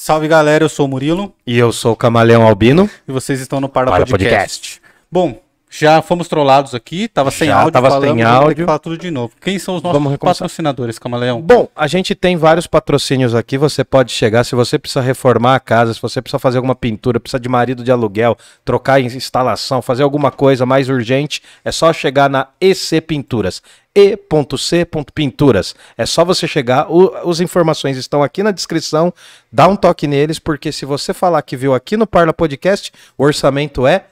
Salve galera, eu sou o Murilo E eu sou o Camaleão Albino. e vocês estão no Parla Parla Podcast. Bom, já fomos trollados aqui, tava sem Já áudio, tava falamos, sem áudio. falar tudo de novo. Quem são os nossos Vamos patrocinadores, Camaleão? Bom, a gente tem vários patrocínios aqui. Você pode chegar, se você precisa reformar a casa, se você precisa fazer alguma pintura, precisa de marido de aluguel, trocar instalação, fazer alguma coisa mais urgente, é só chegar na EC Pinturas. E.C.Pinturas. É só você chegar, o, as informações estão aqui na descrição, dá um toque neles, porque se você falar que viu aqui no Parla Podcast, o orçamento é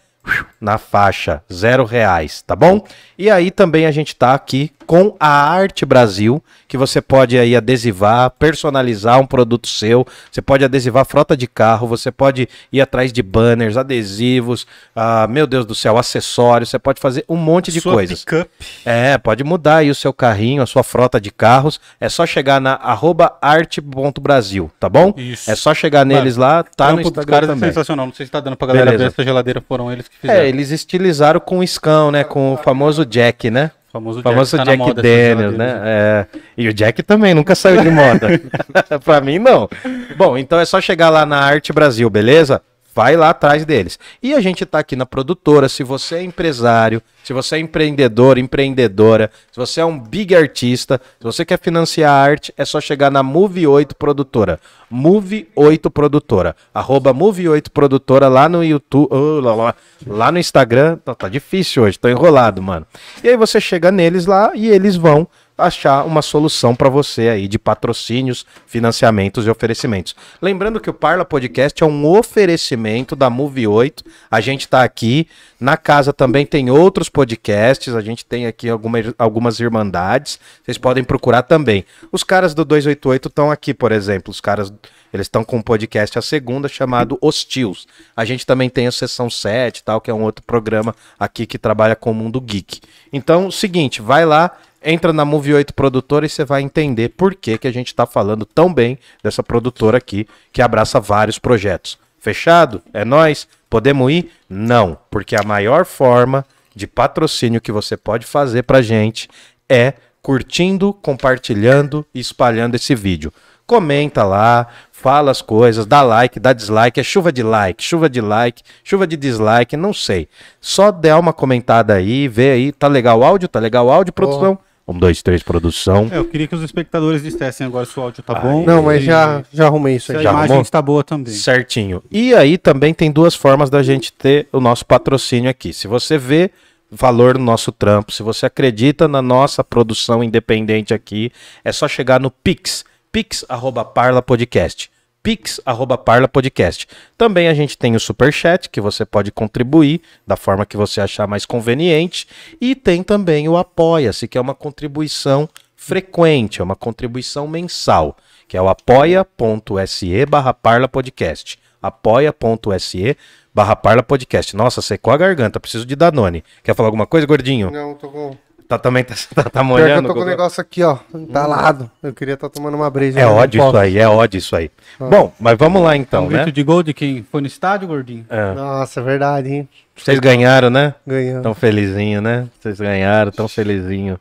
na faixa, zero reais, tá bom? E aí também a gente tá aqui com a Arte Brasil, que você pode aí adesivar, personalizar um produto seu, você pode adesivar frota de carro, você pode ir atrás de banners, adesivos, ah, meu Deus do céu, acessórios, você pode fazer um monte de Sua coisas. pick-up. É, pode mudar aí o seu carrinho, a sua frota de carros. É só chegar na arroba arte.brasil, tá bom? Isso. É só chegar neles lá, tá no Instagram é também. sensacional. Não sei se tá dando pra galera Beleza. ver essa geladeira, foram eles que fizeram. É, eles estilizaram com o Scão, né? Com o famoso Jack, né? O famoso famoso tá Jack, essas Daniels, geladeiras. né? É. E o Jack também nunca saiu de moda. pra mim, não. Bom, então é só chegar lá na Arte Brasil, beleza? Vai lá atrás deles. E a gente tá aqui na produtora. Se você é empresário, se você é empreendedor, empreendedora, se você é um big artista, se você quer financiar arte, é só chegar na Move 8 Produtora. Move 8 Produtora. Arroba Move 8 Produtora lá no YouTube. oh, lá, lá, lá no Instagram. Tá, tá difícil hoje, tô enrolado, mano. E aí você chega neles lá e eles vão achar uma solução para você aí de patrocínios, financiamentos e oferecimentos. Lembrando que o Parla Podcast é um oferecimento da Move 8. A gente tá aqui. Na casa também tem outros podcasts. A gente tem aqui alguma, algumas irmandades. Vocês podem procurar também. Os caras do 288 estão aqui, por exemplo. Os caras. Eles estão com um podcast a segunda chamado Hostios. A gente também tem a Sessão 7 tal, que é um outro programa aqui que trabalha com o mundo geek. Então, seguinte, vai lá, entra na Move 8 Produtora e você vai entender por que, que a gente está falando tão bem dessa produtora aqui, que abraça vários projetos. Fechado? É nós? Podemos ir? Não, porque a maior forma de patrocínio que você pode fazer pra gente é curtindo, compartilhando e espalhando esse vídeo. Comenta lá, fala as coisas, dá like, dá dislike, é chuva de like, chuva de like, chuva de dislike, não sei. Só dá uma comentada aí, vê aí, tá legal o áudio, tá legal o áudio, produção? Um, dois, três, produção. É, eu queria que os espectadores dissessem agora se o áudio tá bom. Não, mas já, já arrumei isso aí. a Já imagem arrumou? está boa também. Certinho. E aí também tem duas formas da gente ter o nosso patrocínio aqui. Se você vê valor no nosso trampo, se você acredita na nossa produção independente aqui, é só chegar no Pix, pix@parlapodcast. pix@parlapodcast. Também a gente tem o Superchat, que você pode contribuir da forma que você achar mais conveniente, e tem também o Apoia-se, que é uma contribuição frequente, é uma contribuição mensal, que é o apoia.se barra parlapodcast. apoia.se barra parlapodcast. Nossa, secou a garganta, preciso de Danone. Quer falar alguma coisa, gordinho? Não, tô com. Tá, também tá, tá, tá que eu molhando? tô com o negócio aqui, ó. Entalado. Eu queria estar tomando uma breja. É ódio isso aí, é ódio isso aí. Bom, mas vamos lá então, um grito né? de gol de quem foi no estádio, gordinho? É. Nossa, é verdade, hein? Vocês ganharam, né? Ganhamos. Tão felizinho, né? Vocês ganharam, tão felizinho.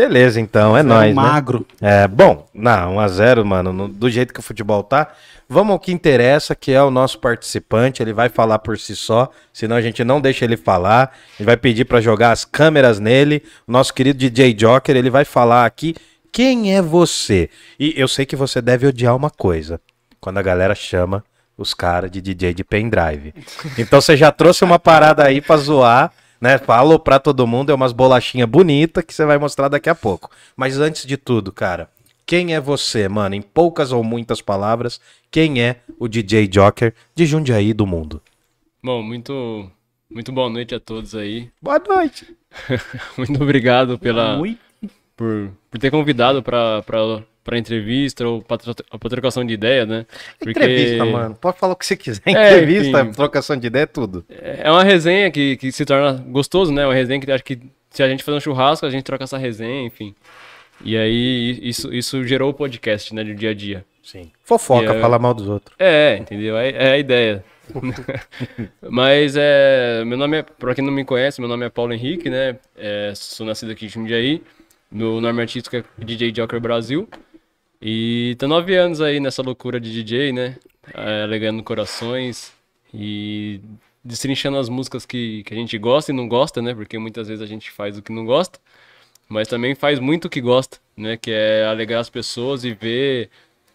Beleza, então, é Era nóis, né? magro. É, bom, não, 1x0, mano, no- do jeito que o futebol tá. Vamos ao que interessa, que é o nosso participante, ele vai falar por si só, senão a gente não deixa ele falar. Ele vai pedir pra jogar as câmeras nele. O nosso querido DJ Joker, ele vai falar aqui quem é você. E eu sei que você deve odiar uma coisa, quando a galera chama os caras de DJ de pendrive. Então você já trouxe uma parada aí pra zoar, né? Falou pra todo mundo, é umas bolachinhas bonitas que você vai mostrar daqui a pouco. Mas antes de tudo, cara, quem é você, mano? Em poucas ou muitas palavras, quem é o DJ Joker de Jundiaí do mundo? Bom, muito, muito boa noite a todos aí. Boa noite. Muito obrigado pela, Muito. por, por ter convidado para para entrevista ou para trocação de ideia, né? Porque Entrevista, mano. Pode falar o que você quiser. É, Entrevista, enfim. trocação de ideia, tudo. É uma resenha que, que se torna gostoso, né? Uma resenha que acho que se a gente fazer um churrasco, a gente troca essa resenha, enfim. E aí isso, isso gerou o podcast, né, do dia a dia. Sim. Fofoca, E é- falar mal dos outros. É, entendeu? É, é a ideia. Mas é, meu nome é, pra quem não me conhece, meu nome é Paulo Henrique, né? É, sou nascido aqui em Jundiaí. Meu nome artístico é DJ Joker Brasil. E tô nove anos aí nessa loucura de DJ, né? é, alegrando corações e destrinchando as músicas que, que a gente gosta e não gosta, né? Porque muitas vezes a gente faz o que não gosta, mas também faz muito o que gosta, né? Que é alegrar as pessoas e ver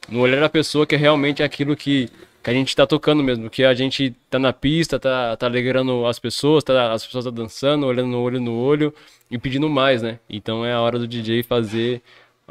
no olhar da pessoa que é realmente aquilo que, que a gente tá tocando mesmo, que a gente tá na pista, tá, tá alegrando as pessoas, tá, as pessoas tá dançando, olhando no olho no olho e pedindo mais, né? Então é a hora do DJ fazer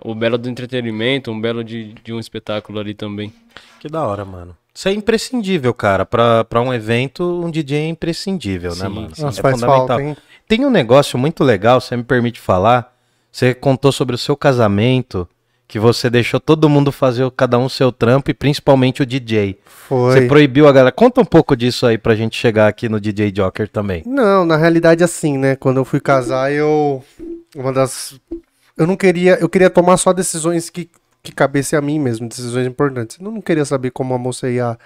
o belo do entretenimento, um belo de, de um espetáculo ali também. Que da hora, mano. Isso é imprescindível, cara. Pra, pra um evento, um DJ é imprescindível, né, Sim, mano? sim. Nossa, é faz falta, hein? Tem um negócio muito legal, você me permite falar. Você contou sobre o seu casamento, que você deixou todo mundo fazer cada um seu trampo e principalmente o DJ. Você Foi. proibiu a galera. Conta um pouco disso aí pra gente chegar aqui no DJ Joker também. Não, na realidade, assim, né? Quando eu fui casar, eu. Uma das. Eu não queria. Eu queria tomar só decisões que, que cabessem a mim mesmo, decisões importantes. Eu não queria saber como a moça ia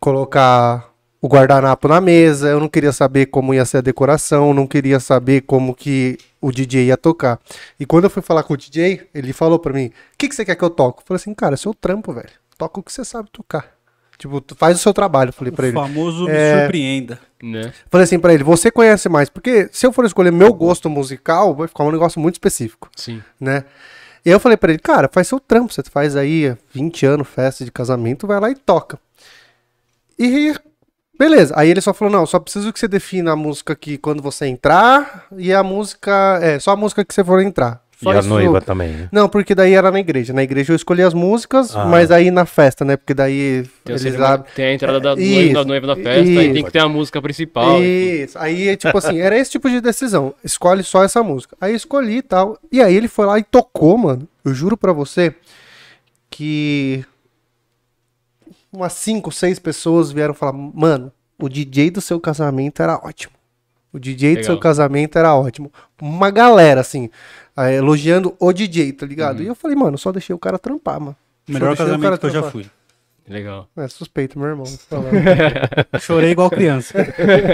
colocar o guardanapo na mesa, eu não queria saber como ia ser a decoração, não queria saber como que o DJ ia tocar. E quando eu fui falar com o DJ, ele falou pra mim: O que, que você quer que eu toque? Eu falei assim, cara, é seu trampo, velho. Toca o que você sabe tocar. Tipo, tu faz o seu trabalho, falei pra O ele. famoso me É. surpreenda. Né? Falei assim pra ele, você conhece mais, porque se eu for escolher meu gosto musical, vai ficar um negócio muito específico, Sim. né? E aí eu falei pra ele, cara, faz seu trampo, você faz aí há 20 anos festa de casamento, vai lá e toca. E beleza, aí ele só falou, não, só preciso que você defina a música que quando você entrar e a música, é, só a música que você for entrar. Só e a isso- noiva também, né? Não, porque daí era na igreja. Na igreja eu escolhi as músicas, Ah. mas aí na festa, né? Porque daí Tem, eles cerimônia- abrem. tem a entrada da, Isso, noivo, da noiva da festa, aí tem isso. que ter a música principal. Isso. Aí, tipo assim, era esse tipo de decisão. Escolhe só essa música. Aí eu escolhi e tal. E aí ele foi lá e tocou, mano. Eu juro pra você que umas 5, 6 pessoas vieram falar: Mano, o DJ do seu casamento era ótimo. O DJ do Legal. seu casamento era ótimo. Uma galera, assim, eh, elogiando o DJ, tá ligado? E eu falei, mano, só deixei o cara trampar, mano. Melhor o casamento cara que eu já fui. Legal. É suspeito, meu irmão. Chorei igual criança.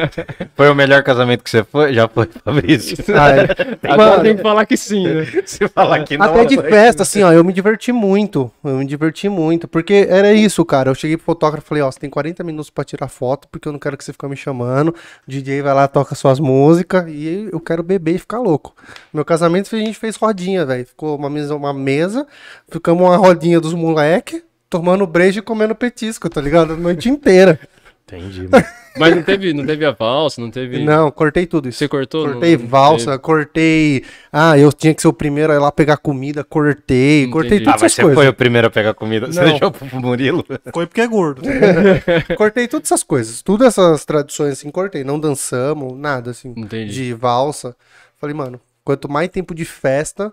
Foi o melhor casamento que você foi? Já foi, Fabrício? Ah, é. Agora Mano, tem que falar que sim, né? Se falar que não. Até de festa, assim, ó, eu me diverti muito. Eu me diverti muito. Porque era isso, cara. Eu cheguei pro fotógrafo e falei, ó, você tem 40 minutos pra tirar foto, porque eu não quero que você fique me chamando. O DJ vai lá, toca suas músicas e eu quero beber e ficar louco. Meu casamento a gente fez rodinha, velho. Ficou uma mesa, uma mesa, ficamos uma rodinha dos moleque, tomando breja e comendo petisco, tá ligado? A noite inteira. Entendi. mano. Mas não teve, não teve a valsa, não teve. Não, cortei tudo isso. Você cortou? Não- Cortei não valsa, cortei. Ah, eu tinha que ser o primeiro a ir lá pegar comida, cortei, cortei Entendi. todas Ah, mas essas você coisas. foi o primeiro a pegar comida. Você Não. deixou pro Murilo? Foi porque é gordo. Cortei todas essas coisas. Todas essas tradições, assim, cortei. Não dançamos, nada, assim. Entendi. De valsa. Falei, mano, quanto mais tempo de festa,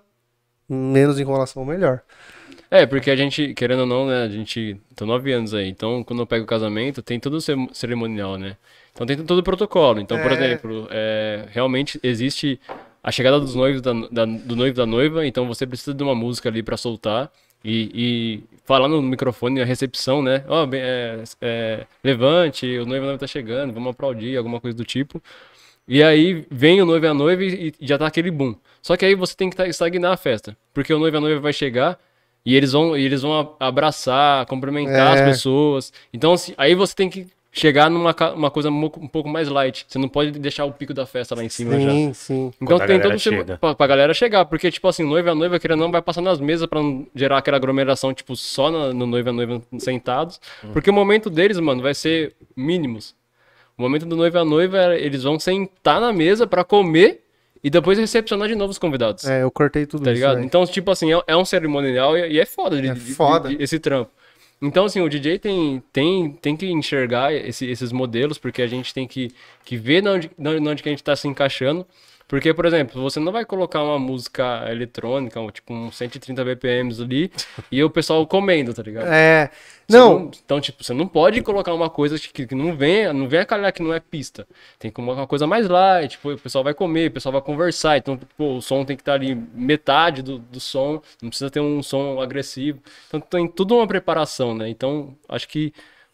menos enrolação, melhor. É, porque a gente, querendo ou não, né, a gente tá nove anos aí, então quando eu pego o casamento, tem todo o cerimonial, né? Então tem todo o protocolo. Então, por É. exemplo, é, realmente existe a chegada dos noivos, da, da- do noivo da noiva, então você precisa de uma música ali pra soltar e, e falar no microfone, a recepção, né? Ó, bem, é, é, levante, o noivo a noiva tá chegando, vamos aplaudir, alguma coisa do tipo. E aí vem o noivo e a noiva e, e já tá aquele boom. Só que aí você tem que tá- estagnar a festa. Porque o noivo e a noiva vai chegar e eles vão, e eles vão abraçar, cumprimentar É. as pessoas. Então, assim, aí você tem que chegar numa uma coisa um pouco mais light. Você não pode deixar o pico da festa lá em cima já. Sim, sim. Então Quando tem todo o cem- chega. pra, pra galera chegar, porque, tipo assim, noiva e a noiva, querendo ou não, vai passar nas mesas pra não gerar aquela aglomeração, tipo, só na- no noivo e a noiva sentados. Hum. Porque o momento deles, mano, vai ser mínimos. O momento do noivo e a noiva, eles vão sentar na mesa pra comer e depois recepcionar de novo os convidados. É, eu cortei tudo Tá isso. ligado? velho. Então, tipo assim, é, é um cerimonial e, e é foda, de, É foda. de- de- esse trampo. Então, assim, o DJ tem, tem, tem que enxergar esse- esses modelos, porque a gente tem que, que ver de onde, de onde que a gente tá se encaixando. Porque, por exemplo, você não vai colocar uma música eletrônica, tipo um 130 BPMs ali, e o pessoal comendo, tá ligado? É. Você Não, Então, tipo, você não pode colocar uma coisa que, que não venha, não venha calhar que não é pista. Tem que colocar uma coisa mais light, tipo, o pessoal vai comer, o pessoal vai conversar. Então, tipo, o som tem que estar ali metade do, do som, não precisa ter um som agressivo. Então tem tudo uma preparação, né? Então, acho que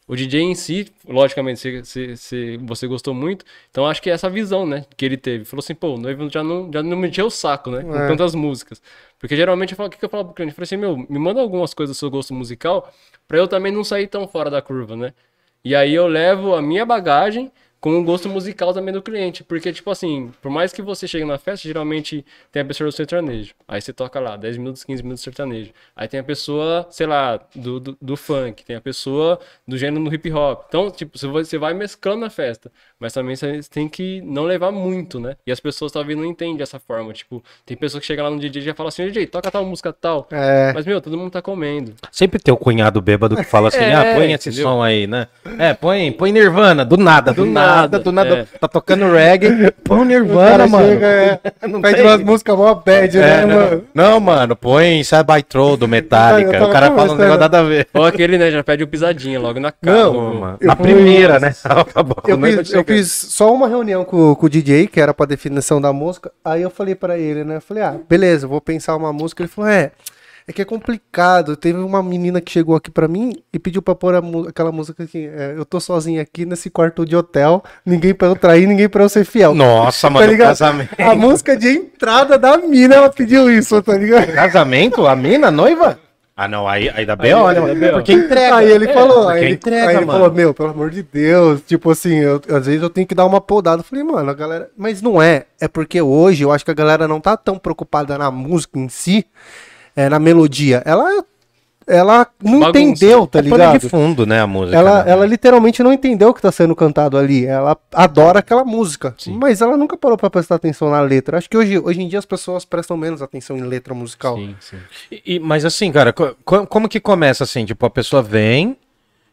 O DJ em si, logicamente, se, se, se você gostou muito, então acho que é essa visão, né, que ele teve. Falou assim, pô, o noivo já não, já não me encheu o saco, né, com É. tantas músicas. Porque geralmente eu falo, o que, eu falo pro cliente? Eu falei assim, meu, me manda algumas coisas do seu gosto musical, pra eu também não sair tão fora da curva, né. E aí eu levo a minha bagagem com o gosto musical também do cliente. Porque, tipo assim, por mais que você chegue na festa, geralmente tem a pessoa do sertanejo. Aí você toca lá, 10 minutos, 15 minutos sertanejo. Aí tem a pessoa, sei lá, do, do, do funk. Tem a pessoa do gênero do hip hop. Então, tipo, você vai mesclando na festa. Mas também você tem que não levar muito, né? E as pessoas talvez não entendem dessa forma. Tipo, tem pessoa que chega lá no DJ e já fala assim, DJ, toca tal música tal. É. Mas, meu, todo mundo tá comendo. Sempre tem o cunhado bêbado que fala assim, É, ah, põe esse entendeu? som aí, né? É, põe, põe Nirvana, do nada, do, Do nada, nada, do nada. é. Tá tocando reggae, põe Nirvana, mano. chega, é, Não pede tem. umas músicas mó bad, É, né, não. mano? Não, mano, põe Sad by Troll do Metallica. O cara fala um negócio nada a ver. Ou aquele, né, já pede o pisadinha logo na cara. Não, no- Mano, Na primeira, né? Tá bom, Eu eu fiz só uma reunião com, com o DJ, que era pra definição da música. Aí eu falei pra ele, né? Eu falei, ah, beleza, vou pensar uma música. Ele falou, é, é que é complicado. Teve uma menina que chegou aqui pra mim e pediu pra pôr aquela música que é, eu tô sozinho aqui nesse quarto de hotel, ninguém pra eu trair, ninguém pra eu ser fiel. Nossa, Tá mano, ligado? casamento. A música de entrada da mina, ela pediu isso, tá ligado? Casamento? A mina, a noiva? Ah, não, aí, aí dá B.O., né, mano? B.O. Porque entrega. Aí ele falou, porque aí ele, entrega, aí ele mano. falou, meu, pelo amor de Deus, tipo assim, eu- às vezes eu tenho que dar uma podada. Eu falei, mano, a galera. Mas não é. É porque hoje eu acho que a galera não tá tão preocupada na música em si, é, na melodia. Ela. Ela não Bagunça. entendeu, tá É pano ligado? de fundo, né, a música. Ela, né? ela literalmente não entendeu o que tá sendo cantado ali. Ela adora aquela música. Mas ela nunca parou pra prestar atenção na letra. Acho que hoje, hoje em dia as pessoas prestam menos atenção em letra musical. Sim, sim. E- e- mas assim, cara, co- co- como que começa assim? Tipo, a pessoa vem,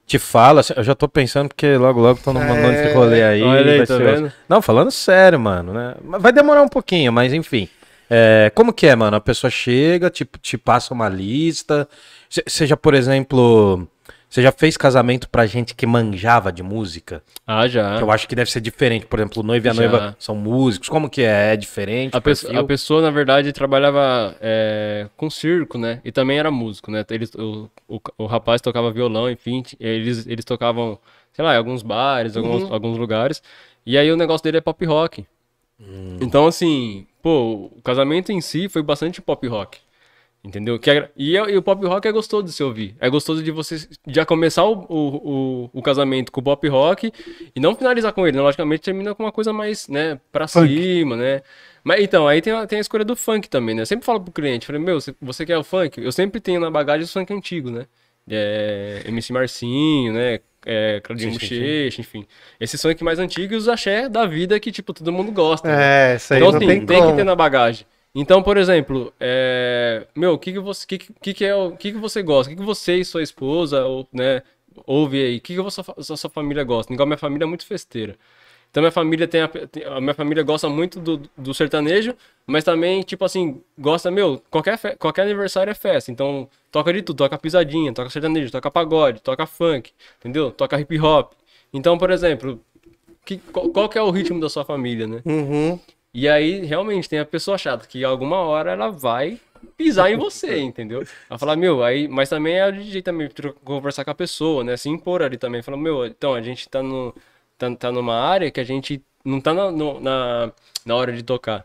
te fala, assim, eu já tô pensando porque logo, logo tô mandando É. esse rolê aí. Olha aí, vai tá vendo? Não, falando sério, mano, né? Mas Vai demorar um pouquinho, mas enfim. É, como que é, mano? A pessoa chega, te, te passa uma lista. Se- Seja, por exemplo, você já fez casamento pra gente que manjava de música? Ah, já. Que eu acho que deve ser diferente. Por exemplo, o noivo e a Já. noiva são músicos. Como que é? É diferente? A, o pessoa, perfil? a pessoa, na verdade, trabalhava é, com circo, né? E também era músico, né? Eles, o, o, o rapaz tocava violão, enfim. Eles, eles tocavam, sei lá, em alguns bares, alguns, alguns lugares. E aí o negócio dele é pop rock. Então, assim, pô, o casamento em si foi bastante pop rock. Entendeu? Que é- e, é- e o pop rock é gostoso de se ouvir. É gostoso de você já começar o, o, o, o casamento com o pop rock e não finalizar com ele. Né? Logicamente termina com uma coisa mais, né, pra cima, né? Mas então, aí tem a, tem a escolha do funk também, né? Eu sempre falo pro cliente, falei, meu, você, quer o funk? Eu sempre tenho na bagagem o funk antigo, né? É, MC Marcinho, né? É, Claudinho. Bochecha, enfim. Esses funk mais antigos os axé da vida que, tipo, todo mundo gosta. É, né? isso aí Então, não assim, tem, tem, como. que ter na bagagem. Então, por exemplo, é... meu, o que que você, que, que, que é o que que você gosta? O que que você e sua esposa, ou, né, ouve aí? O que que você, a sua família gosta? Igual minha família é muito festeira. Então minha família tem a, a minha família gosta muito do, do sertanejo, mas também tipo assim gosta meu qualquer fe- qualquer aniversário é festa. Então toca de tudo, toca pisadinha, toca sertanejo, toca pagode, toca funk, entendeu? Toca hip hop. Então por exemplo, que, qual, qual que é o ritmo da sua família, né? Uhum. E aí, realmente, tem a pessoa chata que alguma hora ela vai pisar em você, entendeu? Ela fala, meu, aí, mas também é o DJ também conversar com a pessoa, né? Se impor ali também. Fala, meu, então, a gente tá, no, tá, tá numa área que a gente não tá na, no- na, na hora de tocar.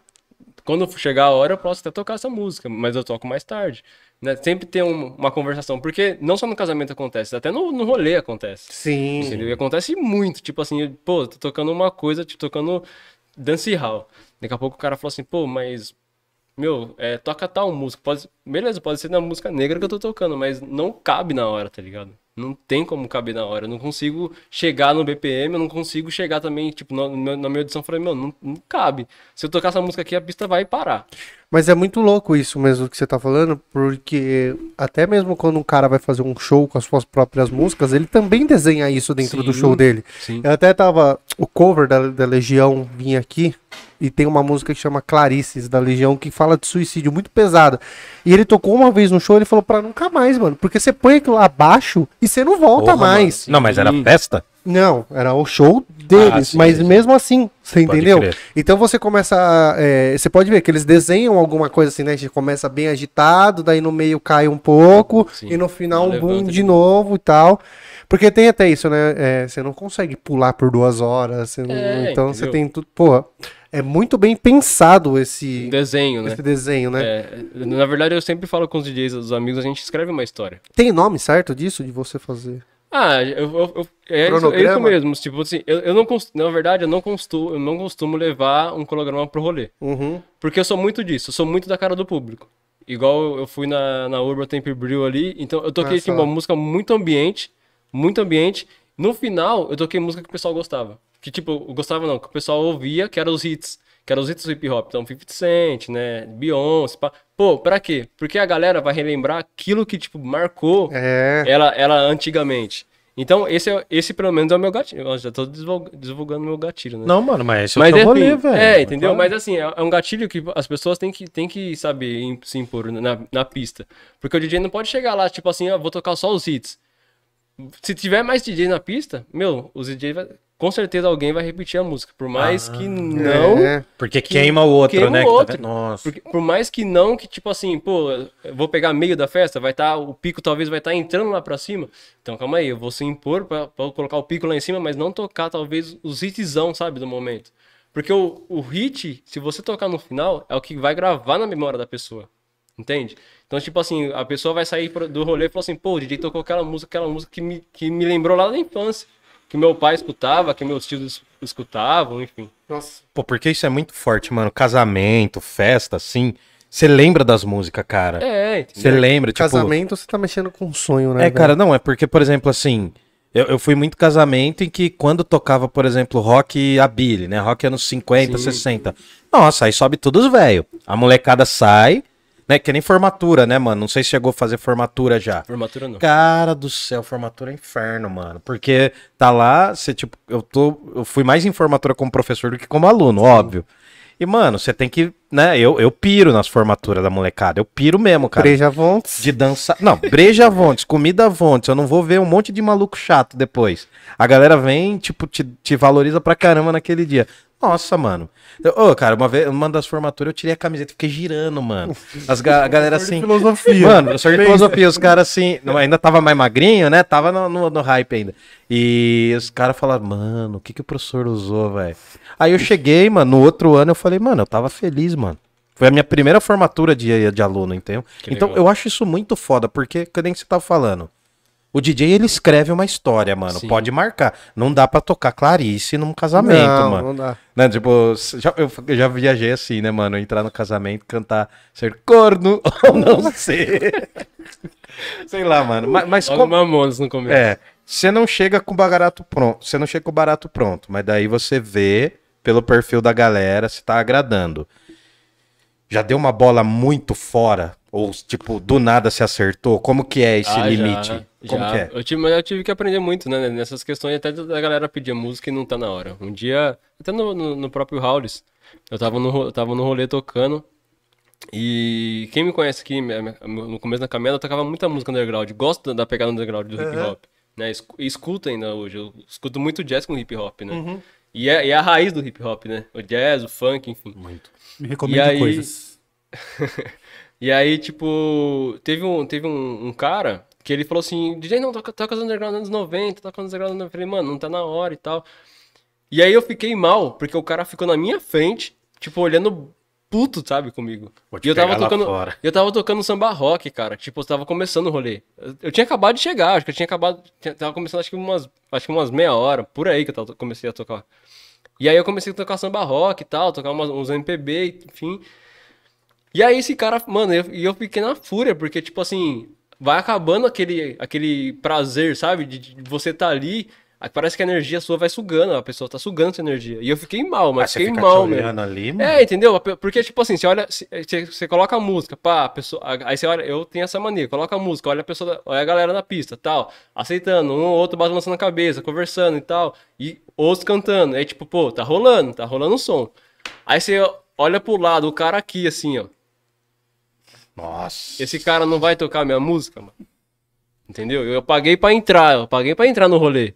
Quando chegar a hora, eu posso até tocar essa música, mas eu toco mais tarde. Né? Sempre ter um- uma conversação, porque não só no casamento acontece, até no, no rolê acontece. Sim. Entendeu? E acontece muito, tipo assim, pô, tô tocando uma coisa, tipo, tocando dance hall. Daqui a pouco o cara falou assim, pô, mas, meu, é, toca tal música. Pode, beleza, pode ser na música negra que eu tô tocando, mas não cabe na hora, tá ligado? Não tem como caber na hora. Eu não consigo chegar no BPM, eu não consigo chegar também, tipo, na, na minha edição, eu falei, meu, não, não cabe. Se eu tocar essa música aqui, a pista vai parar. Mas é muito louco isso mesmo que você tá falando, porque até mesmo quando um cara vai fazer um show com as suas próprias músicas, ele também desenha isso dentro do Sim, show dele. Sim. Eu até tava. O cover da, da Legião vinha aqui e tem uma música que chama Clarices da Legião que fala de suicídio muito pesada. E ele tocou uma vez no show ele falou pra nunca mais, mano. Porque você põe aquilo lá abaixo e você não volta Porra, mais. mano. Não, mas era festa? Não, era o show deles, Ah, sim, mas sim. mesmo assim, você Pode entendeu? crer. Então você começa. é, você pode ver que eles desenham alguma coisa assim, né? A gente começa bem agitado, daí no meio cai um pouco, Sim. e no final um boom de novo e tal. Porque tem até isso, né? É, você não consegue pular por duas horas. você não- É, então você entendeu? tem tudo. Pô, é muito bem pensado esse, Desenho, né? esse desenho, né? É, na verdade, eu sempre falo com os DJs, os amigos, a gente escreve uma história. Tem nome certo disso de você fazer? Ah, eu, eu- eu- é, isso, é isso mesmo. Tipo assim, eu, eu não na verdade, eu não, costumo, eu não costumo levar um cronograma pro rolê. Uhum. Porque eu sou muito disso, eu sou muito da cara do público. Igual eu fui na, na Urban Temple Brew ali, então eu toquei Ah, tipo, só. uma música muito ambiente, muito ambiente. No final, eu toquei música que o pessoal gostava. Que tipo, gostava não, que o pessoal ouvia, que eram os hits. Que eram os hits do hip hop. Então, 50 Cent, né? Beyoncé. Pá. Pô, pra quê? Porque a galera vai relembrar aquilo que, tipo, marcou É. ela, ela antigamente. Então, esse, é, esse pelo menos é o meu gatilho. Eu já tô divulg- divulgando meu gatilho, né? Não, mano, mas esse é o Mas seu enfim, rolê, velho. é, entendeu? Claro. Mas assim, é é um gatilho que as pessoas têm que, têm que saber se impor na, na pista. Porque o DJ não pode chegar lá, tipo assim, ah, vou tocar só os hits. Se tiver mais DJ na pista, meu, os DJ vai, com certeza alguém vai repetir a música. Por mais que não. É. Porque queima o outro, queima né? o que tá outro. vendo? Nossa. Porque, por mais que não, que tipo assim, pô, eu vou pegar meio da festa, vai estar, o pico talvez vai estar entrando lá pra cima. Então calma aí, eu vou se impor pra, pra colocar o pico lá em cima, mas não tocar talvez os hitzão, sabe, do momento. Porque o, o hit, se você tocar no final, é o que vai gravar na memória da pessoa. Entende? Então, tipo assim, a pessoa vai sair do rolê e falar assim, pô, o DJ tocou aquela música, aquela música que me, que me lembrou lá da infância. Que meu pai escutava, que meus tios es- escutavam, enfim. Nossa. Pô, porque isso é muito forte, mano. Casamento, festa, assim. Você lembra das músicas, cara. É, Você lembra, tipo... Casamento, você tá mexendo com um sonho, né? É, velho? cara, não, é porque, por exemplo, assim, eu, eu fui muito casamento em que quando tocava, por exemplo, rock a Billy, né? Rock anos 50, Sim. 60. Nossa, aí sobe todos os velho. A molecada sai, né? Que nem formatura, né, mano? Não sei se chegou a fazer formatura já. Formatura não. Cara do céu, formatura é inferno, mano. Porque tá lá, você, tipo, eu tô. Eu fui mais em formatura como professor do que como aluno, óbvio. E, mano, você tem que. né? Eu, eu piro nas formaturas da molecada. Eu piro mesmo, cara. Breja Vontes. De dançar. Não, breja Vontes, comida Vontes. Eu não vou ver um monte de maluco chato depois. A galera vem, tipo, te, te valoriza pra caramba naquele dia. Nossa, mano. Eu- Ô, cara, uma vez, uma das formaturas eu tirei a camiseta e fiquei girando, mano. As ga- a galera assim. filosofia. Mano, professor de filosofia, os caras assim, não, ainda tava mais magrinho, né? Tava no, no, no hype ainda. E os caras falaram, mano, o que, que o professor usou, velho? Aí eu cheguei, mano, no outro ano eu falei, mano, eu tava feliz, mano. Foi a minha primeira formatura de, de aluno, entendeu? Que então legal. eu acho isso muito foda, porque, que nem você tava falando. O DJ, ele escreve uma história, mano. Sim. Pode marcar. Não dá pra tocar Clarice num casamento, não, mano. não dá. Né, tipo, já, eu, já viajei assim, né, mano? Entrar no casamento, cantar ser corno ou não ser. Sei lá, mano. Mas, mas como. Mamonas no começo. É, você não chega com o barato pronto. Você não chega com o barato pronto. Mas daí você vê pelo perfil da galera se tá agradando. Já deu uma bola muito fora? Ou, tipo, do nada se acertou? Como que é esse Ah, limite? Já, Como já. que é? Eu tive, mas eu tive que aprender muito, né? Nessas questões, até da galera pedir música e não tá na hora. Um dia, até no, no, no próprio Howlis, eu tava no, eu tava no rolê tocando. E quem me conhece aqui, no começo da caminhada, eu tocava muita música underground. Gosto da- da pegada underground do hip hop. Né? Escu- escuto ainda hoje. Eu escuto muito jazz com hip hop, né? Uhum. E, é, e é a raiz do hip hop, né? O jazz, o funk, enfim. Muito. Me E recomendo aí- coisas. E aí, tipo, teve um, teve um, um cara que ele falou assim, DJ, não, toca, toca os underground nos anos 90, toca os underground nos 90. Eu falei, mano, não tá na hora e tal. E aí eu fiquei mal, porque o cara ficou na minha frente, tipo, olhando puto, sabe, comigo. E eu tava tocando. fora. Eu tava tocando samba rock, cara. Tipo, eu tava começando o rolê. Eu, eu tinha acabado de chegar, acho que eu tinha acabado. tinha- Tava começando acho que umas. Acho que umas meia hora, por aí que eu tava- comecei a tocar. E aí eu comecei a tocar samba rock e tal, tocar umas- uns MPB, enfim. E aí esse cara, mano, eu- e eu, fiquei na fúria, porque, tipo assim, vai acabando aquele, aquele prazer, sabe? De, de você tá ali, parece que a energia sua vai sugando, a pessoa tá sugando essa energia. E eu fiquei mal, mas Ah, você fiquei fica mal, te mesmo. olhando ali, mano. É, entendeu? Porque, tipo assim, você olha, se- você, você coloca a música, pá, a pessoa, aí você olha, eu tenho essa mania, coloca a música, olha a pessoa, olha a galera na pista, tal, aceitando, um ou outro balançando a cabeça, conversando e tal, e outros cantando, aí tipo, pô, tá rolando, tá rolando o som. Aí você olha pro lado, o cara aqui, assim, ó, Nossa. esse cara não vai tocar minha música, mano. Entendeu? Eu paguei pra entrar, eu paguei pra entrar no rolê.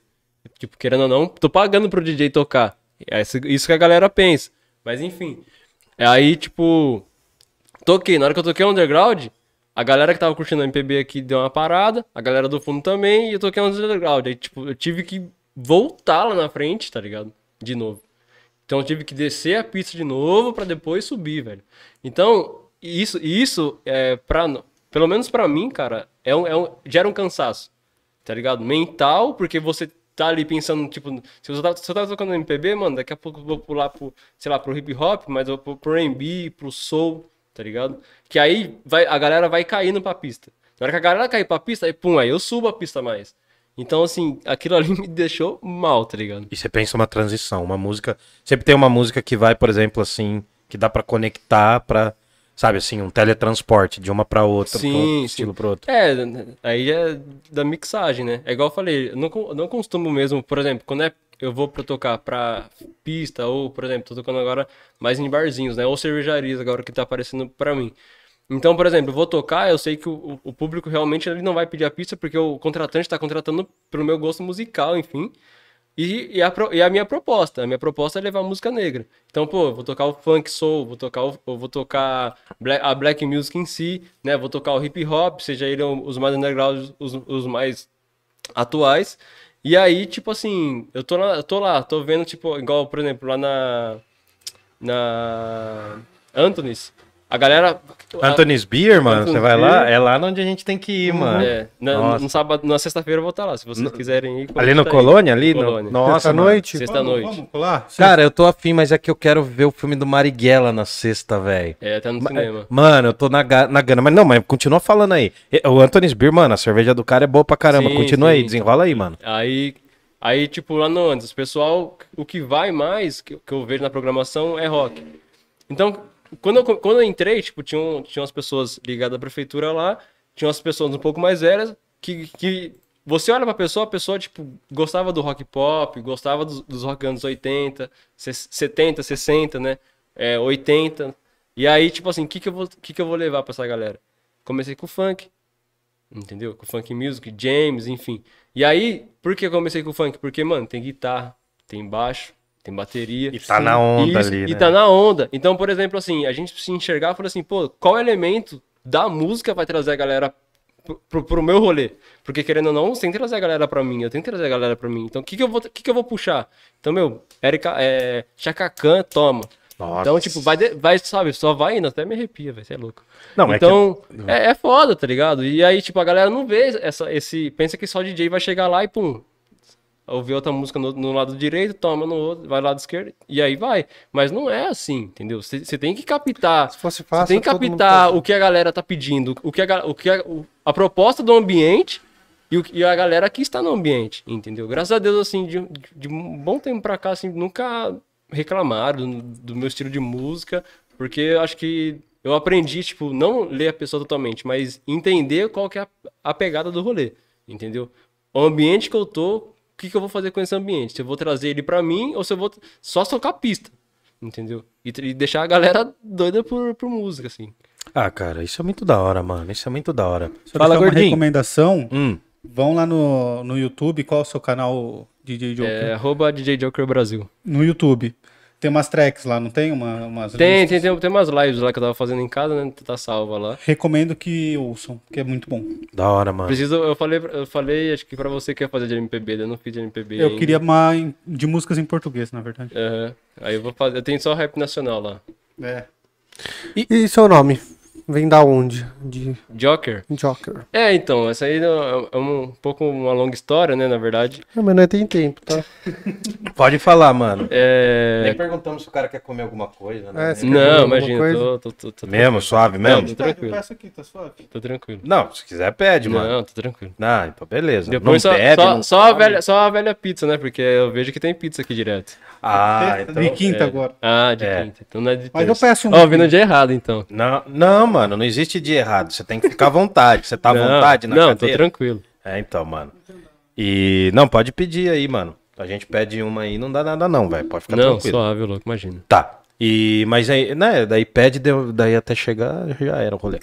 Tipo, querendo ou não, tô pagando pro DJ tocar. É isso- que a galera pensa. Mas enfim. Aí, tipo, toquei. Na hora que eu toquei underground, a galera que tava curtindo a MPB aqui deu uma parada, a galera do fundo também, e eu toquei underground. Aí, tipo, eu tive que voltar lá na frente, tá ligado? De novo. Então eu tive que descer a pista de novo pra depois subir, velho. Então, isso, isso é pra, pelo menos pra mim, cara, é um, é um, gera um cansaço, tá ligado? Mental, porque você tá ali pensando, tipo, se você tá, se eu tava tocando MPB, mano, daqui a pouco eu vou pular pro, sei lá, pro hip hop, mas eu vou pro R&B, pro soul, tá ligado? Que aí vai, a galera vai caindo pra pista. Na hora que a galera cair pra pista, aí pum, aí eu subo a pista mais. Então, assim, aquilo ali me deixou mal, tá ligado? E você pensa uma transição, uma música. Sempre tem uma música que vai, por exemplo, assim, que dá pra conectar pra, sabe, assim, um teletransporte de uma pra outra, Sim, pra um sim. estilo pro outro. É, aí é da mixagem, né? É igual eu falei, eu não, não costumo mesmo, por exemplo, quando é, eu vou pra tocar pra pista, ou, por exemplo, tô tocando agora mais em barzinhos, né? Ou cervejarias agora que tá aparecendo pra mim. Então, por exemplo, eu vou tocar, eu sei que o, o público realmente ele não vai pedir a pista porque o contratante tá contratando pelo meu gosto musical, enfim. E, e, a, e a minha proposta, a minha proposta é levar música negra. Então, pô, vou tocar o funk soul, vou tocar, o, vou tocar black- a black music em si, né? Vou tocar o hip hop, seja ele os mais underground, os, os mais atuais. E aí, tipo assim, eu tô lá, eu tô lá, tô vendo, tipo, igual, por exemplo, lá na. Na. Anthony's. A galera. Anthony's Beer, mano, você vai lá, é lá onde a gente tem que ir, mano. É, na, Nossa. no sábado, na sexta-feira eu vou estar lá, se vocês quiserem ir. Ali no tá aí. Colônia, ali? no- Colônia. Nossa, mano. noite. Sexta-noite. Vamos colar? Cara, eu tô afim, mas é que eu quero ver o filme do Marighella na sexta, velho. É, tá no cinema. Mano, eu tô na, ga- na gana. Mas não, mas continua falando aí. O Anthony's Beer, mano, a cerveja do cara é boa pra caramba. Sim, continua sim, aí, desenrola aí, mano. Aí, aí, tipo, lá no antes, o pessoal, o que vai mais, que, que eu vejo na programação, é rock. Então, quando eu, quando eu entrei, tipo, tinha, um, tinha umas pessoas ligadas à prefeitura lá, tinha umas pessoas um pouco mais velhas, que, que você olha pra pessoa, a pessoa, tipo, gostava do rock pop, gostava dos, dos rock anos 80, ses- 70, 60, né? É, 80. E aí, tipo assim, o que, que, eu vou- que, que eu vou levar pra essa galera? Comecei com funk, Entendeu? Com funk music, James, enfim. E aí, por que eu comecei com funk? Porque, mano, tem guitarra, tem baixo, tem bateria. E tá na onda Isso, ali, E né? tá na onda. Então, por exemplo, assim, a gente se enxergar e falar assim, pô, qual elemento da música vai trazer a galera pro, pro, pro meu rolê? Porque, querendo ou não, você tem que trazer a galera pra mim, eu tenho que trazer a galera pra mim. Então, o que que eu vou, que que eu vou puxar? Então, meu, Erika, é, Chaka Khan, toma. Nossa. Então, tipo, vai, vai, sabe, só vai indo, até me arrepia, velho, você é louco. Não, é então, é, é foda, tá ligado? E aí, tipo, a galera não vê essa, esse. Pensa que só o DJ vai chegar lá e pum. Ouvir outra música no, no lado direito, toma no outro, vai lado esquerdo, e aí vai. Mas não é assim, entendeu? Você tem que captar. Se fosse Você fácil, tem que captar o que a galera tá pedindo, o que a, o que a, o- a proposta do ambiente e, o, e a galera que está no ambiente, entendeu? Graças a Deus, assim, de, de- de um bom tempo pra cá, assim, nunca reclamaram do, do meu estilo de música, porque eu acho que eu aprendi, tipo, não ler a pessoa totalmente, mas entender qual que é a, a pegada do rolê, entendeu? O ambiente que eu tô, o que, que eu vou fazer com esse ambiente? Se eu vou trazer ele pra mim ou se eu vou só tocar pista, entendeu? E, e deixar a galera doida por, por música, assim. Ah, cara, isso é muito da hora, mano. Isso é muito da hora. Só Fala, deixar uma gordinho. recomendação. Hum, Vão lá no, no YouTube. Qual é o seu canal, DJ Joker? É, arroba DJ Joker Brasil. No YouTube. Tem umas tracks lá, não tem? Uma, umas Tem, listas? tem, tem, tem umas lives lá que eu tava fazendo em casa, né? Tá salva lá. Recomendo que ouçam, que é muito bom. da hora, mano. Preciso, eu falei, eu falei, acho que pra você que ia fazer de MPB, né? eu não fiz de MPB. Eu ainda. queria em- de músicas em português, na verdade. Aham. Aí eu vou fazer. Eu tenho só rap nacional lá. É. E seu nome? Vem da onde? De Joker? Joker. É, então, essa aí é é um pouco uma longa história, né? Na verdade. Não, mas não tem tempo, tá? Pode falar, mano. É. Nem perguntamos se o cara quer comer alguma coisa, né? É, Não, imagina, coisa? tô, tô, tô, tô, Mesmo, suave Não, mesmo? tô tranquilo. Peça aqui, tá suave. Tô tranquilo. Não, se quiser pede, mano. Não, tô tranquilo. Não, então beleza. Depois não só, bebe, só, não só, a velha, só a velha pizza, né? Porque eu vejo que tem pizza aqui direto. Ah, então... de quinta é. agora. Ah, de É. quinta. Então não é de Mas eu terça. peço um. Ó, vindo dia errado, então. Não, não, mano, não existe dia errado. Você tem que ficar à vontade. Você tá à não, vontade na Não, tô cadeira? tranquilo. É, então, mano. E não, pode pedir aí, mano. A gente pede uma aí, não dá nada não, velho. Pode ficar não, tranquilo. suave, louco, imagina. Tá. E, mas aí, né, daí pede, daí até chegar, já era o rolê.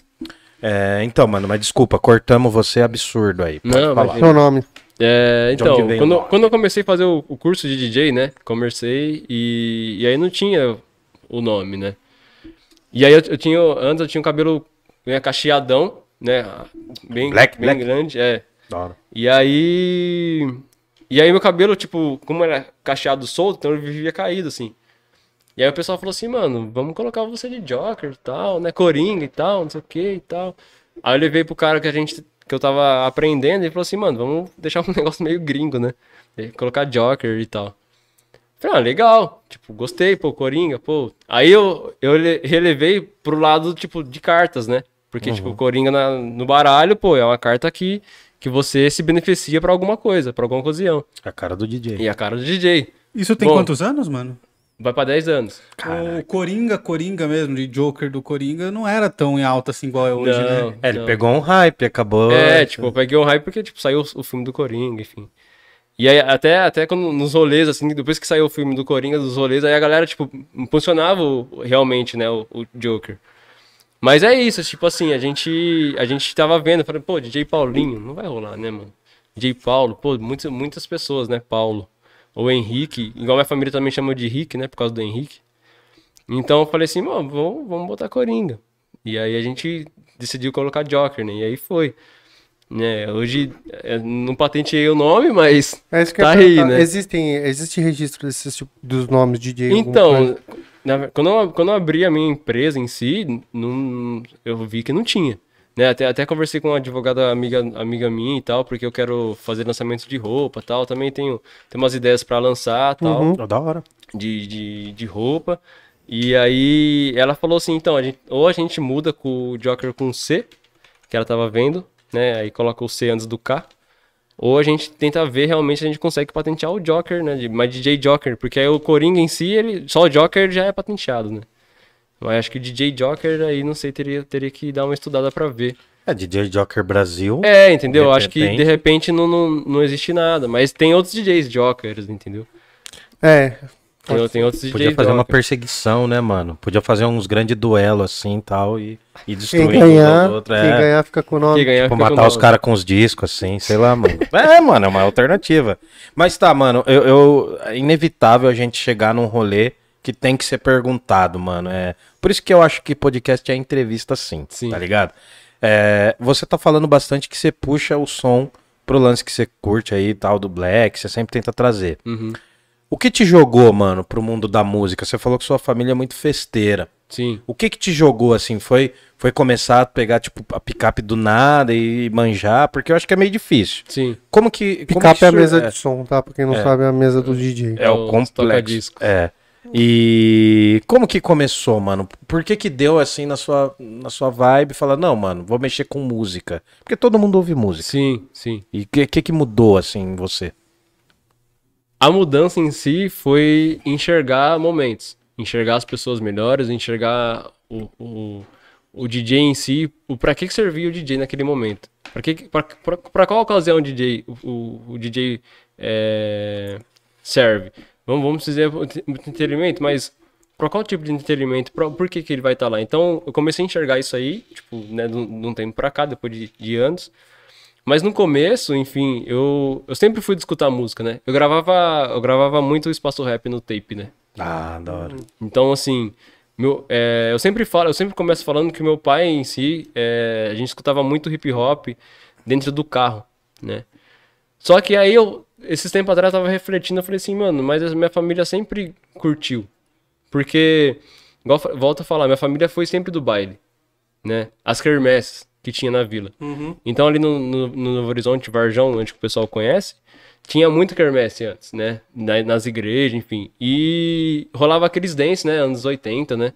É, então, mano, mas desculpa, cortamos você absurdo aí. Pode Não, falar. imagina. Seu nome. É, então, o quando, quando eu comecei a fazer o, o curso de DJ, né? Comecei e, e aí não tinha o nome, né? E aí eu, eu tinha, antes eu tinha um cabelo né, cacheadão, né? Bem, Black, bem black? grande, é. E aí. E aí meu cabelo, tipo, como era cacheado solto, então ele vivia caído, assim. E aí o pessoal falou assim, mano, vamos colocar você de Joker e tal, né? Coringa e tal, não sei o que e tal. Aí eu levei pro cara que a gente. Que eu tava aprendendo e ele falou assim, mano, vamos deixar um negócio meio gringo, né? Colocar Joker e tal. Falei, ah, legal. Tipo, gostei, pô, Coringa, pô. Aí eu, eu le- relevei pro lado, tipo, de cartas, né? Porque, tipo, Coringa na- no baralho, pô, é uma carta que, que você se beneficia pra alguma coisa, pra alguma ocasião. A cara do DJ. E a cara do DJ. Isso tem Bom. quantos anos, mano? Vai pra 10 anos. O Coringa, Coringa mesmo, de Joker do Coringa, não era tão em alta assim igual é hoje, Não. né? É, ele Não. pegou um hype, acabou. É, tipo, eu peguei o hype porque, tipo, saiu o filme do Coringa, enfim. E aí, até, até quando, nos rolês, assim, depois que saiu o filme do Coringa, dos rolês, aí a galera, tipo, impulsionava o- realmente, né, o, o Joker. Mas é isso, tipo assim, a gente, a gente tava vendo, falei, pô, DJ Paulinho, não vai rolar, né, mano? DJ Paulo, pô, muitas, muitas pessoas, né, Paulo. Ou Henrique, igual minha família também chama de Henrique, né, por causa do Henrique. Então eu falei assim, mano, vamos, vamos botar Coringa. E aí a gente decidiu colocar Joker, né, e aí foi. Né, hoje é, não patenteei o nome, mas É Tá aí, perguntar. né? Existem, existe registro desses tipo, dos nomes de DJ? Então, na quando, eu, quando eu abri a minha empresa em si, não, eu vi que não tinha. Né? Até, até conversei com uma advogada amiga, amiga minha e tal, porque eu quero fazer lançamento de roupa e tal. Também tenho, tenho umas ideias para lançar tal, Uhum. Oh, da hora. de, de, de roupa. E aí ela falou assim, então, a gente, ou a gente muda com o Joker com C, que ela tava vendo, né? Aí coloca o C antes do K. Ou a gente tenta ver realmente se a gente consegue patentear o Joker, né? de- Mas DJ Joker, porque aí o Coringa em si, ele, só o Joker já é patenteado, né? Mas acho que DJ Joker aí, não sei, teria, teria que dar uma estudada pra ver. É, DJ Joker Brasil. É, entendeu? De acho que de repente não, não, não existe nada. Mas tem outros DJs Jokers, entendeu? É, Tem, tem outros DJs Podia fazer uma Joker. perseguição, né, mano? Podia fazer uns grandes duelos assim e tal e, e quem destruir ganhar, um outro. quem é. ganhar fica com o nome. Quem ganhar Tipo, fica com matar os nome. caras com os discos, assim, sei lá, mano. É, mano, é uma alternativa. Mas tá, mano, eu, eu- é inevitável a gente chegar num rolê que tem que ser perguntado, mano. É, por isso que eu acho que podcast é entrevista sim, Sim. tá ligado? É, você tá falando bastante que você puxa o som pro lance que você curte aí e tal, do black, você sempre tenta trazer. Uhum. O que te jogou, mano, pro mundo da música? Você falou que sua família é muito festeira. Sim. O que que te jogou, assim? Foi, foi começar a pegar, tipo, a picape do nada e manjar? Porque eu acho que é meio difícil. Sim. Como que... como Picape que é a mesa é, de som, tá? Pra quem não É. sabe, é a mesa do DJ. É o os complexo. toca-discos. É. E como que começou, mano? Por que que deu, assim, na sua, na sua vibe? Falar, não, mano, vou mexer com música. Porque todo mundo ouve música. Sim, sim. E o que, que que mudou, assim, em você? A mudança em si foi enxergar momentos, enxergar as pessoas melhores, enxergar o, o, o DJ em si, o para que que servia o DJ naquele momento. Para que pra, pra, pra qual ocasião o DJ, o, o, o DJ é, serve? Vamos, vamos dizer o entre- o entretenimento, mas para qual tipo de entretenimento? Pra, por que, que ele vai estar lá? Então eu comecei a enxergar isso aí, tipo, né, de um de um tempo pra cá, depois de, de anos. Mas no começo, enfim, eu, eu sempre fui de escutar música, né? Eu gravava, eu gravava muito o espaço rap no tape, né? Ah, da hora. Então, assim, meu, é, eu sempre falo, eu sempre começo falando que meu pai em si, é, a gente escutava muito hip hop dentro do carro, né? Só que aí eu, esses tempos atrás, eu tava refletindo, eu falei assim, mano, mas a minha família sempre curtiu. Porque, igual, volto a falar, minha família foi sempre do baile, né? As quermesses que tinha na vila. Então ali no, no, no Novo Horizonte, Varjão, onde o pessoal conhece, tinha muito quermesse antes, né? Na- nas igrejas, enfim. E rolava aqueles dance, né? Anos 80, né?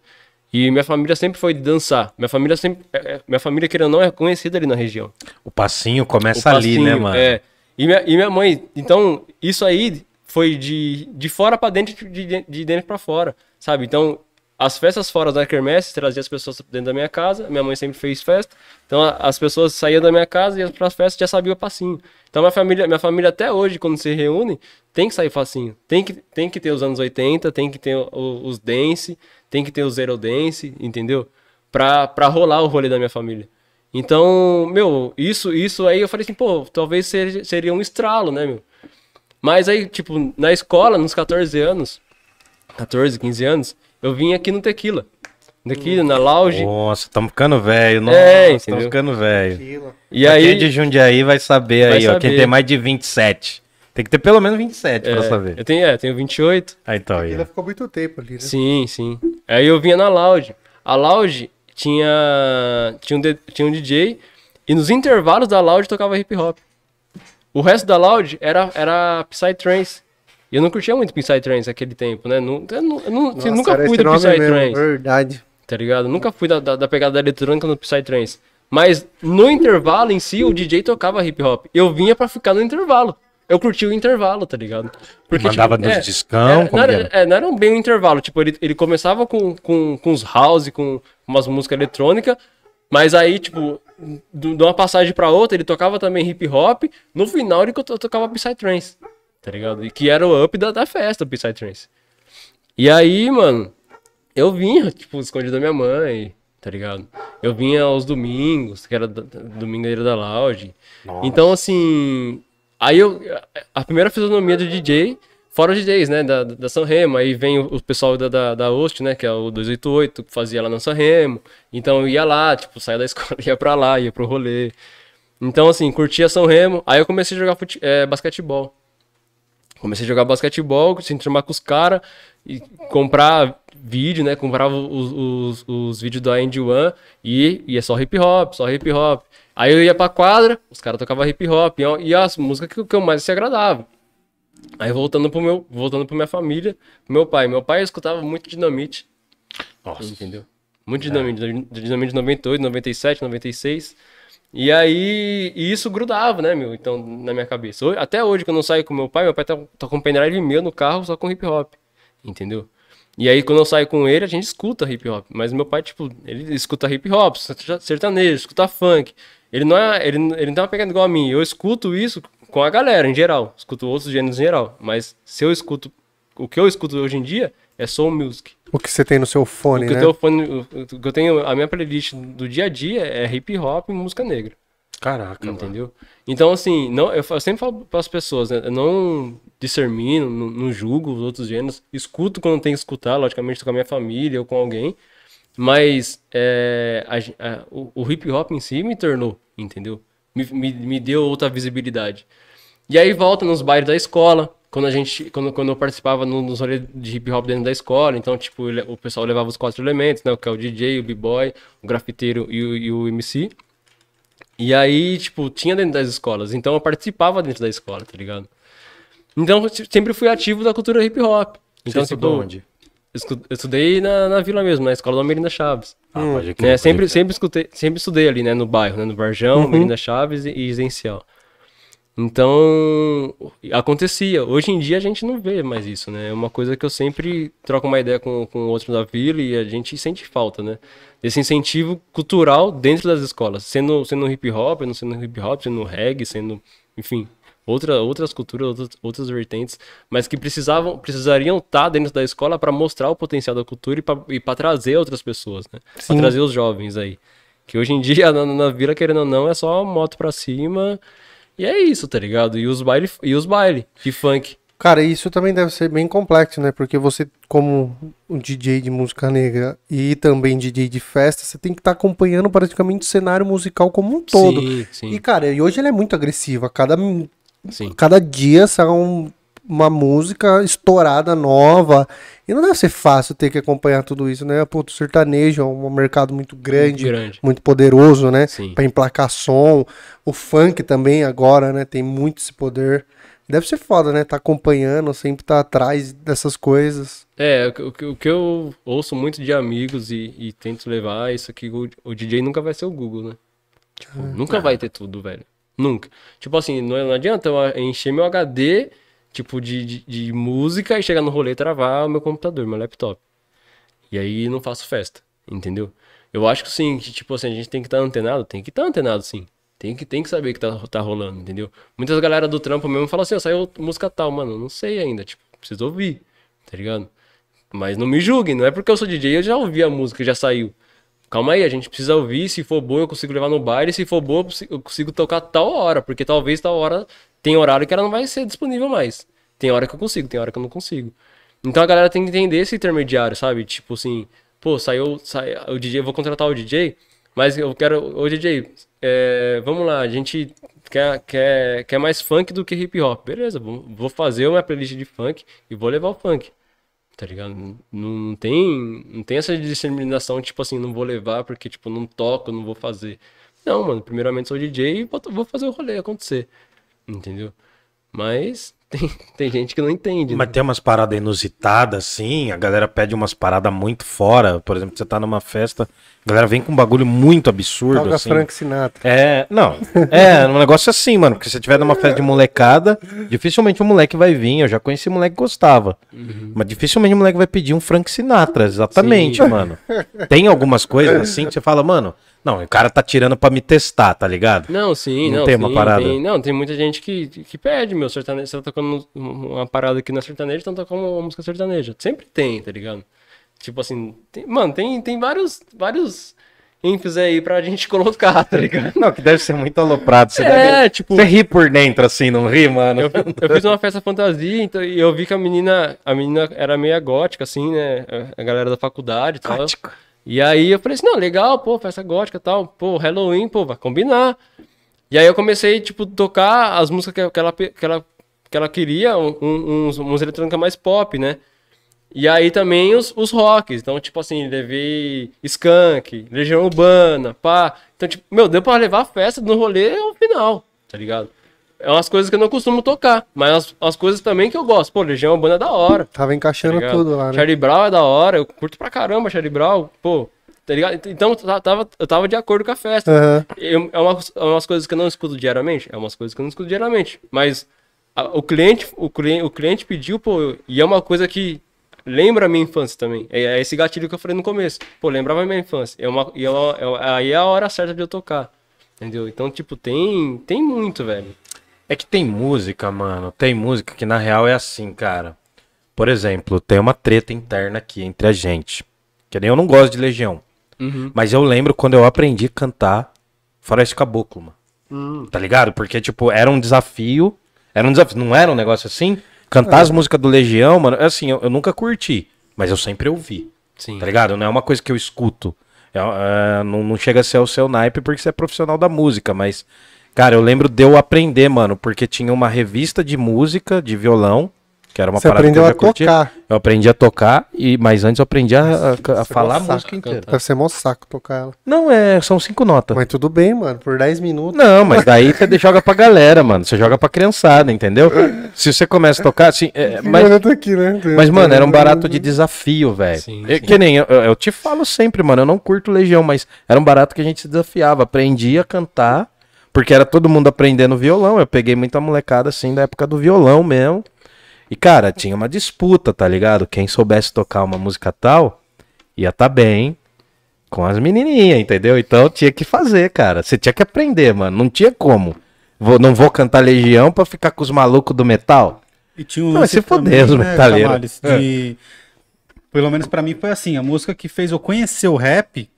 E minha família sempre foi de dançar. Minha família sempre. é- é- Minha família, querendo ou não, é conhecida ali na região. O passinho começa O ali, né, passinho, mano? É. E minha, e minha mãe, então, isso aí foi de, de fora pra dentro, de, de- de dentro pra fora, sabe? Então, as festas fora da quermesse trazia as pessoas dentro da minha casa, minha mãe sempre fez festa, então as pessoas saíam da minha casa e iam pras festas já sabiam o passinho. Então, minha família, minha família até hoje, quando se reúne, tem que sair facinho. Tem que, tem que ter os anos 80, tem que ter os dance, tem que ter o zero dance, entendeu? Pra, pra rolar o rolê da minha família. Então, meu, isso, isso aí eu falei assim, pô, talvez seja, seria um estralo, né, meu? Mas aí, tipo, na escola, nos 14 anos, 14, 15 anos, eu vim aqui no Tequila, daqui na lounge. Nossa, estamos ficando velho. Nossa, É, estamos ficando velho. E Pra aí, Quem é de Jundiaí vai saber Vai aí, ó. Quem saber. tem mais de 27. Tem que ter pelo menos 27 pra é, saber. eu tenho, é, tenho 28. Ah, então aí. Ficou muito tempo ali, né? Sim, sim. Aí eu vinha na lounge. A lounge tinha tinha um, tinha um DJ e nos intervalos da lounge tocava hip hop. O resto da lounge era era Psytrance. E eu não curtia muito Psytrance naquele tempo, né? Não, eu, não- eu não- Nossa, nunca era fui do Psytrance. Verdade. tá ligado? Nunca fui da, da, da pegada eletrônica no Psytrance. Mas no intervalo em si, o DJ tocava hip hop. Eu vinha pra ficar no intervalo. Eu curti o intervalo, tá ligado? Mandava nos discão, é, como não, era, era? é, não era bem um intervalo. Tipo, ele, ele começava com, com, com os house, com umas músicas eletrônicas. Mas aí, tipo, de uma passagem pra outra, ele tocava também hip hop. No final, ele to- tocava Psytrance, tá ligado? E que era o up da, da festa, o Psytrance. E aí, mano, eu vinha, tipo, escondido da minha mãe, tá ligado? Eu vinha aos domingos, que era domingo era da lounge. Então, assim, aí eu, a primeira fisionomia do DJ, fora os DJs, né, da, da São Remo, aí vem o, o pessoal da, da, da Host, né, que é o 288, que fazia lá na São Remo. Então eu ia lá, tipo, saía da escola, ia pra lá, ia pro rolê. Então, assim, curtia São Remo, aí eu comecei a jogar eh, basquetebol. Comecei a jogar basquetebol, se enturmar com os caras e comprar vídeo, né? Comprava os, os, os vídeos da End One e ia só hip hop, só hip hop. Aí eu ia pra quadra, os caras tocavam hip hop e, e as músicas que, que eu mais se agradava. Aí voltando pro meu, voltando pra minha família, meu pai. Meu pai escutava muito dinamite. Entendeu? Muito dinamite, dinamite de 98, 97, 96. E aí, e isso grudava, né, meu? Então, na minha cabeça. Hoje- até hoje, quando eu saio com meu pai, meu pai tá, tá com um pendrive meu no carro só com hip hop. Entendeu? E aí, quando eu saio com ele, a gente escuta hip hop. Mas meu pai, tipo, ele escuta hip hop, sertanejo, escuta funk. Ele não é. Ele, ele não tá pegando igual a mim. Eu escuto isso com a galera em geral. Escuto outros gêneros em geral. Mas se eu escuto. O que eu escuto hoje em dia é soul music. O que você tem no seu fone, o que né? eu tenho fone, o- que eu tenho, a minha playlist do dia a dia é hip hop e música negra. Caraca, mano. Entendeu? Então, assim, não, eu, eu sempre falo para as pessoas, né? Eu não discermino, não, não julgo os outros gêneros. Escuto quando tem que escutar, logicamente, com a minha família ou com alguém. Mas é, a a- o, o hip hop em si me tornou, entendeu? Me, me, me deu outra visibilidade. E aí volta nos bailes da escola, quando a gente, quando, quando eu participava no- nos rolês de hip hop dentro da escola, então, tipo, o pessoal levava os quatro elementos, né? Que é o DJ, o b-boy, o grafiteiro e o, e o MC. E aí, tipo, tinha dentro das escolas. Então eu participava dentro da escola, tá ligado? Então sempre fui ativo da cultura hip hop. Então, Você tipo, onde? Estudei na, na vila mesmo, na escola da Merinda Chaves. Ah, pode crer, Né? pode Sempre, sempre, escutei, sempre estudei ali, né? No bairro, né? No Varjão, Merinda Chaves e, e Zencial. Então, acontecia. Hoje em dia a gente não vê mais isso, né? É uma coisa que eu sempre troco uma ideia com, com outro da vila e a gente sente falta, né? Desse incentivo cultural dentro das escolas. Sendo, sendo hip hop, não sendo hip hop, sendo reggae, sendo, enfim, outra, outras culturas, outras, outras vertentes, mas que precisavam, precisariam estar dentro da escola para mostrar o potencial da cultura e para trazer outras pessoas, né? Para trazer os jovens aí. Que hoje em dia, na, na vila, querendo ou não, é só moto pra cima. E é isso, tá ligado? E os baile, e os baile de funk. Cara, isso também deve ser bem complexo, né? Porque você, como um DJ de música negra e também DJ de festa, você tem que estar acompanhando praticamente o cenário musical como um todo. Sim, sim, E, cara, e hoje ele é muito agressivo. A cada, sim. cada dia sai um- uma música estourada nova. E não deve ser fácil ter que acompanhar tudo isso, né? Pô, o sertanejo é um mercado muito grande, grande. muito poderoso, né? Sim. Pra emplacar som. O funk também agora, né? Tem muito esse poder. Deve ser foda, né? Tá acompanhando, sempre tá atrás dessas coisas. É, o, que- o que- eu ouço muito de amigos e, e tento levar é isso aqui, o, o DJ nunca vai ser o Google, né? Tipo, nunca vai ter tudo, velho. Nunca. Tipo assim, não, não adianta eu encher meu HD, tipo, de, de, de música e chegar no rolê e travar o meu computador, meu laptop. E aí não faço festa, entendeu? Eu acho que sim, que tipo assim, a gente tem que estar antenado, tem que estar antenado sim. Tem que, tem que saber que tá, tá rolando, entendeu? Muitas galera do trampo mesmo falam assim, saiu música tal, mano, não sei ainda, tipo, preciso ouvir, tá ligado? Mas não me julguem, não é porque eu sou DJ, eu já ouvi a música, já saiu. Calma aí, a gente precisa ouvir, se for bom eu consigo levar no baile, se for bom eu consigo- tocar tal hora, porque talvez tal hora tem horário que ela não vai ser disponível mais. Tem hora que eu consigo, tem hora que eu não consigo. Então a galera tem que entender esse intermediário, sabe? Tipo assim, pô, saiu, sai, o DJ, eu vou contratar o DJ, mas eu quero, ô DJ, é, vamos lá, a gente quer, quer, quer mais funk do que hip hop. Beleza, vou fazer uma playlist de funk e vou levar o funk. Tá ligado? Não, não tem, não tem essa discriminação, tipo assim, não vou levar porque, tipo, não toco, não vou fazer. Não, mano, primeiramente sou DJ e vou, fazer o rolê acontecer. Entendeu? Mas tem, tem gente que não entende. Mas né? tem umas paradas inusitadas, assim, a galera pede umas paradas muito fora. Por exemplo, você tá numa festa, a galera vem com um bagulho muito absurdo, Toca assim. Frank Sinatra. É, não. É, um negócio assim, mano. Porque se você tiver numa festa de molecada, dificilmente o moleque vai vir. Eu já conheci moleque que gostava. Mas dificilmente o moleque vai pedir um Frank Sinatra, exatamente, Sim. mano. Tem algumas coisas assim que você fala, mano, não, o cara tá tirando pra me testar, tá ligado? Não, sim, Não não. tem uma sim, parada? tem- não, tem muita gente que, que pede, meu, sertanejo. Você tá tocando uma parada aqui na sertaneja, então tocando uma música sertaneja. Sempre tem, tá ligado? Tipo assim, tem- mano, tem, tem vários, vários infos aí pra gente colocar, tá ligado? Não, que deve ser muito aloprado. Você, É, deve... tipo- você ri por dentro, assim, não ri, mano? Eu, eu fiz uma festa fantasia, então, e eu vi que a menina, a menina era meia gótica, assim, né? A galera da faculdade e tal. Gótico. E aí eu falei assim, não, legal, pô, festa gótica tal, pô, Halloween, pô, vai combinar. E aí eu comecei, tipo, tocar as músicas que, ela, que, ela, que ela queria, um- uns, uns eletrônica mais pop, né? E aí também os, os rocks, então, tipo assim, levei Skunk, Legião Urbana, pá. Então, tipo, meu, deu pra levar a festa no rolê ao final, tá ligado? É umas coisas que eu não costumo tocar, mas as, as coisas também que eu gosto. Pô, Legião é da hora. Tava Tá encaixando ligado? tudo lá, né? Charlie Brown é da hora, eu curto pra caramba Charlie Brown, pô, tá ligado? Então eu tava, eu tava de acordo com a festa. Aham. Eu- é, umas, é umas coisas que eu não escuto diariamente? É umas coisas que eu não escuto diariamente. Mas a- o, cliente, o, cliente, o cliente pediu, pô, e é uma coisa que lembra a minha infância também. É, é esse gatilho que eu falei no começo. Pô, lembrava a minha infância. É uma, e é uma- é- aí é a hora certa de eu tocar. Entendeu? Então, tipo, tem, tem muito, velho. É que tem música, mano. Tem música que na real é assim, cara. Por exemplo, tem uma treta interna aqui entre a gente. Que nem eu não gosto de Legião. Uhum. Mas eu lembro quando eu aprendi a cantar Faroeste Caboclo, mano. Hum. Tá ligado? Porque, tipo, era um desafio. Era um desafio. Não era um negócio assim? Cantar as músicas do Legião, mano, assim, eu, eu nunca curti. Mas eu sempre ouvi. Sim. Tá ligado? Não é uma coisa que eu escuto. É, é, não, não chega a ser o seu naipe porque você é profissional da música, mas. Cara, eu lembro de eu aprender, mano, porque tinha uma revista de música, de violão, que era uma Você parada aprendeu que eu a já curtia. tocar. Eu aprendi a tocar, e, mas antes eu aprendi a, a- a falar a música inteira. Deve ser mó saco tocar ela. Não, é, são cinco notas. Mas tudo bem, mano. Por 10 minutos. Não, mas daí você joga pra galera, mano. Você joga pra criançada, entendeu? Se você começa a tocar, assim. é, mas, aqui, né? mas, mano, era um barato de desafio, velho. É. Que nem eu, eu- eu te falo sempre, mano. Eu não curto Legião, mas era um barato que a gente se desafiava. Aprendi a cantar, porque era todo mundo aprendendo violão. Eu peguei muita molecada, assim, da época do violão mesmo. E, cara, tinha uma disputa, tá ligado? Quem soubesse tocar uma música tal, ia tá bem com as menininhas, entendeu? Então tinha que fazer, cara. Você tinha que aprender, mano. Não tinha como. Vou, não vou cantar Legião pra ficar com os malucos do metal. E tinha um Não, se foder, os metaleiros. Camales, de... Pelo menos pra mim foi assim, a música que fez eu conhecer o rap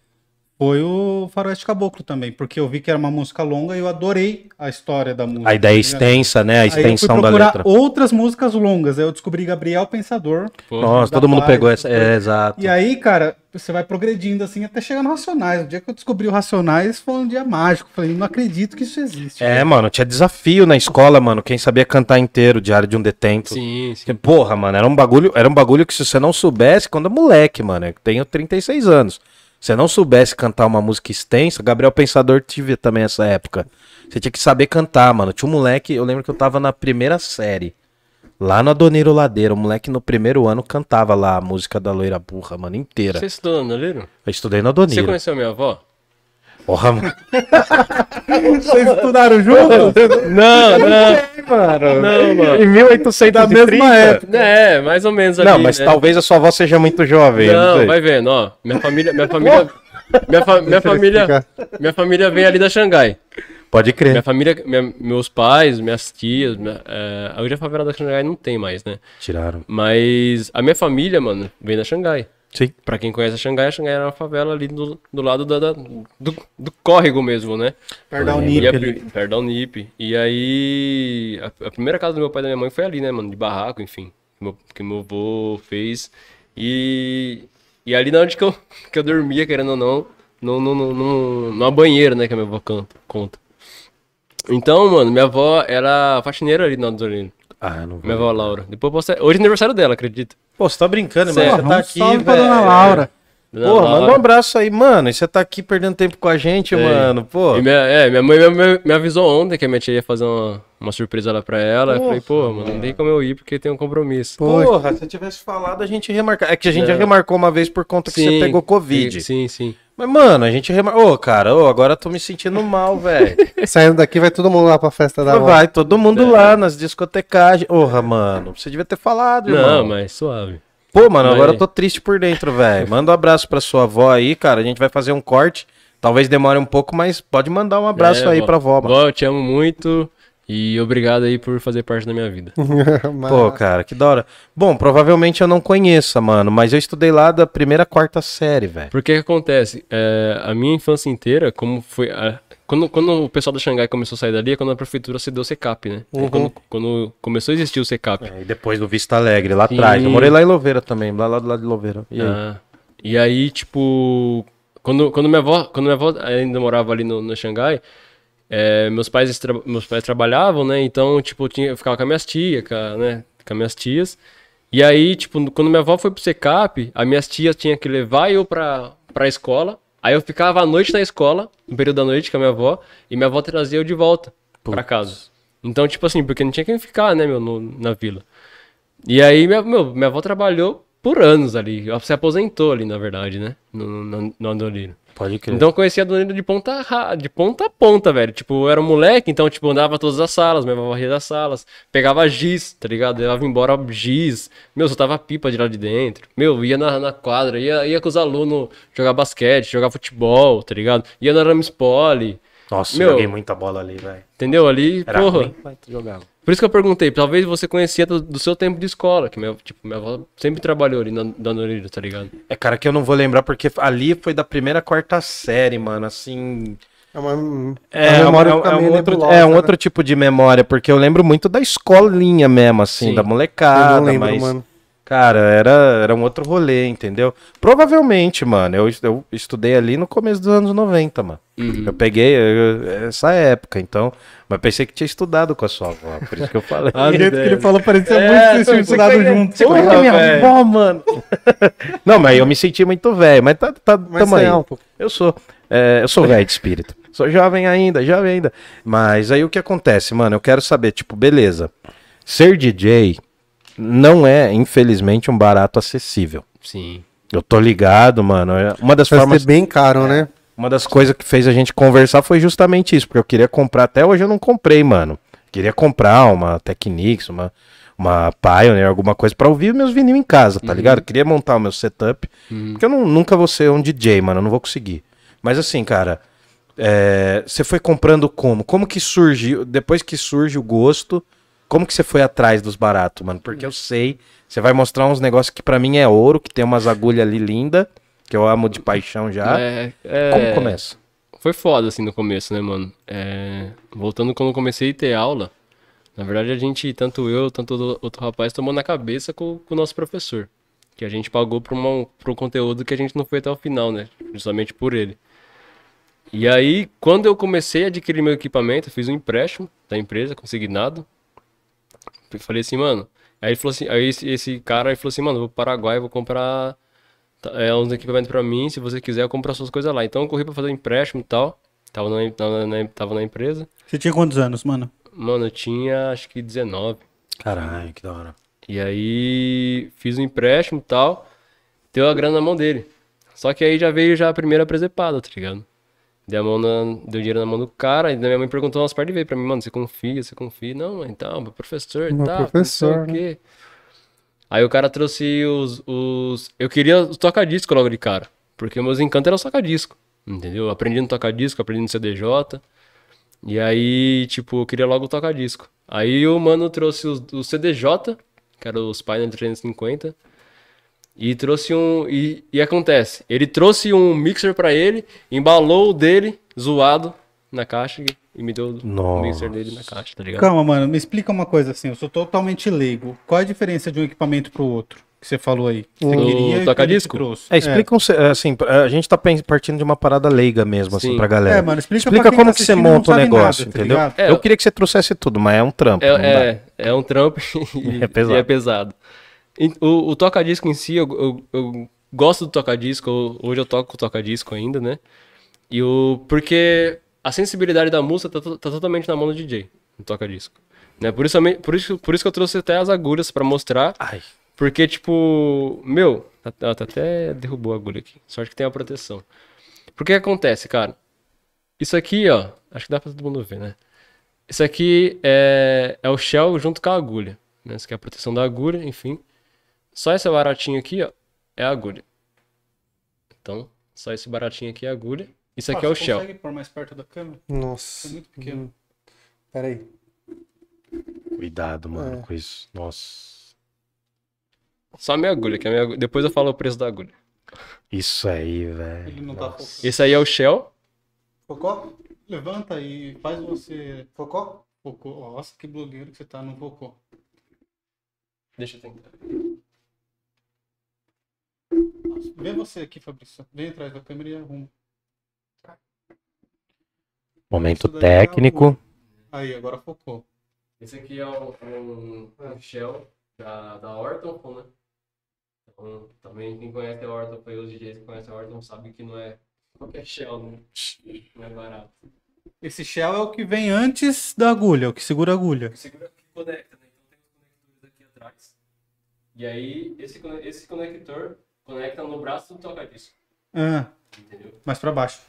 foi o Faroeste Caboclo também, porque eu vi que era uma música longa e eu adorei a história da música. A ideia ligado? extensa, né? A Aí eu fui extensão da letra. outras músicas longas, aí eu descobri Gabriel Pensador. Pô, Nossa, todo mundo paz, pegou essa. É, exato. E aí, cara, você vai progredindo assim até chegar no Racionais. O dia que eu descobri o Racionais foi um dia mágico. Falei, não acredito que isso existe. É, mano, tinha desafio na escola, mano. Quem sabia cantar inteiro, Diário de um Detento. Sim, sim. Que, Porra, mano, era um bagulho, era um bagulho que se você não soubesse, quando é moleque, mano, eu tenho 36 anos. Se você não soubesse cantar uma música extensa, Gabriel Pensador tive também essa época. Você tinha que saber cantar, mano. Tinha um moleque, eu lembro que eu tava na primeira série. Lá no Adoneiro Ladeira, o moleque no primeiro ano cantava lá a música da Loira Burra, mano, inteira. Você estudou no Leiro? Eu estudei no Você Adoneiro. conheceu minha avó? Porra, mano. Vocês estudaram juntos? Não, não. mano. Não, mano. Em 1830. Da mesma época. É, mais ou menos ali. Não, mas né? talvez a sua avó seja muito jovem. Não, sei. vai vendo, ó. Minha família. Minha família. Minha, fa- minha família. explicar. Minha família vem ali da Xangai. Pode crer. Minha família, minha- meus pais, minhas tias. Minha, é, hoje a favela da Xangai não tem mais, né? Tiraram. Mas a minha família, mano, vem da Xangai. Sim. Pra quem conhece a Xangai, a Xangai era uma favela ali do, do lado da, da- do, do córrego mesmo, né? Perdão, Nip da Unip. E aí, a, a primeira casa do meu pai e da minha mãe foi ali, né, mano? De barraco, enfim. Que meu, que meu avô fez. E E ali na onde que eu, que eu dormia, querendo ou não, no, no, no, no, numa banheira, né, que a minha avó canta, conta. Então, mano, minha avó era faxineira ali na Adolino. Ah, não Minha vou. avó Laura. Depois posso... Hoje é aniversário dela, acredita? Pô, você tá brincando, mano. Você tá um aqui, salve pra dona Laura. Dona Porra, manda um abraço aí, mano. E você tá aqui perdendo tempo com a gente, mano. Pô. E minha, é, minha mãe me, me- avisou ontem que a minha tia ia fazer uma, uma surpresa lá pra ela. eu falei, pô, mano, não tem como eu ir porque tem um compromisso. Porra, se eu tivesse falado, a gente ia remarcar. É que a gente já remarcou uma vez por conta que você pegou Covid. Sim, sim. Mas, mano, a gente remarcou. Ô, cara, ô, agora eu tô me sentindo mal, velho. Saindo daqui, vai todo mundo lá pra festa da. Vai todo mundo lá nas discotecagens. Porra, mano, você devia ter falado, irmão. Não, mas suave. Pô, mano, Mas- agora eu tô triste por dentro, velho. Manda um abraço pra sua avó aí, cara. A gente vai fazer um corte. Talvez demore um pouco, mas pode mandar um abraço É, aí vó. pra avó, mano. Vó, eu te amo muito e obrigado aí por fazer parte da minha vida. Pô, cara, que da hora. Bom, provavelmente eu não conheça, mano, mas eu estudei lá da primeira à quarta série, velho. Porque que acontece? É, a minha infância inteira, como foi. a- quando, quando o pessoal da Xangai começou a sair dali, é quando a prefeitura cedeu o SECAP, né? É Quando, quando começou a existir o SECAP. E depois do Vista Alegre, lá atrás. Eu morei lá em Louveira também, lá, lá do lado de Louveira. E aí? Ah, e aí, tipo, quando, quando, minha avó, quando minha avó ainda morava ali no, no Xangai, é, meus, pais, tra- meus pais trabalhavam, né? Então, tipo, eu, tinha, eu ficava com as minhas tias, com, a- né? com as minhas tias. E aí, tipo, quando minha avó foi pro SECAP, as minhas tias tinham que levar eu pra, pra escola. Aí eu ficava à noite na escola, no período da noite com a minha avó, e minha avó trazia eu de volta pra casa. Então, tipo assim, porque não tinha quem ficar, né, meu, no- na vila. E aí, minha, meu, minha avó trabalhou por anos ali. Ela se aposentou ali, na verdade, né? No, no, no Adolino. Pode crer. Então eu conhecia a Adolino de ponta, de ponta a ponta, velho. Tipo, eu era um moleque, então, tipo, andava todas as salas, avó varria das salas. Pegava giz, tá ligado? Levava embora giz. Meu, soltava pipa de lá de dentro. Meu, ia na, na quadra, ia, ia com os alunos jogar basquete, jogar futebol, tá ligado? Ia na Rames Poli. Nossa, Meu- joguei muita bola ali, velho. Entendeu? Ali, Era porra. ruim, mas tu jogava. Por isso que eu perguntei, talvez você conhecia do, do seu tempo de escola, que minha, tipo, minha avó sempre trabalhou ali na Dona Olírio, tá ligado? É, cara, que eu não vou lembrar, porque ali foi da primeira quarta série, mano, assim... É uma, É, memória é, é um outro, é um né? outro tipo de memória, porque eu lembro muito da escolinha mesmo, assim, Sim. da Eu molecada, não lembro, mas... mano. Cara, era, era um outro rolê, entendeu? Provavelmente, mano, eu, eu estudei ali no começo dos anos 90, mano. Uhum. Eu peguei eu- essa época, então... Mas pensei que tinha estudado com a sua avó, por isso que eu falei. Ah, O jeito que ele falou parecia É, muito tô- tinham estudado você junto. Você conhece minha velho. avó, mano? Não, mas eu me senti muito velho, mas tá, tá, Mas tamo aí. é um. Eu sou. é, eu sou velho de espírito. Sou jovem ainda, jovem ainda. Mas aí o que acontece, mano? Eu quero saber, tipo, beleza. Ser DJ não é, infelizmente, um barato acessível. Sim. Eu tô ligado, mano. é- Uma das Deve formas. ser bem caro, né? Uma das coisas que fez a gente conversar foi justamente isso, porque eu queria comprar, até hoje eu não comprei, mano. Queria comprar uma Technics, uma, uma Pioneer, alguma coisa pra ouvir meus vinil em casa, tá ligado? Queria montar o meu setup, porque eu não- nunca vou ser um DJ, mano, eu não vou conseguir. Mas assim, cara, é, você foi comprando como? Como que surgiu, depois que surge o gosto, como que você foi atrás dos baratos, mano? Porque eu sei, você vai mostrar uns negócios que pra mim é ouro, que tem umas agulhas ali linda, que eu amo de paixão já. É, é, Como começa? Foi foda, assim, no começo, né, mano? É, voltando quando eu comecei a ter aula, na verdade a gente, tanto eu, tanto outro rapaz, tomou na cabeça com, com o nosso professor. Que a gente pagou por, uma, por um conteúdo que a gente não foi até o final, né? Justamente por ele. E aí, quando eu comecei a adquirir meu equipamento, eu fiz um empréstimo da empresa, consignado. Eu falei assim, mano. Aí ele falou assim, aí esse, esse cara aí falou assim, mano, eu vou pro Paraguai, vou comprar tá, é, uns equipamentos pra mim, se você quiser, eu compro as suas coisas lá. Então eu corri pra fazer um empréstimo e tal. Tava na, tava na, tava na empresa. Você tinha quantos anos, mano? Mano, eu tinha acho que 19. Caralho, que da hora. E aí fiz um empréstimo e tal. Deu a grana na mão dele. Só que aí já veio já a primeira presepada, tá ligado? Deu, a mão na, dinheiro na mão do cara, e minha mãe perguntou umas partes de vez pra mim, mano, você confia, você confia? Não, mãe, tá, meu professor, Meu tá, não sei professor, o quê. Aí o cara trouxe os, os... Eu queria os toca-disco logo de cara, porque meus encantos eram os toca-disco, entendeu? Eu aprendi no toca-disco, aprendi no CDJ, e aí, tipo, eu queria logo o toca-disco. Aí o mano trouxe os, os CDJ, que eram os Pioneer 350, e trouxe um. E, e acontece, ele trouxe um mixer pra ele, embalou o dele, zoado, na caixa, e me deu o Nossa. mixer dele na caixa, tá ligado? Calma, mano, me explica uma coisa assim, eu sou totalmente leigo. Qual é a diferença de um equipamento pro outro? que você falou aí. Você O queria toca-disco? que. É, explica um, se- assim, a gente tá partindo de uma parada leiga mesmo, assim, Sim. pra É, galera. é, mano, explica, Explica pra quem como tá que você monta o negócio, nada, tá entendeu? ligado? É, eu queria que você trouxesse tudo, mas é um trampo. É, é, é um trampo e É pesado. e é pesado. O, o toca-disco em si, eu, eu, eu gosto do toca-disco, hoje eu toco o toca-disco ainda, né? E o, porque a sensibilidade da música tá, tá totalmente na mão do DJ, no toca-disco. Né? Por, isso, por, isso, por isso que eu trouxe até as agulhas pra mostrar, Ai, porque, tipo, meu, tá, tá- tá até derrubou a agulha aqui. Sorte que tem a proteção. Porque que acontece, cara? Isso aqui, ó, acho que dá pra todo mundo ver, né? Isso aqui é, é o shell junto com a agulha. Né? Isso aqui é a proteção da agulha, enfim. Só esse baratinho aqui, ó, é a agulha. Então, só esse baratinho aqui é a agulha. Isso aqui Ah, é o você shell. consegue pôr mais perto da câmera? Nossa. É muito pequeno. Pera aí. cuidado, mano, É. com isso. Nossa. Só a minha agulha, que é a minha agulha. Depois eu falo o preço da agulha. Isso aí, velho. Ele não tá focando. Esse aí é o shell. Focou? Levanta e faz você. Focou? Focou. Nossa, que blogueiro que você tá, não focou. Deixa eu tentar. Vê você aqui, Fabrício. Vem atrás da câmera e arruma. Momento Isso daí é técnico. Aí, agora focou. Esse aqui é um, um, um shell da, da Orton, né? Então, também quem conhece a Orton, foi os DJs que conhecem a Orton, sabe que não é qualquer shell, né? Não é barato. Esse shell é o que vem antes da agulha, o que segura a agulha. Segura aqui e conecta, né? Então tem os conectores aqui atrás. E aí, esse, esse conector conecta no braço do toca-disco, Ah, entendeu? mais pra baixo.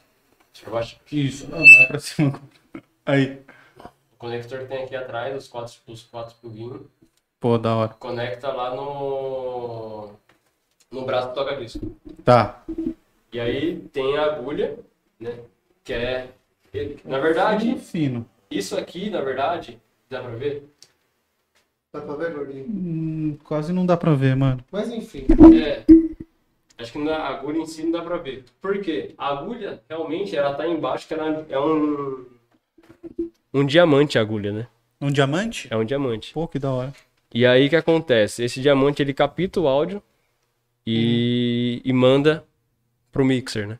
Deixa eu baixar. Isso. Ah, mais pra cima. Aí. O conector que tem aqui atrás, os quatro, os quatro pluguinhos, Pô, da hora. conecta lá no, no braço do toca-disco. Tá. E aí tem a agulha, né? Que é. Na verdade, Fino, fino. isso aqui, na verdade, dá pra ver? Dá pra ver, gordinho? Hum, quase não dá pra ver, mano. Mas enfim. É. Acho que na agulha em si não dá pra ver. Por quê? A agulha, realmente, ela tá embaixo, que ela é um. Um diamante a agulha, né? Um diamante? É um diamante. Pô, que da hora. E aí o que acontece? Esse diamante ele capta o áudio e, e manda pro mixer, né?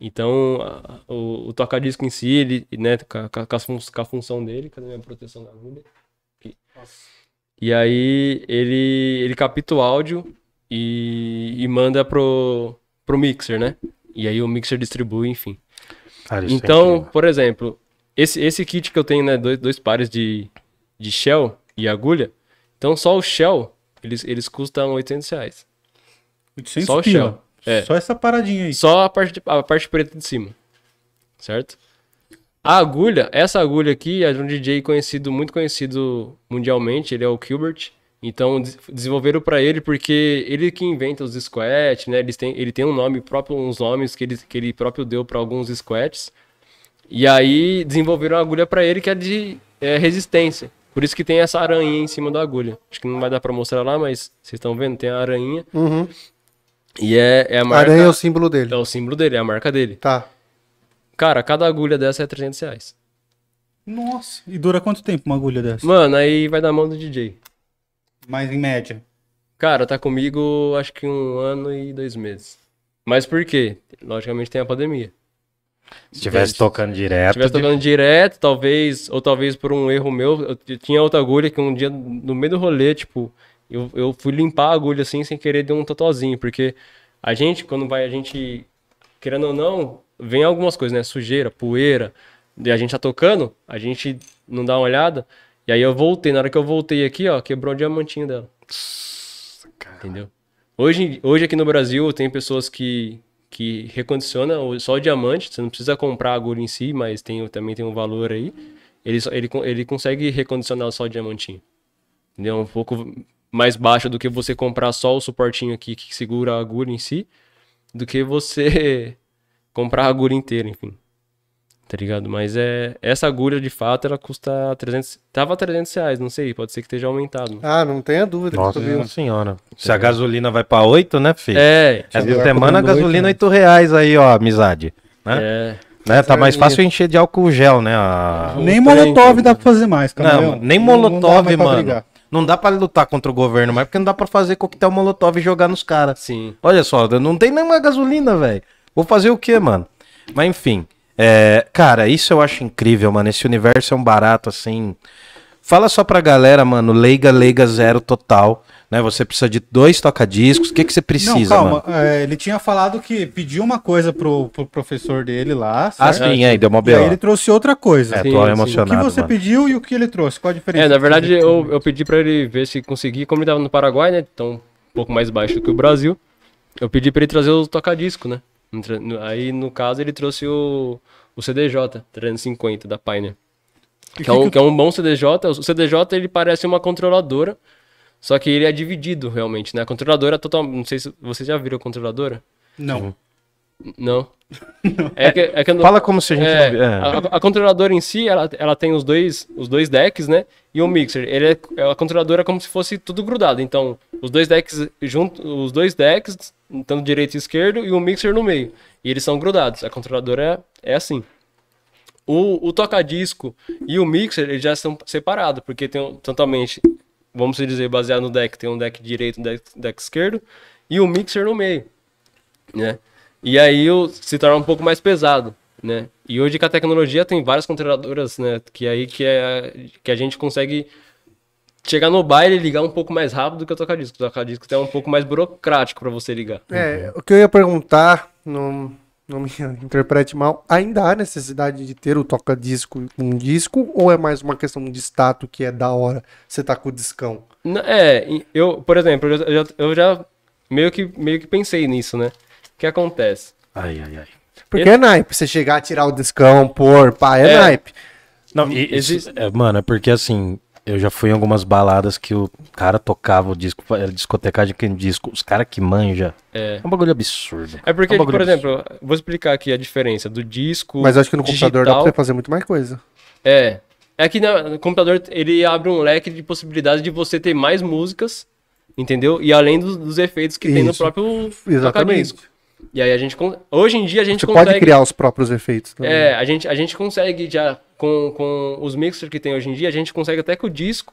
Então a- o, o toca-disco em si, ele, né, com a, com a fun- com a função dele, cadê minha proteção da agulha? E aí ele, ele capta o áudio e, e manda pro, pro mixer, né? E aí o mixer distribui, enfim. É Então, por exemplo, esse, esse kit que eu tenho, né, dois, dois pares de, de shell e agulha, então só o shell, eles, eles custam 800 reais. 800 Só o pila. shell. É. Só essa paradinha aí. Só a parte, a parte preta de cima, certo? A agulha, essa agulha aqui é de um DJ conhecido, muito conhecido mundialmente, ele é o Gilbert. Então des- desenvolveram pra ele porque ele que inventa os squats, né? Eles têm, ele tem um nome próprio, uns nomes que ele, que ele próprio deu pra alguns squats. E aí desenvolveram uma agulha pra ele que é de é, resistência. Por isso que tem essa aranha em cima da agulha. Acho que não vai dar pra mostrar lá, mas vocês estão vendo, tem a aranha. Uhum. E é, é a marca. Aranha é o símbolo dele. É o símbolo dele, é a marca dele. Tá. Cara, cada agulha dessa é 300 reais. Nossa. E dura quanto tempo uma agulha dessa? Mano, aí vai da mão do DJ. Mais em média. Cara, tá comigo acho que um ano e dois meses. Mas por quê? Logicamente tem a pandemia. Se tivesse tocando Se direto. tivesse tocando direto, talvez, ou talvez por um erro meu, eu tinha outra agulha que um dia, no meio do rolê, tipo, eu, eu fui limpar a agulha assim, sem querer, deu um totozinho, porque a gente, quando vai, a gente, querendo ou não, vem algumas coisas, né? Sujeira, poeira, e a gente tá tocando, a gente não dá uma olhada, e aí eu voltei, na hora que eu voltei aqui, ó, quebrou o diamantinho dela. Entendeu? Hoje, hoje aqui no Brasil tem pessoas que, que recondicionam só o diamante, você não precisa comprar a agulha em si, mas tem, também tem um valor aí. Ele, ele, ele consegue recondicionar só o diamantinho. Entendeu? Um pouco mais baixo do que você comprar só o suportinho aqui que segura a agulha em si, do que você comprar a agulha inteira, enfim. Tá ligado? Mas é essa agulha de fato ela custa 300, tava 300 reais, não sei, pode ser que esteja aumentado. Ah, não tenha dúvida Nossa que senhora. Se a gasolina vai pra 8, né, filho? É, Essa semana a gasolina oito, 8 reais aí, ó, amizade. Né? é. Né? Tá mais fácil encher de álcool gel, né? a- Nem molotov dá pra fazer mais, cara. Não, nem molotov, mano. Não dá pra lutar contra o governo, mas porque não dá pra fazer coquetel molotov e jogar nos caras. Sim. Olha só, não tem nenhuma gasolina, velho. Vou fazer o quê, mano? Mas enfim, é, cara, isso eu acho incrível, mano. Esse universo é um barato, assim. Fala só pra galera, mano, leiga, leiga zero total. Né? Você precisa de dois toca-discos. O que, que você precisa, Não, calma. mano? é, ele tinha falado que pediu uma coisa pro, pro professor dele lá. Ah, certo? sim, aí, deu uma E aí ele trouxe outra coisa. É, Sim, tô sim. O que emocionado, você mano. pediu e o que ele trouxe? Qual a diferença? É, na verdade, eu, eu pedi pra ele ver se conseguia, como ele tava no Paraguai, né? Então, um pouco mais baixo do que o Brasil. Eu pedi pra ele trazer o toca-disco, né? Aí, no caso, ele trouxe o, o CDJ 350 da Pioneer. E Que é, um, que é um bom CDJ. O CDJ, ele parece uma controladora, só que ele é dividido, realmente, né? A controladora é total... Não sei se vocês já viram a controladora. Não. Não. É que, é que Fala como se a gente é, não é. a, a controladora em si, ela, ela tem os dois, os dois decks, né? E o mixer. Ele é, a controladora é como se fosse tudo grudado. Então, os dois decks junto, os dois decks, tanto direito e esquerdo, e o mixer no meio. E eles são grudados. A controladora é, é assim. O, o toca-disco e o mixer, eles já são separados, porque tem um- totalmente, vamos dizer, baseado no deck, tem um deck direito e um deck, deck esquerdo, e o mixer no meio, né? E aí o, se torna um pouco mais pesado, né? E hoje com a tecnologia tem várias controladoras, né? Que aí que, é, que a gente consegue chegar no baile e ligar um pouco mais rápido do que o toca-disco. O toca-disco é um pouco mais burocrático para você ligar. É, o que eu ia perguntar, não, não me interprete mal, ainda há necessidade de ter o toca-disco um disco ou é mais uma questão de status que é da hora você tá com o discão? É, eu, por exemplo, eu já, eu já meio, que, meio que pensei nisso, né? O que acontece? Ai, ai, ai. Porque é naipe, você chegar a tirar o discão, pôr, pá, é, É. naipe. Não, e, isso- é, mano, é porque assim, eu já fui em algumas baladas que o cara tocava o disco, era discotecagem com disco, os caras que manja. É. É um bagulho absurdo. É porque, um bagulho por exemplo, vou explicar aqui a diferença do disco. Mas acho que no computador dá pra digital. você fazer muito mais coisa. É. É que no computador ele abre um leque de possibilidades de você ter mais músicas, entendeu? E além dos, dos efeitos que tem no Isso. próprio Exatamente. E aí a gente. Hoje em dia a gente Você consegue. pode criar os próprios efeitos também. É, a gente, a gente consegue já, com, com os mixers que tem hoje em dia, a gente consegue até com o disco,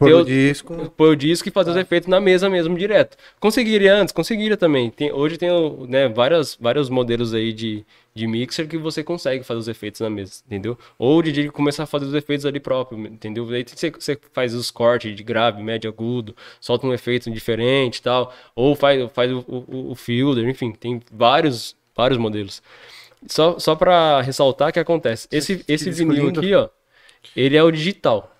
eu- o disco. pôr o disco e fazer os efeitos na mesa mesmo, direto. Conseguiria antes, conseguiria também. Tem, hoje tem né, várias, vários modelos aí de, de mixer que você consegue fazer os efeitos na mesa, entendeu? Ou o DJ começar a fazer os efeitos ali próprio, entendeu? Aí você, você faz os cortes de grave, médio, agudo, solta um efeito diferente e tal. Ou faz, faz o, o, o filter, enfim, tem vários, vários modelos. Só, só pra ressaltar o que acontece. Esse, esse vinil lindo. aqui, ó, ele é o digital.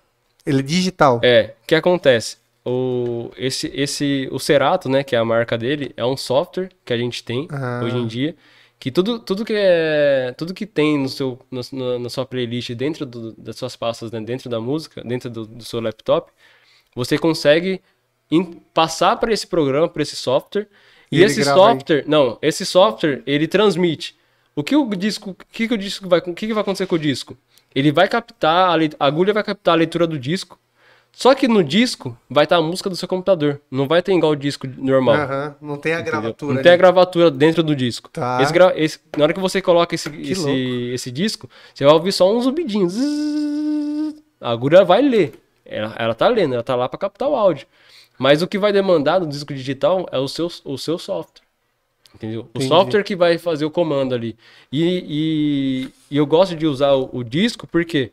Ele é digital. É, o que acontece? O, esse, esse, o Cerato, né, que é a marca dele, é um software que a gente tem Ah. hoje em dia, que tudo, tudo que é, tudo que tem no seu, no- na, sua playlist dentro do- das suas pastas, né, dentro da música, dentro do, do seu laptop, você consegue in- passar para esse programa, para esse software, E e, esse grava aí. software, não, esse software ele transmite. O que o disco, o que, que o disco vai, o que, que vai acontecer com o disco? Ele vai captar, a, a agulha vai captar a leitura do disco. Só que no disco vai estar a música do seu computador. Não vai ter igual o disco normal. Não tem a entendeu? gravatura. Não tem a ali. gravatura dentro do disco. Tá. Esse esse- na hora que você coloca esse, esse, esse disco, você vai ouvir só um zumbidinho. A agulha vai ler. Ela, ela tá lendo, ela tá lá para captar o áudio. Mas o que vai demandar do disco digital é o seu, o seu software. Entendeu? O Entendi. software que vai fazer o comando ali. E, e, e eu gosto de usar o, o disco porque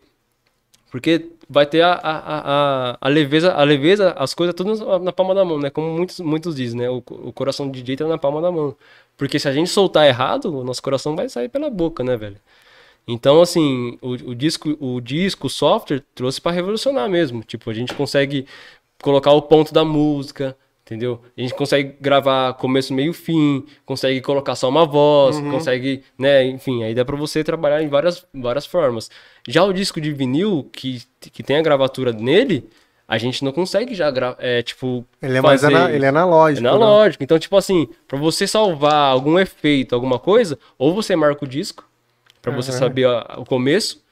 porque vai ter a, a, a- a, leveza, a leveza, as coisas todas na, palma da mão, né? Como muitos, muitos dizem, né? O, o coração do DJ tá na palma da mão. Porque se a gente soltar errado, o nosso coração vai sair pela boca, né, velho? Então, assim, o, o disco, o disco, o software trouxe para revolucionar mesmo. Tipo, a gente consegue colocar o ponto da música, entendeu? A gente consegue gravar começo, meio, fim, consegue colocar só uma voz, consegue, né, enfim, aí dá para você trabalhar em várias, várias formas. Já o disco de vinil, que, que tem a gravatura nele, a gente não consegue já, é, tipo, Ele é mais fazer- ana- ele é analógico. né? analógico. Então, tipo assim, pra você salvar algum efeito, alguma coisa, ou você marca o disco, pra você Aham. saber a- o começo,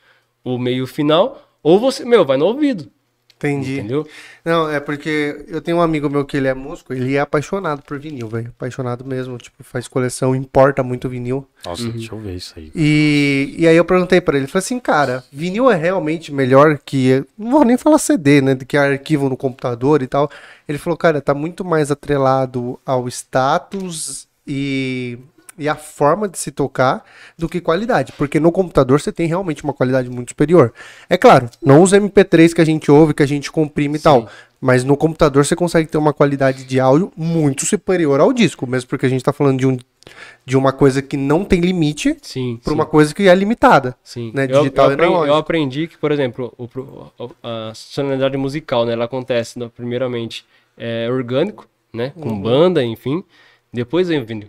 o meio e o final, ou você, meu, vai no ouvido. Entendi. Entendeu? Não, é porque eu tenho um amigo meu que ele é músico, ele é apaixonado por vinil, velho. Apaixonado mesmo, tipo, faz coleção, importa muito vinil. Nossa, Uhum. deixa eu ver isso aí. E, e aí eu perguntei pra ele, falei assim, cara, vinil é realmente melhor que, não vou nem falar CD, né, do que arquivo no computador e tal. Ele falou, cara, tá muito mais atrelado ao status e, e a forma de se tocar do que qualidade, porque no computador você tem realmente uma qualidade muito superior. É claro, não os MP3 que a gente ouve, que a gente comprime e tal, mas no computador você consegue ter uma qualidade de áudio muito superior ao disco, mesmo porque a gente tá falando de um de uma coisa que não tem limite Sim. para sim. uma coisa que é limitada. Sim. né, Eu- digital eu, e aprendi, eu aprendi que, por exemplo, o, a sonoridade musical, né? Ela acontece, primeiramente, é orgânico, né? Com Uhum. banda, enfim. Depois vem.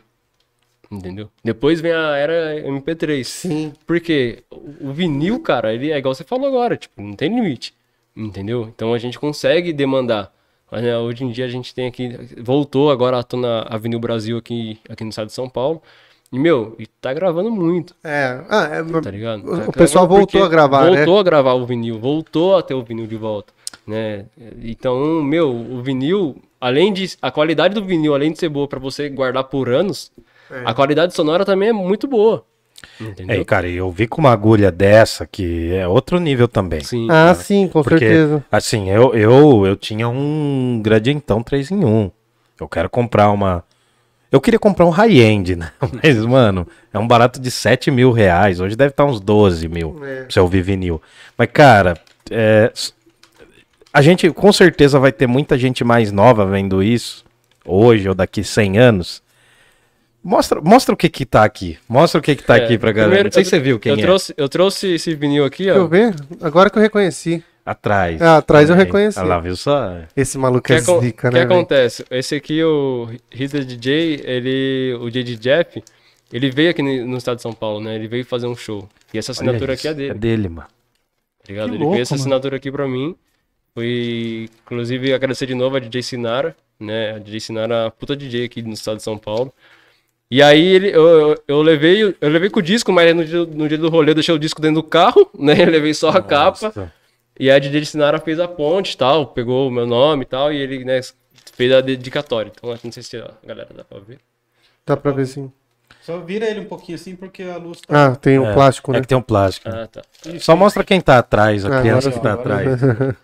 Entendeu? Depois vem a era MP3. Sim. Porque o vinil, cara, ele é igual você falou agora, tipo, não tem limite. Entendeu? Então a gente consegue demandar. Mas, né, hoje em dia a gente tem aqui. Voltou agora à tona a Vinil Brasil aqui, aqui no estado de São Paulo. E, meu, e tá gravando muito, É, ah, é, tá ligado? O- Tá o pessoal voltou a gravar, né? Voltou a gravar o vinil, voltou a ter o vinil de volta, né? Então, meu, o vinil, além de. A qualidade do vinil, além de ser boa pra você guardar por anos, É. a qualidade sonora também é muito boa. É, Entendeu? e, cara, eu vi com uma agulha dessa que é outro nível também. Sim. ah, sim, com Porque, certeza. assim, eu, eu, eu tinha um gradientão 3 em 1. Eu quero comprar uma. Eu queria comprar um high-end, né? Mas, mano, é um barato de 7 mil reais. Hoje deve estar uns 12 mil É. pra você ouvir vinil. Mas, cara, é, a gente com certeza vai ter muita gente mais nova vendo isso, hoje ou daqui 100 anos. Mostra, mostra o que que tá aqui. Mostra o que que tá É, aqui pra galera. primeiro, Não sei eu- se você viu quem eu é. Trouxe, eu trouxe esse vinil aqui, Deixa eu ó. ver. Agora que eu reconheci. Atrás. Ah, atrás eu Também. reconheci. Olha lá, viu só? Esse maluco O que, é zica, que né? velho? acontece? Esse aqui, o Hitler DJ, ele, o DJ Jeff, ele veio aqui no estado de São Paulo, né? Ele veio fazer um show. E essa assinatura aqui é dele. É dele, mano. Tá ligado? Que ele louco, fez essa mano. assinatura aqui pra mim. Foi, inclusive, agradecer de novo a DJ Sinara, né? A DJ Sinara, puta DJ aqui no estado de São Paulo. E aí ele, eu, eu, eu levei, eu levei com o disco, mas no dia, no dia do rolê eu deixei o disco dentro do carro, né? Eu levei só a capa. Nossa. E a DJ Sinara fez a ponte e tal, pegou o meu nome e tal, e ele, né, fez a dedicatória. Então, não sei se a galera dá pra ver. Dá pra ver sim. Só vira ele um pouquinho assim, porque a luz tá. Ah, tem um É, plástico, É né? que tem um plástico. Ah, tá. Só mostra quem tá atrás, a Ah, criança agora que tá sim. atrás.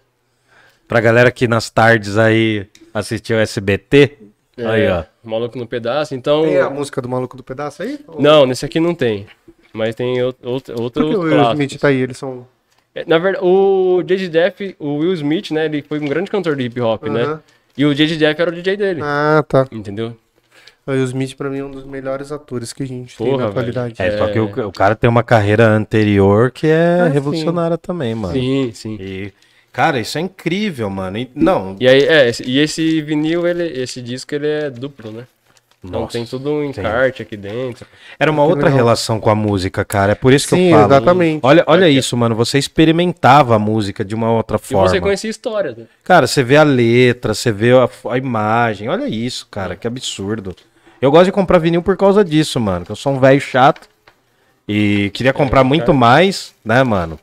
pra galera que nas tardes aí assistiu SBT. Aí, ó. É, Maluco no pedaço, então... Tem a música do maluco do pedaço aí? Ou- Não, nesse aqui não tem. Mas tem outro, outro, Por que o Will clássico. Smith tá aí? Eles são. É, Na verdade, o J.J. Jeff, o Will Smith, né, ele foi um grande cantor de hip hop, né? E o J.J. Jeff era o DJ dele, Ah, tá. entendeu? O Will Smith, pra mim, é um dos melhores atores que a gente tem Porra, na atualidade. É, só que o, o cara tem uma carreira anterior que é Ah, sim. revolucionária também, mano. Sim, sim. E, cara, isso é incrível, mano. E- não, E aí, é, esse- e esse vinil, ele, esse disco, ele é duplo, né? Então Nossa, tem tudo um encarte aqui dentro. Era uma Que outra legal. relação com a música, cara. É por isso que Sim, eu falo. exatamente. Olha, olha isso, mano. Você experimentava a música de uma outra E forma. você conhecia histórias, né? Cara, você vê a letra, você vê a, a imagem. Olha isso, cara. Que absurdo. Eu gosto de comprar vinil por causa disso, mano. Que eu sou um velho chato. E queria comprar muito cara. mais, né, mano?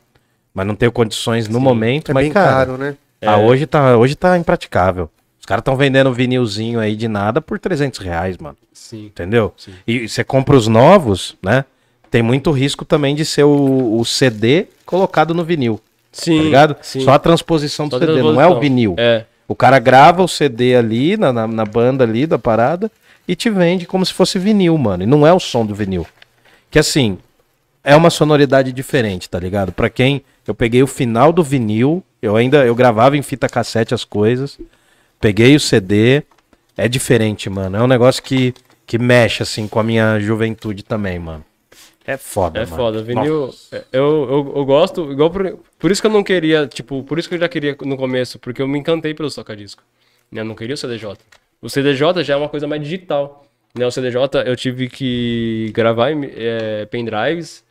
Mas não tenho condições no momento. É mas, bem cara, caro, né? ah, hoje, tá, hoje tá impraticável. Os caras estão vendendo vinilzinho aí de nada por 300 reais, mano. Sim. Entendeu? Sim. E você compra os novos, né? Tem muito risco também de ser o, o CD colocado no vinil. Sim. Tá ligado? Sim. Só a transposição do Só CD, não é transposição. o vinil. É. O cara grava o CD ali na, na, na banda ali da parada e te vende como se fosse vinil, mano. E não é o som do vinil. Que assim, é uma sonoridade diferente, tá ligado? Pra quem eu peguei o final do vinil, eu ainda eu gravava em fita cassete as coisas, peguei o CD, é diferente, mano. É um negócio que que mexe assim com a minha juventude também, mano. É foda, É mano. foda, vinil. Eu, eu, eu gosto, igual por, por isso que eu não queria, tipo, por isso que eu já queria no começo, porque eu me encantei pelo toca-disco. né? Eu não queria o CDJ. O CDJ já é uma coisa mais digital. Né? O CDJ eu tive que gravar em é, pendrives.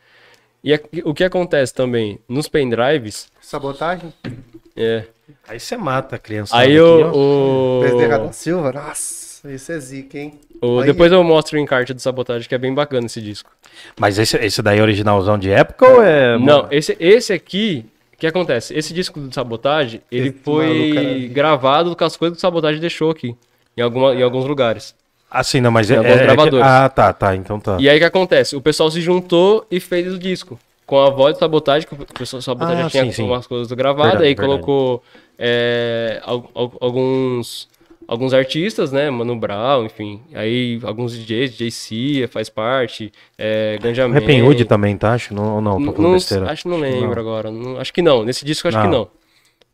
E é- o que acontece também? Nos pendrives, Sabotagem? é, Aí você mata a criança. aí aqui, ó. o, o, da Silva? Nossa, isso é zica, hein? o- depois eu mostro o encarte do Sabotagem, que é bem bacana esse disco. Mas esse, esse daí é originalzão de época ou é. Não, esse, esse aqui, que acontece? Esse disco do Sabotagem, ele Esse foi maluco gravado com as coisas que o Sabotagem deixou aqui. Em, alguma, em alguns lugares. Assim, não, mas é, alguns é- é que- gravadores. Ah, tá, tá. Então tá. E aí o que acontece? O pessoal se juntou e fez o disco. Com a voz do Sabotagem, que o pessoal Sabotagem Ah, já tinha sim, sim. umas coisas gravadas, Verdade, aí verdade. colocou é, al- al- alguns, alguns artistas, né? Mano Brown, enfim. Aí alguns DJs, DJ Cia faz parte, é, Ganja Man. Hood também, tá? Acho não, ou não, tô Não- falando não- besteira. acho que não lembro agora. não- acho que não. Nesse disco, acho que Não. não.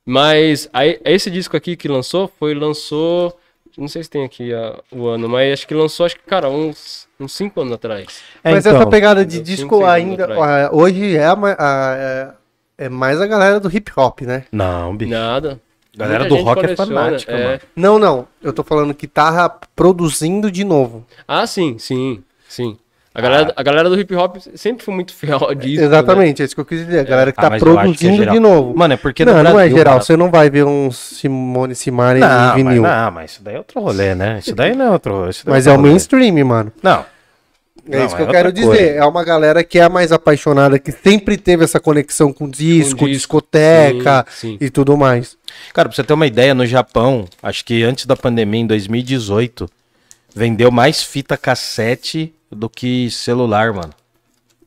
Mas aí, esse disco aqui que lançou, foi lançou. Não sei se tem aqui a- o ano, mas acho que lançou, acho que, cara, uns 5 anos atrás. É, Mas então, essa pegada de disco cinco, ainda. ah, hoje é, a a- é, é mais a galera do hip hop, né? Não, bicho. Nada. Galera Muita do rock é coleciona, fanática, é. mano. Não, não. Eu tô falando que tá produzindo de novo. Ah, sim, sim, sim. A galera, a galera do hip hop sempre foi muito fiel disco. né? Exatamente, é isso que eu quis dizer. A galera que Ah, tá mas é produzindo geral. de novo. Mano, é porque não, no não é Brasil, geral. mano, Você não vai ver um Simone Simari Não, em mas, vinil. Mas, não, mas isso daí é outro rolê, né? Isso daí não é outro. daí é outro o rolê. mainstream, mano. Não. É Não, isso que é eu quero dizer. coisa. É uma galera que é mais apaixonada, que sempre teve essa conexão com disco, disco, discoteca sim, sim. e tudo mais. Cara, pra você ter uma ideia, no Japão, acho que antes da pandemia, em 2018, vendeu mais fita cassete do que celular, mano.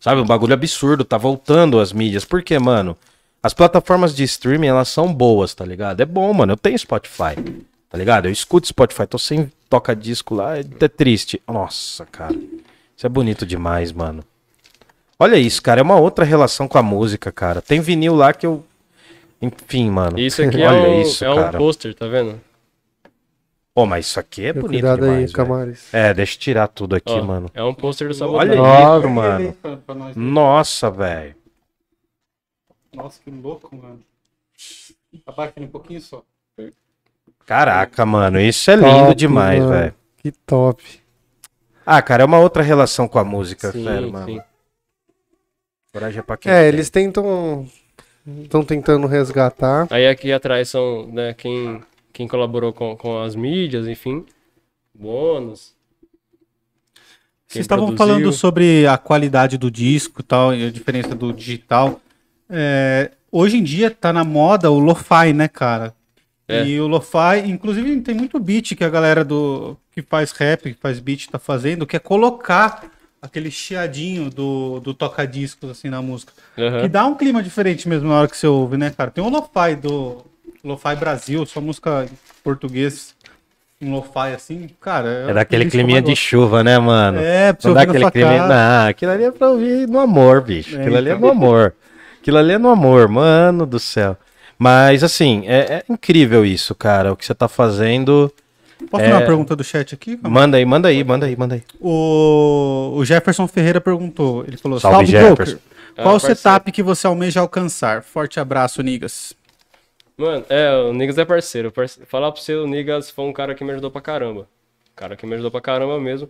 Sabe, um bagulho absurdo, tá voltando as mídias. Por quê, mano? As plataformas de streaming, elas são boas, tá ligado? É bom, mano. Eu tenho Spotify, tá ligado? Eu escuto Spotify, tô sem toca-disco lá, é é triste. Nossa, cara. Isso é bonito demais, mano. Olha isso, cara, é uma outra relação com a música, cara. Tem vinil lá que eu... Enfim, mano. Isso aqui é, Olha um, isso, é um cara. pôster, tá vendo? Pô, mas isso aqui é bonito Cuidado demais, aí. Camares. É, deixa eu tirar tudo aqui, Ó, mano. É um pôster do Olha Sabotagem. isso, mano. Nossa, velho. Nossa, que louco, mano. Abaixa ele um pouquinho só. Caraca, mano, isso é lindo Top, demais, mano. velho. Que top. Ah, cara, é uma outra relação com a música, Sim, sério, mano. sim. Coragem é pra quem É, tem. eles tentam. Estão tentando resgatar. Aí aqui atrás são né, quem, quem colaborou com, com as mídias, enfim. Bônus. Vocês estavam produziu. falando sobre a qualidade do disco e tal, e a diferença do digital. É, hoje em dia tá na moda o lo-fi, né, cara? É. E o lo-fi, inclusive tem muito beat que a galera do que faz rap, que faz beat tá fazendo, que é colocar aquele chiadinho do, do toca-discos assim na música. Aham. Que dá um clima diferente mesmo na hora que você ouve, né, cara? Tem o lo-fi do Lo-Fi Brasil, sua música em português, um lo-fi assim, cara. É daquele climinha de chuva, né, mano? É, pra você aquele climinha. Não, aquilo ali é pra ouvir no amor, bicho. É, Aquilo ali é então. no amor. Aquilo ali é no amor, mano do céu. Mas, assim, é, é incrível isso, cara. O que você tá fazendo. Posso É. fazer uma pergunta do chat aqui? Manda aí, manda aí, manda aí, manda aí. O, o Jefferson Ferreira perguntou. Ele falou: Salve, Salve, Jefferson." Joker. Qual o parceiro. setup que você almeja alcançar? Forte abraço, Nigas. Mano, é, o Nigas é parceiro. Parce- Falar pra você, o Nigas foi um cara que me ajudou pra caramba. Cara que me ajudou pra caramba mesmo.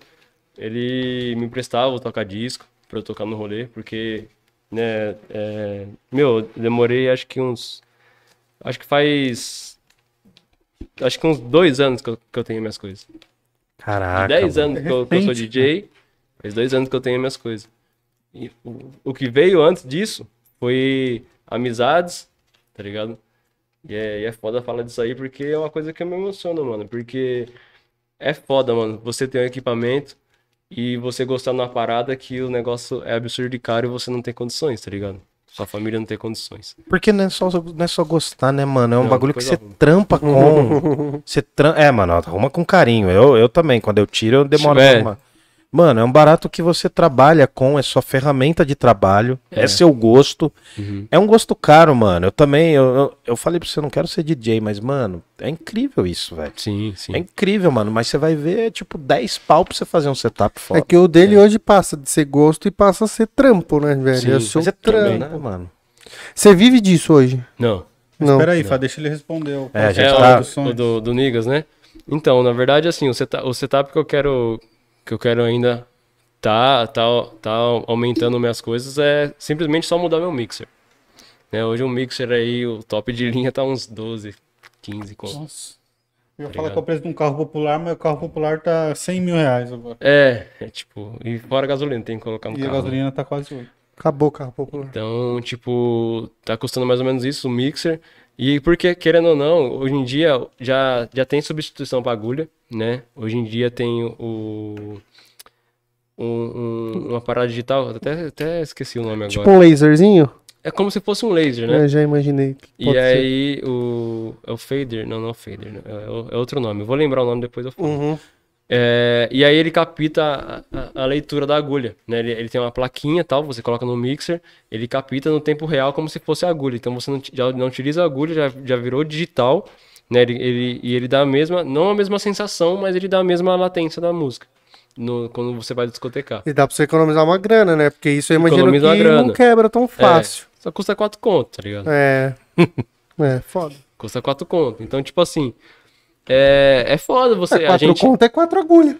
Ele me emprestava o toca-disco pra eu tocar no rolê, porque, né, é, meu, eu demorei acho que uns. Acho que faz. Acho que uns dois anos que eu, que eu tenho minhas coisas. Caraca. 10 mano. anos que eu, que eu sou DJ, faz dois anos que eu tenho minhas coisas. E o, o que veio antes disso foi amizades, tá ligado? E é, e é foda falar disso aí porque é uma coisa que eu me emociono, mano. Porque é foda, mano, você ter um equipamento e você gostar de uma parada que o negócio é absurdo de caro e você não tem condições, tá ligado? Sua família não tem condições. Porque não é, só, não é só gostar, né, mano? É um Não, bagulho que você ruim. trampa com. você tram... É, mano, arruma com carinho. Eu, eu também, quando eu tiro, eu demoro pra arrumar. Mano, é um barato que você trabalha com, é sua ferramenta de trabalho, é, É. seu gosto. Uhum. É um gosto caro, mano. Eu também, eu, eu, eu falei pra você, eu não quero ser DJ, mas, mano, é incrível isso, velho. Sim, sim. É incrível, mano. Mas você vai ver, é, tipo, 10 pau pra você fazer um setup foda. É que o dele hoje passa de ser gosto e passa a ser trampo, né, velho? Sim, é o seu Mas é trampo. né, mano? Você vive disso hoje? Não. Não. Espera aí, Fá, deixa ele responder. o- É, a gente É, tá- o, o do, do Nigas, né? Então, na verdade, assim, o setup, o setup que eu quero que eu quero ainda tá, tá, tá aumentando minhas coisas é simplesmente só mudar meu mixer. Né? Hoje um mixer aí, o top de linha tá uns 12, 15 conto. Nossa. Eu ia Tá falar ligado? que é o preço de um carro popular, mas o carro popular tá 100 mil reais agora. É, é tipo, e fora a gasolina, tem que colocar no E a carro. né? gasolina tá quase 8. Acabou o carro popular. Então, tipo, tá custando mais ou menos isso, o mixer. E porque, querendo ou não, hoje em dia já, já tem substituição pra agulha, né? Hoje em dia tem o. um- um- uma parada digital, até, até esqueci o nome agora. Tipo um laserzinho? É como se fosse um laser, né? Eu já imaginei. que E pode ser. aí o. É o fader? Não, não é o fader. né? É, é outro nome. Eu vou lembrar o nome depois eu falo. Uhum. É, e aí ele capta a, a- a leitura da agulha, né? Ele, ele tem uma plaquinha tal, você coloca no mixer, ele capta no tempo real como se fosse a agulha. Então você não, já não utiliza a agulha, já, já virou digital, né? Ele, ele- e ele dá a mesma, não a mesma sensação, mas ele dá a mesma latência da música. no- quando você vai discotecar. E dá pra você economizar uma grana, né? Porque isso eu imagino Economiza que não quebra tão fácil. Só custa 4 conto, tá ligado? É. É, foda. Custa 4 conto. Então, tipo assim, é, é foda você. É, a quatro gente... conto é quatro agulhas.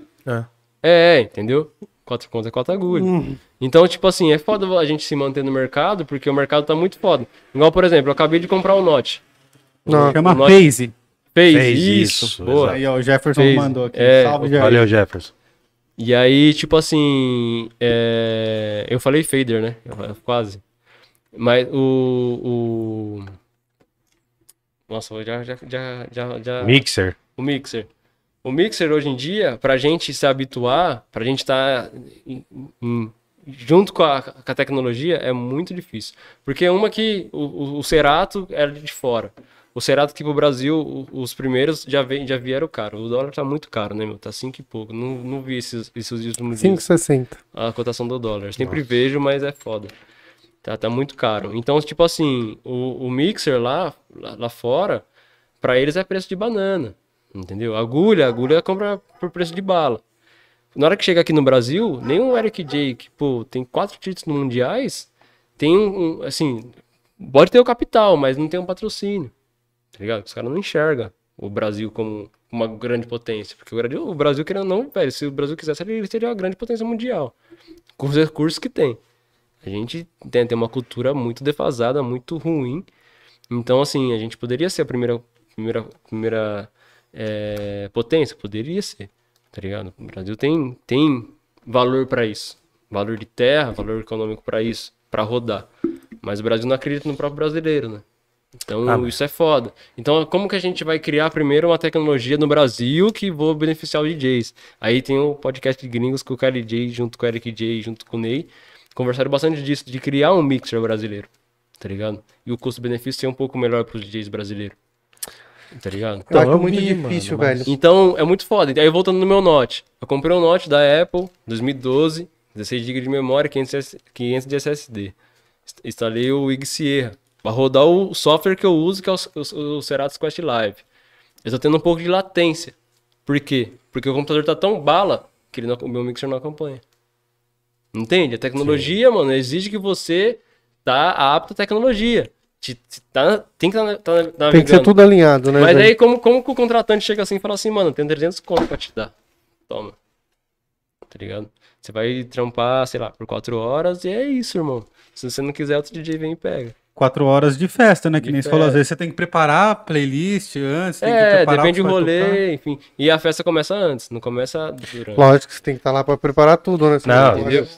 É, entendeu? Quatro contas é quatro agulhas. Uhum. Então, tipo assim, é foda a gente se manter no mercado, porque o mercado tá muito foda. Igual, por exemplo, eu acabei de comprar o Note. Não. Chama Nós- Phase. Fez, Fez isso, isso, boa. Aí, ó, o Jefferson Fez. mandou aqui. É, Salve, Jefferson. Valeu, Jefferson. E aí, tipo assim, é, eu falei fader, né? Quase. Mas o. o... Nossa, já, já, já, já, já... Mixer. O mixer. O mixer hoje em dia, pra gente se habituar, pra gente estar junto com a, com a tecnologia, é muito difícil. Porque é uma que o, o, o Cerato era de fora. O Cerato aqui pro Brasil, o- os primeiros já, vem, já vieram caro. O dólar tá muito caro, né, meu? Tá 5 e pouco. Não, não vi esses, esses últimos dias 5,60. a cotação do dólar. Eu sempre vejo, mas é foda. Tá, tá muito caro. Então, tipo assim, o, o mixer lá, lá, lá fora, pra eles é preço de banana. Entendeu? Agulha, agulha compra por preço de bala. Na hora que chega aqui no Brasil, nem o Eric J, que, pô, tem quatro títulos mundiais, tem um, assim, pode ter o capital, mas não tem um patrocínio. Tá ligado? Os caras não enxergam o Brasil como uma grande potência. Porque o Brasil, o Brasil querendo não, velho, se o Brasil quisesse, ele seria uma grande potência mundial. Com os recursos que tem. A gente tem, tem uma cultura muito defasada, muito ruim. Então, assim, a gente poderia ser a primeira, primeira, primeira é, potência? Poderia ser, tá ligado? O Brasil tem, tem valor pra isso. Valor de terra, valor econômico pra isso, pra rodar. Mas o Brasil não acredita no próprio brasileiro, né? Então, Ah, isso é foda. Então, como que a gente vai criar primeiro uma tecnologia no Brasil que vou beneficiar os DJs? Aí tem o podcast de gringos com o Kelly J, junto com o Eric J, junto com o Ney. Conversaram bastante disso, de criar um mixer brasileiro, tá ligado? E o custo-benefício ser um pouco melhor pros DJs brasileiros. Tá ligado? Acho eu muito vi, difícil, mano, mas- velho. Então, é muito foda. Aí, voltando no meu Note. Eu comprei um Note da Apple, 2012, 16 GB de memória, 500, S- 500 de SSD. Inst- Instalei o IG Sierra, pra rodar o software que eu uso, que é o, o, o Ceratus Quest Live. Eu tô tendo um pouco de latência. Por quê? Porque o computador tá tão bala que ele não- o meu mixer não acompanha. Entende? A tecnologia, mano, exige que você tá apto à tecnologia. Te- te- tá- tem que estar tá, tá Tem que ser navegando. tudo alinhado, né? Mas velho? aí, como, como que o contratante chega assim e fala assim, mano, tem 300 conto pra te dar. Toma. Tá ligado? Você vai trampar, sei lá, por 4 horas e é isso, irmão. Se você não quiser, outro DJ vem e pega. Quatro horas de festa, né? Que De nem você falou. Às vezes você tem que preparar a playlist antes, tem que É, preparar depende o do que vai tocar. rolê, enfim. E a festa começa antes, não começa durante. Lógico que você tem que estar lá pra preparar tudo, né? Não, Senão- Entendeu?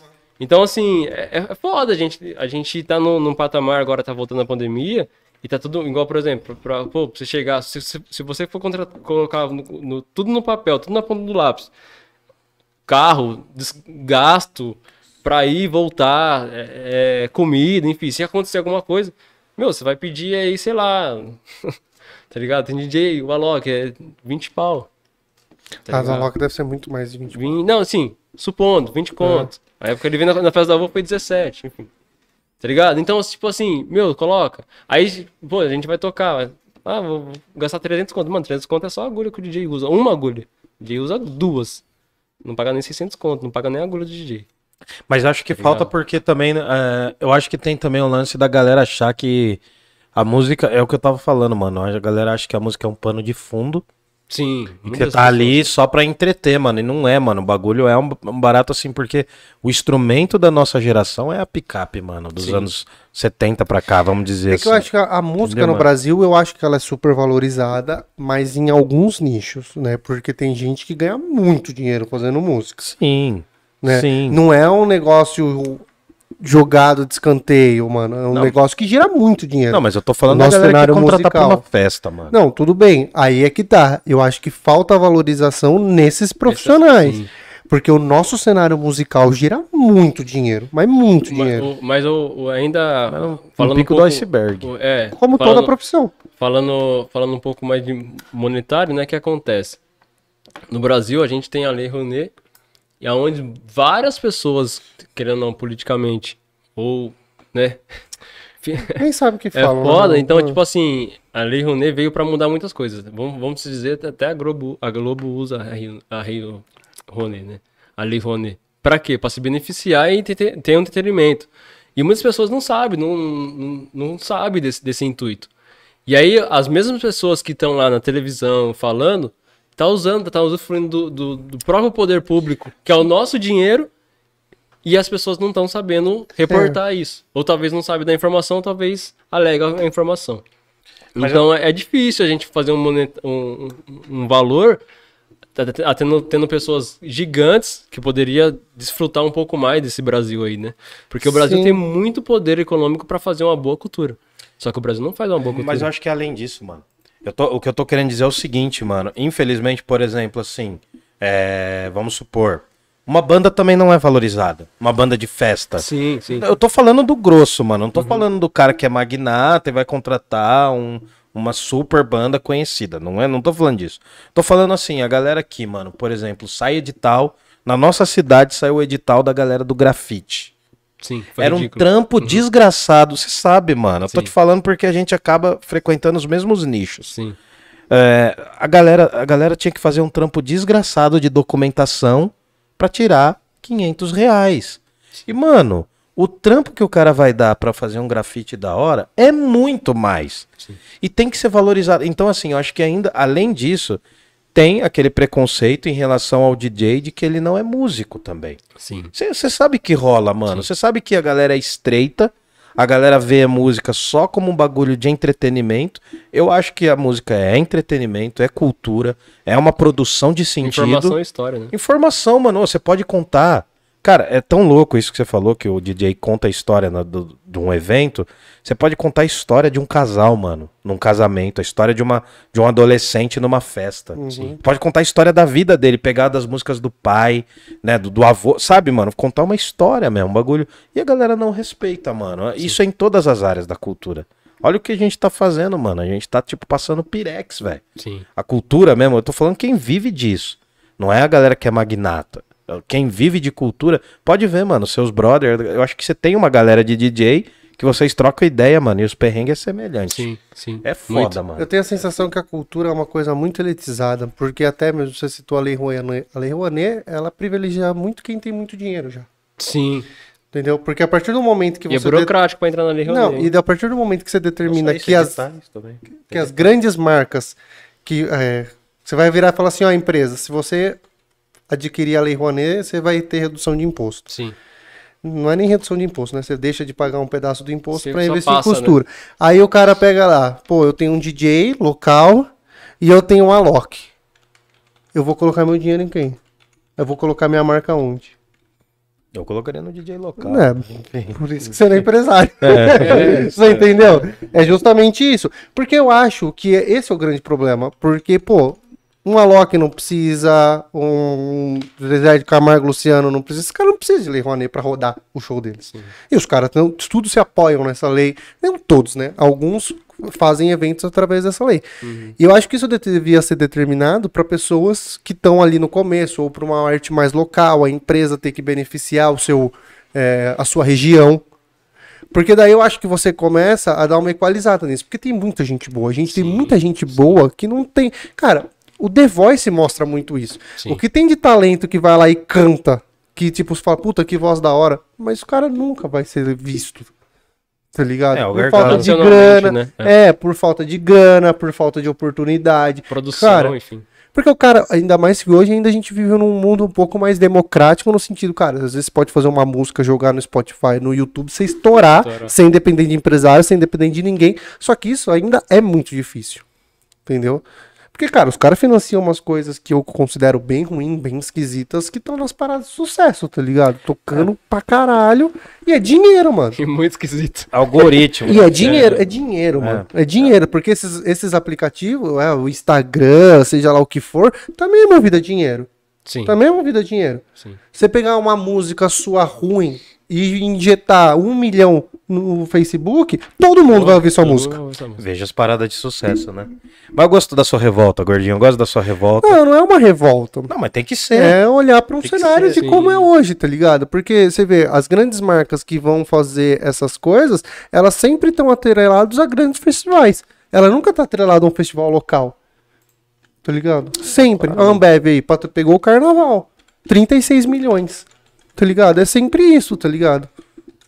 Então, assim, é, é foda, a gente. A gente tá num, num patamar agora, tá voltando a pandemia, e tá tudo igual, por exemplo, pra, pô, pra você chegar. Se, se, se você for colocar no- no- tudo no papel, tudo na ponta do lápis, carro, gasto pra ir voltar, é, é, comida, enfim, se acontecer alguma coisa, meu, você vai pedir aí, sei lá. tá ligado? Tem DJ, o Alok, é 20 pau. Tá A ligado? Zaloca deve ser muito mais de 20 Vim- não, assim, supondo, 20 conto. A época ele veio na, na festa da avó foi 17, enfim. Tá ligado? Então, tipo assim, meu, coloca. Aí, pô, a gente vai tocar. Ah, vou, gastar 300 conto. Mano, 300 conto é só a agulha que o DJ usa. Uma agulha. O DJ usa duas. Não paga nem 600 conto, não paga nem agulha do DJ. Mas acho que Tá falta porque também. é, eu acho que tem também o lance da galera achar que a música. É o que eu tava falando, mano. A galera acha que a música é um pano de fundo. Sim. E que você tá ali pessoas- só pra entreter, mano. E não é, mano. O bagulho é um, um barato assim, porque o instrumento da nossa geração é a picape, mano. Dos Sim. anos 70 pra cá, vamos dizer É assim. que eu acho que a, a música Entendeu, no mano? Brasil, eu acho que ela é super valorizada, mas em alguns nichos, né? Porque tem gente que ganha muito dinheiro fazendo música, Sim. né? Sim. Não é um negócio jogado de escanteio, mano. É um Não. negócio que gira muito dinheiro. Não, mas eu tô falando O da nosso galera que cenário contrata pra uma festa, mano. Não, tudo bem. Aí é que tá. Eu acho que falta valorização nesses profissionais. Sim. Porque o nosso cenário musical gira muito dinheiro. Mas muito Mas, dinheiro. o- mas o, o ainda. Mas não- falando no pico um do pouco- iceberg. o- É. Como falando, toda profissão. falando, falando um pouco mais de monetário, né? O que acontece? No Brasil, a gente tem a Lei Rouanet, e aonde várias pessoas, querendo ou não, politicamente, ou, né? Nem sabe o que É falam. foda, né? então, Ah. tipo assim, a Lei Rouanet veio pra mudar muitas coisas. Vamos, vamos dizer, até a Globo, a Globo usa a Rio- a Rio Rouanet, né? A Lei Rouanet. Pra quê? Pra se beneficiar e ter, ter um entretenimento. E muitas pessoas não sabem, não, não, não sabem desse, desse intuito. E aí, as mesmas pessoas que estão lá na televisão falando, tá usando, tá usufruindo do, do, do próprio poder público, que é o nosso dinheiro, e as pessoas não estão sabendo reportar isso. Ou talvez não sabem da informação, talvez alega a informação. então é difícil a gente fazer um, monet- um, um- valor tá- tá- tendo, tendo pessoas gigantes que poderia desfrutar um pouco mais desse Brasil aí, né? Porque o Brasil Sim. tem muito poder econômico para fazer uma boa cultura. Só que o Brasil não faz uma boa cultura. Mas eu acho que é além disso, mano. Eu tô- o que eu tô querendo dizer é o seguinte, mano. Infelizmente, por exemplo, assim, é, vamos supor, uma banda também não é valorizada. Uma banda de festa. Sim, sim. Eu tô falando do grosso, mano. Não tô falando do cara que é magnata e vai contratar um- uma super banda conhecida. Não é? Não tô falando disso. Tô falando assim, a galera aqui, mano, por exemplo, sai edital. Na nossa cidade saiu o edital da galera do grafite. Sim, Era um ridículo. trampo desgraçado, você sabe, mano. Eu tô Sim. te falando porque a gente acaba frequentando os mesmos nichos. Sim, É, a, galera, a galera tinha que fazer um trampo desgraçado de documentação pra tirar 500 reais. E, mano, o trampo que o cara vai dar pra fazer um grafite da hora é muito mais. E tem que ser valorizado. Então, assim, eu acho que ainda, além disso, tem aquele preconceito em relação ao DJ de que ele não é músico também. sim. Você sabe que rola, mano. Você sabe que a galera é estreita, a galera vê a música só como um bagulho de entretenimento. Eu acho que a música é entretenimento, é cultura, é uma produção de sentido. Informação e história, né? Informação, mano, você pode contar. Cara, é tão louco isso que você falou, que o DJ conta a história na- do- de um evento. Você pode contar a história de um casal, mano, num casamento, a história de, uma, de um adolescente numa festa. Pode contar a história da vida dele, pegar das músicas do pai, né, do, do avô, sabe, mano? Contar uma história mesmo, um bagulho. E a galera não respeita, mano. Isso é em todas as áreas da cultura. Olha o que a gente tá fazendo, mano. A gente tá, tipo, passando pirex, velho. Sim. A cultura mesmo, eu tô falando quem vive disso. Não é a galera que é magnata. Quem vive de cultura, pode ver, mano, seus brothers. Eu acho que você tem uma galera de DJ que vocês trocam ideia, mano, e os perrengues é semelhante. Sim, sim. É foda, Muito. mano. Eu tenho a sensação que a cultura é uma coisa muito elitizada, porque até mesmo você citou a Lei Rouanet, a Lei Rouanet, ela privilegia muito quem tem muito dinheiro já, Sim. entendeu? Porque a partir do momento que E é você... de- burocrático pra entrar na lei Não, Rouanet. e a partir do momento que você determina que é as, que as grandes marcas que é, você vai virar e falar assim, ó, empresa, se você adquirir a Lei Rouanet, você vai ter redução de imposto. Sim. Não é nem redução de imposto, né? Você deixa de pagar um pedaço do imposto para investir passa, em costura. Aí o cara pega lá, pô, eu tenho um DJ local e eu tenho um Alok. Eu vou colocar meu dinheiro em quem? Eu vou colocar minha marca onde? Eu colocaria no DJ local. É, por isso que você não é empresário. É. você entendeu? É justamente isso. Porque eu acho que esse é o grande problema. Porque, pô, um Alok não precisa, um Zezé de Camargo Luciano não precisa. Esse cara não precisa de lei Rouanet pra rodar o show deles. E os caras, todos se apoiam nessa lei. Não todos, né? Alguns fazem eventos através dessa lei. E eu acho que isso de- devia ser determinado para pessoas que estão ali no começo, ou para uma arte mais local, a empresa ter que beneficiar o seu, é, a sua região. Porque daí eu acho que você começa a dar uma equalizada nisso. Porque tem muita gente boa. A gente tem muita gente boa que não tem. Cara, o The Voice mostra muito isso. Sim. O que tem de talento que vai lá e canta, que tipo, você fala, puta, que voz da hora. Mas o cara nunca vai ser visto. Tá ligado? É, o por falta de grana. né? É. por falta de grana, por falta de oportunidade. Produção, Cara, enfim. porque o cara, ainda mais que hoje ainda a gente vive num mundo um pouco mais democrático no sentido, cara, às vezes você pode fazer uma música, jogar no Spotify, no YouTube, você estourar, Estourar. sem depender de empresário, sem depender de ninguém. Só que isso ainda é muito difícil. Entendeu? Porque, cara, os caras financiam umas coisas que eu considero bem ruim, bem esquisitas, que estão nas paradas de sucesso, tá ligado? Tocando pra caralho. E é dinheiro, mano. E muito esquisito. Algoritmo. E é dinheiro, é dinheiro, mano. É dinheiro, porque esses, esses aplicativos, é, o Instagram, seja lá o que for, também é movida dinheiro. Sim. Também é movida dinheiro. Sim. Você pegar uma música sua ruim e injetar um milhão no Facebook, todo mundo vai ouvir sua música. Veja as paradas de sucesso, né? Mas eu gosto da sua revolta, gordinho. Eu gosto da sua revolta. Não, não é uma revolta. Não, mas tem que ser. É olhar para um Tem cenário ser, de como sim. é hoje, tá ligado? Porque você vê, as grandes marcas que vão fazer essas coisas, elas sempre estão atreladas a grandes festivais. Ela nunca tá atrelada a um festival local. Tá ligado? Sempre. A Ambev aí, pegou o carnaval. 36 milhões. Tá ligado? É sempre isso, tá ligado?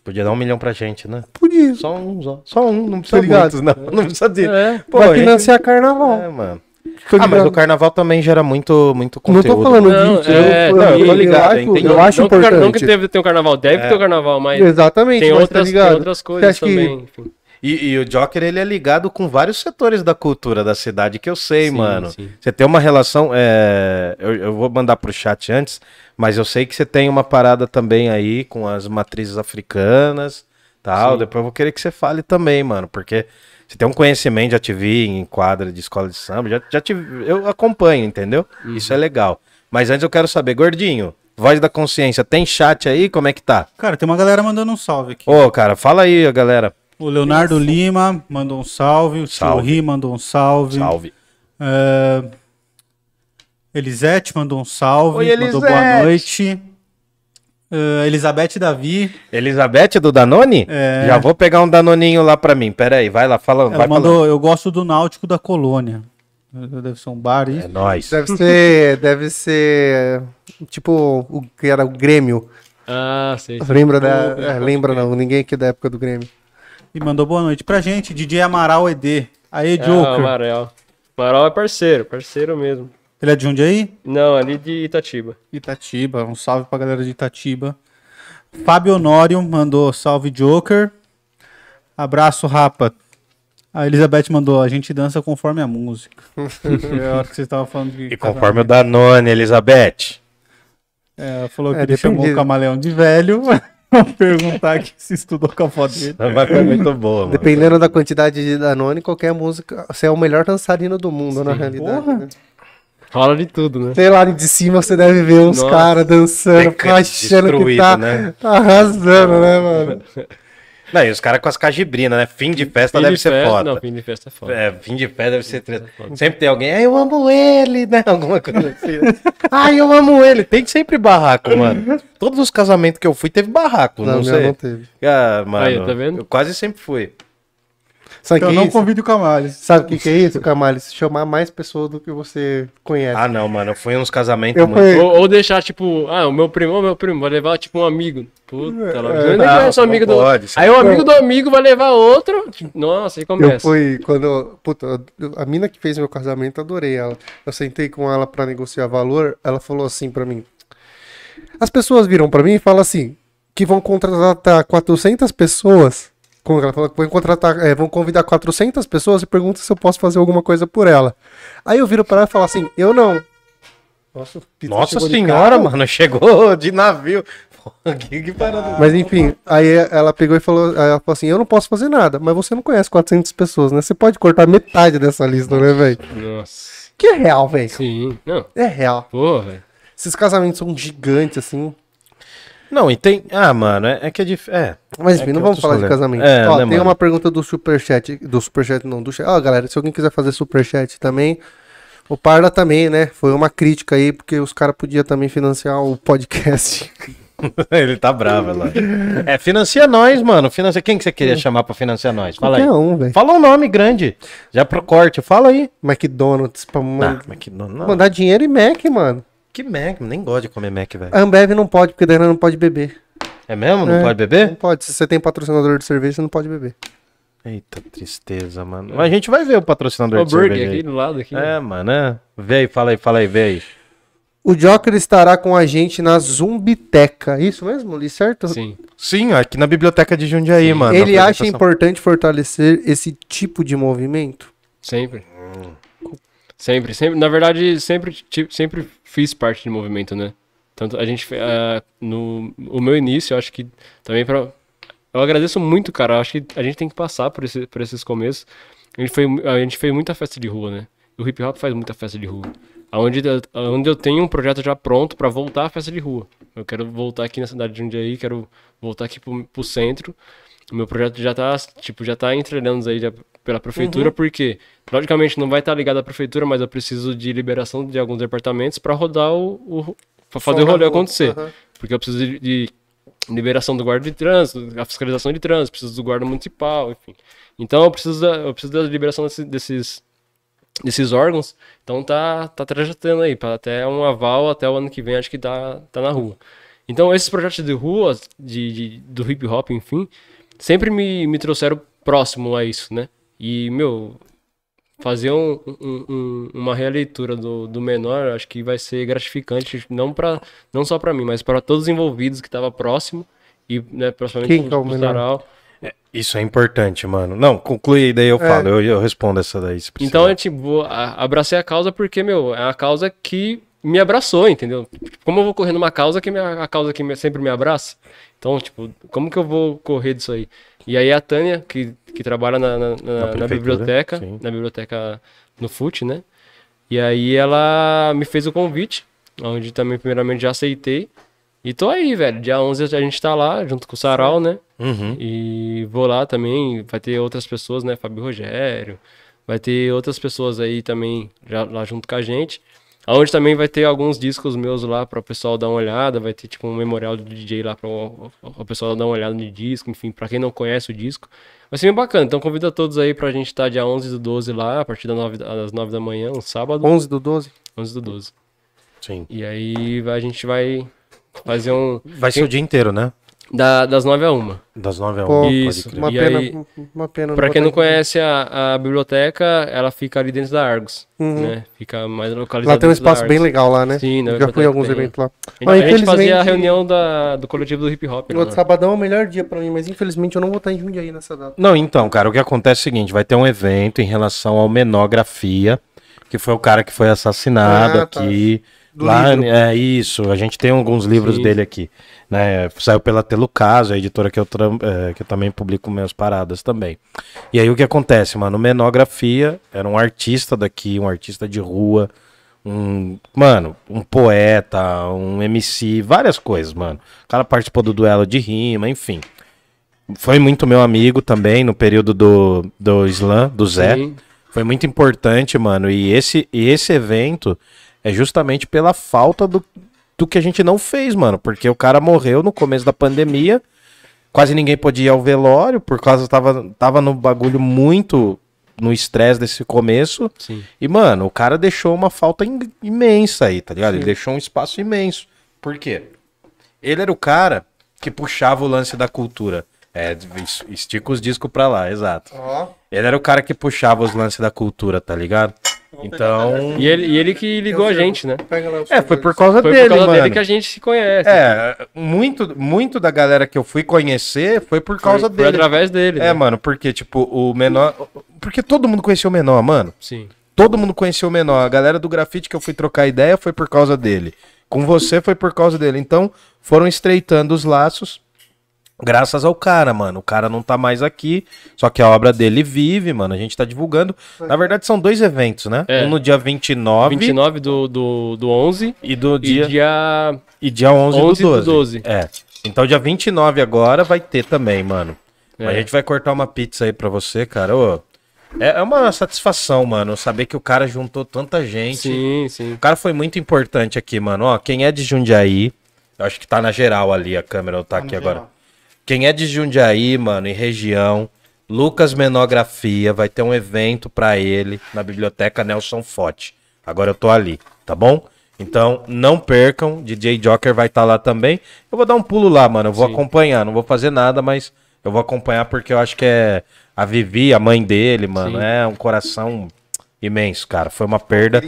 Podia dar um milhão pra gente, né? Isso. Só um, só, só um. Não precisa Tá ligado? muitos, não. Não precisa de... É. Pô, Vai a gente- financiar carnaval. É, mano. tá Ah, mas o carnaval também gera muito, muito Não conteúdo. tô falando Não, disso. é, eu, não, eu, eu tô eu ligado, acho, entendi. eu acho não, que o car- importante. não que deve ter um carnaval, deve ter o carnaval, mas Exatamente, tem mas outras, tá tem outras Você coisas acha que- também. enfim. E, e o Joker, ele é ligado com vários setores da cultura da cidade, que eu sei, Sim, mano. sim. Você tem uma relação. é, Eu, eu vou mandar pro chat antes, mas eu sei que você tem uma parada também aí com as matrizes africanas tal. Sim. Depois eu vou querer que você fale também, mano, porque você tem um conhecimento, já te vi em quadra de escola de samba, já, já te, eu acompanho, entendeu? Uhum. Isso é legal. Mas antes eu quero saber, gordinho, voz da consciência, tem chat aí? Como é que tá? Cara, tem uma galera mandando um salve aqui. Ô, cara, fala aí, galera. O Leonardo Lima mandou um salve. O Salve. Thierry mandou um salve. Salve. É, Elisete mandou um salve. Oi, mandou Elisete. boa noite. É, Elizabeth Davi. Elizabeth do Danone? É. Já vou pegar um Danoninho lá pra mim. Pera aí, vai lá, fala, Ela vai mandou, eu gosto do Náutico da Colônia. Deve ser um bar falando. isso. É nóis. Deve ser, deve ser tipo o que era o Grêmio. Ah, sei. Lembra da, Pô, é, lembra não, ninguém aqui da época do Grêmio. E mandou boa noite pra gente, DJ Amaral ED. Aí, Ah, Joker. Amaral. Amaral é parceiro, parceiro mesmo. Ele é de onde aí? Não, ali de Itatiba. Itatiba. Um salve pra galera de Itatiba. Fábio Honório mandou salve Joker. Abraço, Rapa. A Elizabeth mandou, a gente dança conforme a música. é a hora que vocês estavam falando de. E conforme o Danone, Elizabeth. É, ela falou que É, ele chamou o camaleão de velho. Vou perguntar aqui se estudou com a avó dele. Vai ficar muito boa, mano. Dependendo da quantidade de Danone, qualquer música, você é o melhor dançarino do mundo, na realidade. Porra. né? Rola de tudo, né? Sei lá, de cima você deve ver uns caras dançando, achando que destruído, tá né? arrasando, né, mano? Não, e os caras com as cajibrinas, né? Fim de festa Fim deve de ser festa- foda. Não, fim de festa é foda. É, fim de festa deve ser treta. Sempre tem alguém, ai, eu amo ele, né? Alguma coisa assim. né? ai, eu amo ele. Tem sempre barraco, mano. Todos os casamentos que eu fui teve barraco, não, Não, sei. não teve. Ah, mano, Aí, tá vendo? eu quase sempre fui. Sabe Então que é não isso? convide o Camales. Sabe o que, que é isso, Camales? Chamar mais pessoas do que você conhece. Ah, não, mano, eu fui em uns casamentos Eu fui- Ou, ou deixar, tipo, ah, o meu primo, o meu primo, vai levar, tipo, um amigo. Puta, lá. É, eu nem não, amigo não do. pode, isso Aí o amigo do amigo vai levar outro. Nossa, aí Eu começa. fui, quando. eu- Puta, eu- a mina que fez meu casamento, adorei ela. Eu sentei com ela pra negociar valor, ela falou assim pra mim. As pessoas viram pra mim e falam assim: que vão contratar 400 pessoas. Como ela falou que vão contratar, é, vão convidar 400 pessoas e perguntam se eu posso fazer alguma coisa por ela. Aí eu viro pra ela e falo assim: eu não. Nossa, Nossa senhora, mano, chegou de navio. Mas enfim, aí ela pegou e falou, ela falou assim: Eu não posso fazer nada, mas você não conhece 400 pessoas, né? Você pode cortar metade dessa lista, né, velho? Nossa. Que é real, velho. Sim. Não, É real. pô, velho. Esses casamentos são gigantes, assim. Não, e tem... Ah, mano, é, é que é difícil... É, Mas É enfim, que não vamos falar de casamento. É, Ó, né, tem mano? uma pergunta do superchat. Do superchat, não, do chat. Ó, galera, se alguém quiser fazer superchat também. O Parla também, né? Foi uma crítica aí, porque os caras podiam também financiar o podcast. ele tá bravo lá. É, financia nós, mano. Financia... Quem que você queria chamar pra financiar nós? Fala aí. Um. Fala um nome grande. Já pro corte, fala aí. McDonald's pra Ah, man- mas que, não, não. mandar dinheiro e Mac, mano. Que Mac, nem gosto de comer Mac, velho. A Ambev não pode, porque daí não pode beber. É mesmo? Não É. pode Não beber? pode. Se você tem patrocinador de cerveja, você não pode beber. Eita, tristeza, mano. Mas a gente vai ver o patrocinador O de burger cerveja aqui aí. do lado aqui. É, mano, é. Vê aí, fala aí, fala aí, vê aí. O Joker estará com a gente na Zumbiteca. Isso mesmo, Li, certo? Sim. Sim, aqui na biblioteca de Jundiaí, mano. Ele acha importante fortalecer esse tipo de movimento? Sempre. Hum. Sempre, sempre. Na verdade, sempre, sempre fiz parte de movimento, né? Tanto a gente, ah, no o meu início, eu acho que também pra. Eu agradeço muito, cara. Eu acho que a gente tem que passar por, esse, por esses começos. A gente, foi, a gente fez muita festa de rua, né? O hip hop faz muita festa de rua. Onde, onde eu tenho um projeto já pronto pra voltar à festa de rua. Eu quero voltar aqui na cidade de Jundiaí, quero voltar aqui pro, pro centro. O meu projeto já tá, tipo, já tá entrelhando aí já pela prefeitura, porque, logicamente, não vai estar ligado à prefeitura, mas eu preciso de liberação de alguns departamentos pra rodar o. o fazer o rolê acontecer. aham. Porque eu preciso de, de liberação do guarda de trânsito, a fiscalização de trânsito, preciso do guarda municipal, enfim. Então eu preciso da, eu preciso da liberação desse- desses, desses órgãos. Então tá, tá trajetando aí, para até um aval até o ano que vem, acho que tá, tá na rua. Então esses projetos de rua, de, de- do hip hop, enfim, sempre me, me trouxeram próximo a isso, né? E, meu, fazer um- um- um- uma releitura do, do menor, acho que vai ser gratificante, não, pra, não só para mim, mas para todos os envolvidos que estavam próximo, e né, principalmente Quem que é o pro menor? Sarau. Isso é importante, mano. Não, conclui aí, daí eu falo. Eu, eu respondo essa daí. Então, é tipo, abracei a causa porque, meu, é a causa que me abraçou, entendeu? Como eu vou correr numa causa que me, a causa que sempre me abraça? Então, tipo, como que eu vou correr disso aí? E aí a Tânia, que, que trabalha na, na, na- na biblioteca, sim. na biblioteca no FUT, né? E aí ela me fez o convite, onde também primeiramente já aceitei. E tô aí, velho. Dia 11 a gente tá lá, junto com o Sarau, né? Uhum. E vou lá também, vai ter outras pessoas, né? Fábio Rogério, vai ter outras pessoas aí também já, lá junto com a gente. Aonde também vai ter alguns discos meus lá para o pessoal dar uma olhada, vai ter tipo um memorial do DJ lá para o pessoal dar uma olhada no disco, enfim, para quem não conhece o disco. Vai ser bem bacana, então convido a todos aí pra gente estar dia 11 do 12 lá, a partir das 9, das 9 da manhã, um sábado, 11 do 12? 11 do 12. Sim. E aí vai- a gente vai fazer um... Vai ser o dia inteiro, né? Da, das 9 a 1. Das nove a Pô, uma. Isso. Uma E pena, aí- uma pena. Pra quem não aqui. conhece a, a biblioteca, ela fica ali dentro da Argos, né? Fica mais localizada Lá tem um espaço bem legal lá, né? Sim, na Já fui em alguns tem. eventos lá. A Mas, a gente fazia a reunião da, do coletivo do hip hop. O Né? sabadão é o melhor dia pra mim, mas infelizmente eu não vou estar em Jundiaí nessa data. Não, então, cara, o que acontece é o seguinte: vai ter um evento em relação ao Menografia, que foi o cara que foi assassinado Ah, tá. Do lá, livro. é isso, a gente tem alguns livros Sim. dele aqui. Né? Saiu pela Telucaso, a editora que eu, é, que eu também publico minhas paradas também. E aí o que acontece, mano? Menografia era um artista daqui, um artista de rua, um, mano, um poeta, um MC, várias coisas, mano. O cara participou do duelo de rima, enfim. Foi muito meu amigo também no período do, do Slam, do Zé. Sim. Foi muito importante, mano. E esse, e esse evento é justamente pela falta do, do que a gente não fez, mano. Porque o cara morreu no começo da pandemia. Quase ninguém podia ir ao velório, por causa tava, tava no bagulho muito no estresse desse começo. Sim. E, mano, o cara deixou uma falta im- imensa aí, tá ligado? Ele deixou um espaço imenso. Por quê? Ele era o cara que puxava o lance da cultura. É, es- estica os discos pra lá, exato. Ó. Ele era o cara que puxava os lances da cultura, tá ligado? Então. E ele, e ele que ligou a gente, né? É, foi por causa Foi dele, por causa mano. dele que a gente se conhece. É, muito, muito da galera que eu fui conhecer foi por causa foi, foi dele. através dele. É, né? mano, porque, tipo, o menor. Porque todo mundo conhecia o menor, mano. Sim. Todo mundo conhecia o menor. A galera do grafite que eu fui trocar ideia foi por causa dele. Com você foi por causa dele. Então, foram estreitando os laços. Graças ao cara, mano. O cara não tá mais aqui. Só que a obra dele vive, mano. A gente tá divulgando. Na verdade, são dois eventos, né? É. Um no dia 29, 29 do, do, do 11 e do e dia, dia... e dia 11, 11 do do 12. 12. É. Então, dia 29 agora vai ter também, mano. É. A gente vai cortar uma pizza aí pra você, cara. Ô, é, é uma satisfação, mano, saber que o cara juntou tanta gente. Sim, sim. O cara foi muito importante aqui, mano. Ó, quem é de Jundiaí, eu acho que tá na geral ali a câmera, ou tá, aqui agora. Quem é de Jundiaí, mano, e região, Lucas Menografia, vai ter um evento pra ele na Biblioteca Nelson Fote. Agora eu tô ali, tá bom? Então, não percam, DJ Joker vai estar lá também. Eu vou dar um pulo lá, mano, eu vou Sim. acompanhar, não vou fazer nada, mas eu vou acompanhar porque eu acho que é a Vivi, a mãe dele, mano, Sim. é um coração imenso, cara. Foi uma perda.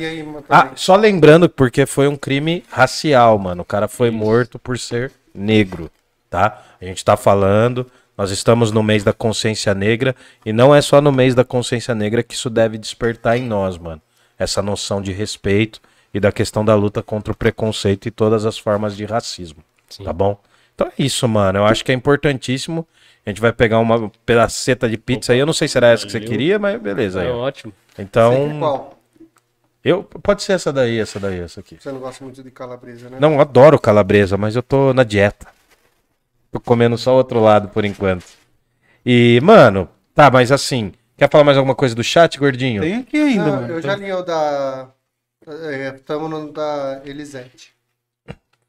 Ah, só lembrando, porque foi um crime racial, mano. O cara foi morto por ser negro, tá? A gente tá falando, nós estamos no mês da consciência negra, e não é só no mês da consciência negra que isso deve despertar em nós, mano. essa noção de respeito e da questão da luta contra o preconceito e todas as formas de racismo. Sim. Tá bom? Então é isso, mano. Eu acho que é importantíssimo. A gente vai pegar uma pedaceta de pizza aí. Eu não sei se era essa que você queria, mas beleza. É Aí. ótimo. Então, qual? eu pode ser essa daí, essa daí, essa aqui. Você não gosta muito de calabresa, né? Não, eu adoro calabresa, mas eu tô na dieta. Tô comendo só o outro lado por enquanto. E, mano, tá, mas assim, quer falar mais alguma coisa do chat, gordinho? Tem aqui ainda, Não, mano. eu já li o da. Estamos no da Elisete.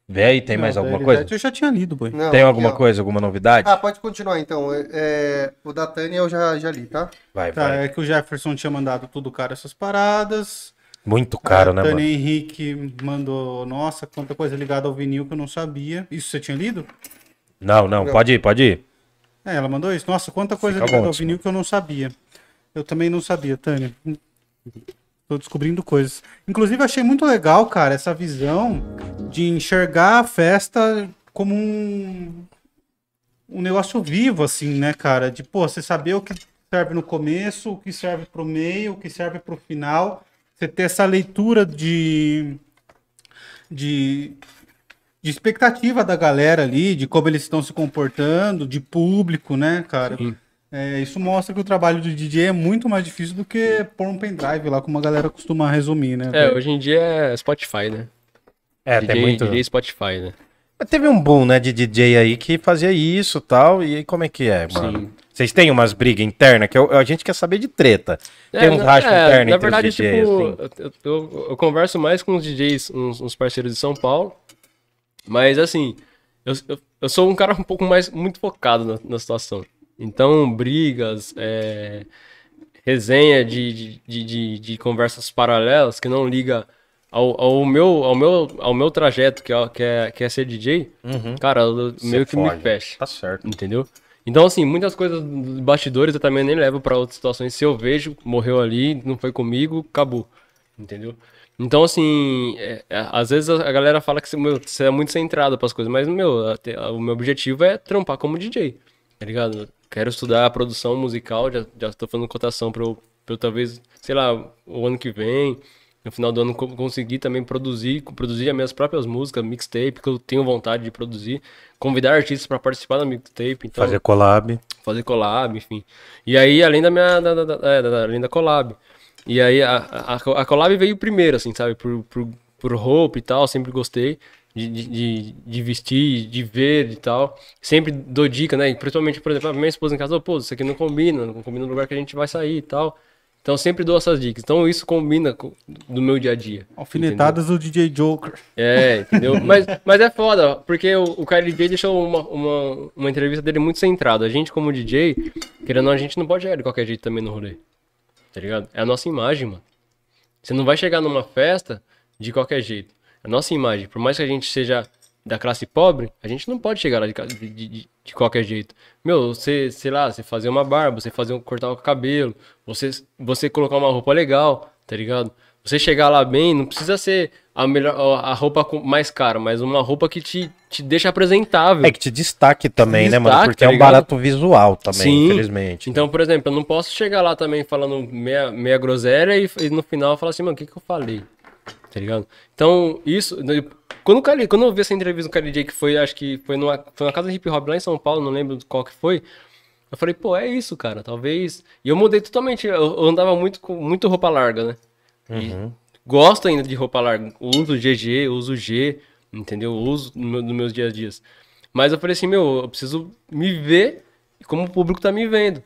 Vê aí, tem Não, mais da alguma Elisete coisa? Eu já tinha lido, boi. Não, Tem aqui, alguma ó. coisa, alguma novidade? Ah, pode continuar então. É, é, o da Tânia eu já, já li, tá? Vai, Tá, vai. é que o Jefferson tinha mandado tudo caro essas paradas. Muito caro, a né, Tânia mano? Henrique mandou, nossa, quanta coisa ligada ao vinil que eu não sabia. Isso você tinha lido? Não, não, pode ir, pode ir. É, ela mandou isso. Nossa, quanta coisa Fica bom, ao vinil que eu não sabia. Eu também não sabia, Tânia. Tô descobrindo coisas. Inclusive, achei muito legal, cara, essa visão de enxergar a festa como um, um negócio vivo, assim, né, cara? De, pô, você saber o que serve no começo, o que serve pro meio, o que serve pro final. Você ter essa leitura de. de de expectativa da galera ali, de como eles estão se comportando, de público, né, cara? Sim. É, isso mostra que o trabalho do DJ é muito mais difícil do que pôr um pendrive lá, como a galera costuma resumir, né? É, hoje em dia é Spotify, né? É, DJ, tem muito. DJ Spotify, né? Mas Teve um boom, né, de DJ aí que fazia isso e tal. E aí, como é que é, mano? Sim. Vocês têm umas brigas internas que eu- a gente quer saber de treta. Tem uns na- rachas internos Na entre verdade, os DJs, tipo, assim. eu, eu- eu converso mais com os DJs, uns, uns parceiros de São Paulo. Mas assim, eu, eu, eu sou um cara um pouco mais muito focado na, na situação. Então, brigas, é, resenha de, de, de, de- conversas paralelas que não liga ao, ao, meu, ao, meu, ao meu trajeto, que é, que é, que é ser DJ, cara, eu meio que me foge. fecha. Tá certo. Entendeu? Então, assim, muitas coisas dos bastidores eu também nem levo pra outras situações. Se eu vejo, morreu ali, não foi comigo, acabou. Entendeu? Então, assim, é- é, às vezes a galera fala que meu, você é muito centrado pras coisas, mas, meu, até- o meu objetivo é trampar como DJ, tá ligado? Quero estudar a produção musical, já, já tô fazendo cotação pra eu, pra eu talvez, sei lá, o ano que vem, no final do ano, co- conseguir também produzir, produzir as minhas próprias músicas, mixtape, que eu tenho vontade de produzir, convidar artistas pra participar da mixtape, então Fazer collab. fazer collab, enfim. E aí, além da minha. Da, da- da- é, da- da- além da collab. E aí, a, a, a collab veio primeiro, assim, sabe? Por, por, por roupa e tal, sempre gostei de, de, de, vestir, de ver e tal. Sempre dou dica, né? Principalmente, por exemplo, a minha esposa em casa, "Ô, pô, isso aqui não combina, não combina no lugar que a gente vai sair e tal. Então, sempre dou essas dicas. Então, isso combina com, do meu dia a dia. Alfinetadas do DJ Joker. É, entendeu? mas, mas é foda, porque o, o Kylie J deixou uma, uma, uma entrevista dele muito centrado. A gente, como DJ, querendo ou não, a gente não pode chegar de qualquer jeito também no rolê. Tá ligado? É a nossa imagem, mano. Você não vai chegar numa festa de qualquer jeito. É a nossa imagem. Por mais que a gente seja da classe pobre, a gente não pode chegar lá de, de, de- de qualquer jeito. Meu, você, sei lá, você fazer uma barba, você fazer um, cortar o cabelo, você, você colocar uma roupa legal, tá ligado? Você chegar lá bem, não precisa ser a melhor a roupa mais cara, mas uma roupa que te, te deixa apresentável. É que te destaque também, né, mano? Porque tá é um ligado? barato visual também, Sim. infelizmente. Então, por exemplo, eu não posso chegar lá também falando meia, meia groselha e, e no final falar assim, mano, o que, que eu falei? Tá ligado? Então, isso. né, Quando, o Kali, quando eu vi essa entrevista do Kali J, que foi, acho que foi numa, foi numa casa de hip hop lá em São Paulo, não lembro qual que foi. Eu falei, pô, é isso, cara, talvez. E eu mudei totalmente. Eu, eu andava muito com muito roupa larga, né? E gosto ainda de roupa larga. Uso GG, uso G, entendeu? Uso no meu- nos meus dias a dias. Mas eu falei assim, meu, eu preciso me ver como o público tá me vendo.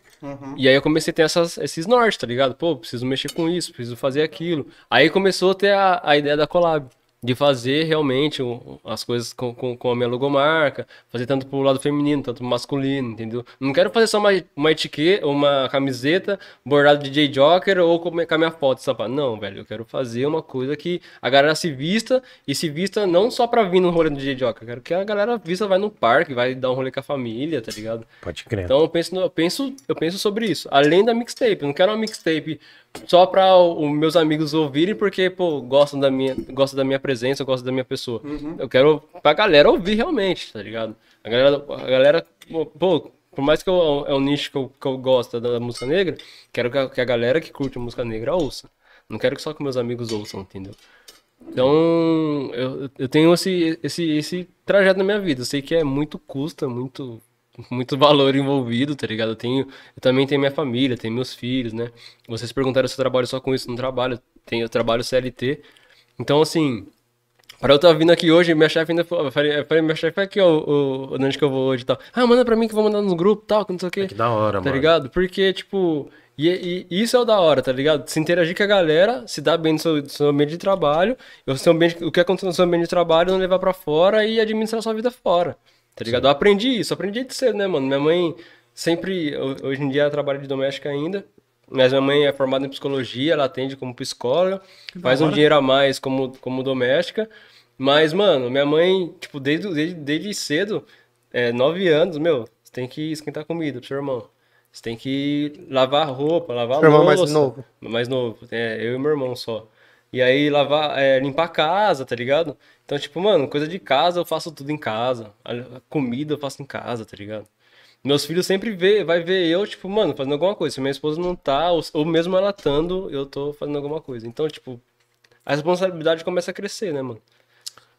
E aí eu comecei a ter essas, esses nortes, tá ligado? Pô, preciso mexer com isso, preciso fazer aquilo. Aí começou a ter a, a ideia da collab. De fazer realmente as coisas com, com, com a minha logomarca, fazer tanto pro lado feminino, tanto pro masculino, entendeu? Não quero fazer só uma, uma etiqueta, uma camiseta bordada de DJ Joker ou com a minha- com a minha foto de sapato. Não, velho, eu quero fazer uma coisa que a galera se vista e se vista não só pra vir no rolê do DJ Joker. Eu quero que a galera vista vai no parque, vai dar um rolê com a família, tá ligado? Pode crer. Então eu penso, eu penso, eu penso sobre isso. Além da mixtape, eu não quero uma mixtape só para os meus amigos ouvirem porque, pô, gostam da minha, gostam da minha presença, gostam da minha pessoa. Eu quero pra galera ouvir realmente, tá ligado? A galera, a galera pô, por mais que eu, é um nicho que eu, que eu gosto da, da música negra, quero que a, que a galera que curte a música negra ouça. Não quero que só que meus amigos ouçam, entendeu? Então, eu, eu tenho esse, esse, esse trajeto na minha vida. Eu sei que é muito custa, muito muito valor envolvido, tá ligado? Eu tenho, eu também tenho minha família, tenho meus filhos, né? Vocês perguntaram se eu trabalho só com isso, não trabalho, tenho, eu trabalho CLT. Então, assim, para eu estar vindo aqui hoje, minha chefe ainda falou, eu falei, eu falei, minha chefe é aqui, ó, o, onde que eu vou hoje e tal. Ah, manda pra mim que eu vou mandar nos grupos e tal, que não sei o quê. Que da hora, Tá mano. ligado? Porque, tipo, e, e isso é o da hora, tá ligado? Se interagir com a galera, se dar bem no seu, no seu ambiente de trabalho, o, seu ambiente, o que acontece no seu ambiente de trabalho, não levar pra fora e administrar sua vida fora. Tá ligado? Eu aprendi isso, aprendi de cedo, né, mano? Minha mãe sempre, ho- hoje em dia, ela trabalha de doméstica ainda. Mas minha mãe é formada em psicologia, ela atende como psicóloga, faz um dinheiro a mais como, como doméstica. Mas, mano, minha mãe, tipo, desde, desde, desde cedo, é, nove anos, meu, você tem que esquentar comida pro seu irmão. Você tem que lavar roupa, lavar Seu irmão mais louça. novo? Mais novo, é, eu e meu irmão só. E aí lavar, é, limpar a casa, tá ligado? Então, tipo, mano, coisa de casa eu faço tudo em casa. A comida eu faço em casa, tá ligado? Meus filhos sempre vê, vai ver eu, tipo, mano, fazendo alguma coisa. Se minha esposa não tá, ou, ou mesmo ela estando, eu tô fazendo alguma coisa. Então, tipo, a responsabilidade começa a crescer, né, mano?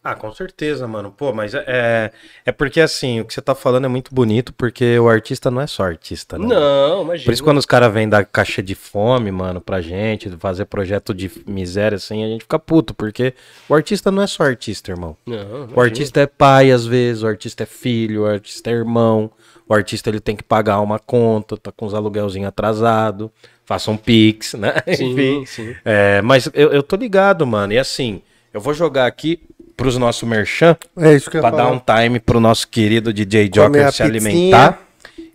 Ah, com certeza, mano. Pô, mas é, é, é porque assim, o que você tá falando é muito bonito, porque o artista não é só artista, né? Não, imagina. Por isso, quando os caras vêm dar caixa de fome, mano, pra gente, fazer projeto de miséria assim, a gente fica puto, porque o artista não é só artista, irmão. Não, O imagina. artista é pai, às vezes, o artista é filho, o artista é irmão, o artista ele tem que pagar uma conta, tá com os aluguelzinhos atrasados, faça um pix, né? Sim, Enfim. sim. É, mas eu, eu tô ligado, mano, e assim, eu vou jogar aqui pros nossos merchan, É isso que eu Pra dar um time pro nosso querido DJ Comer Joker se pizzinha. alimentar.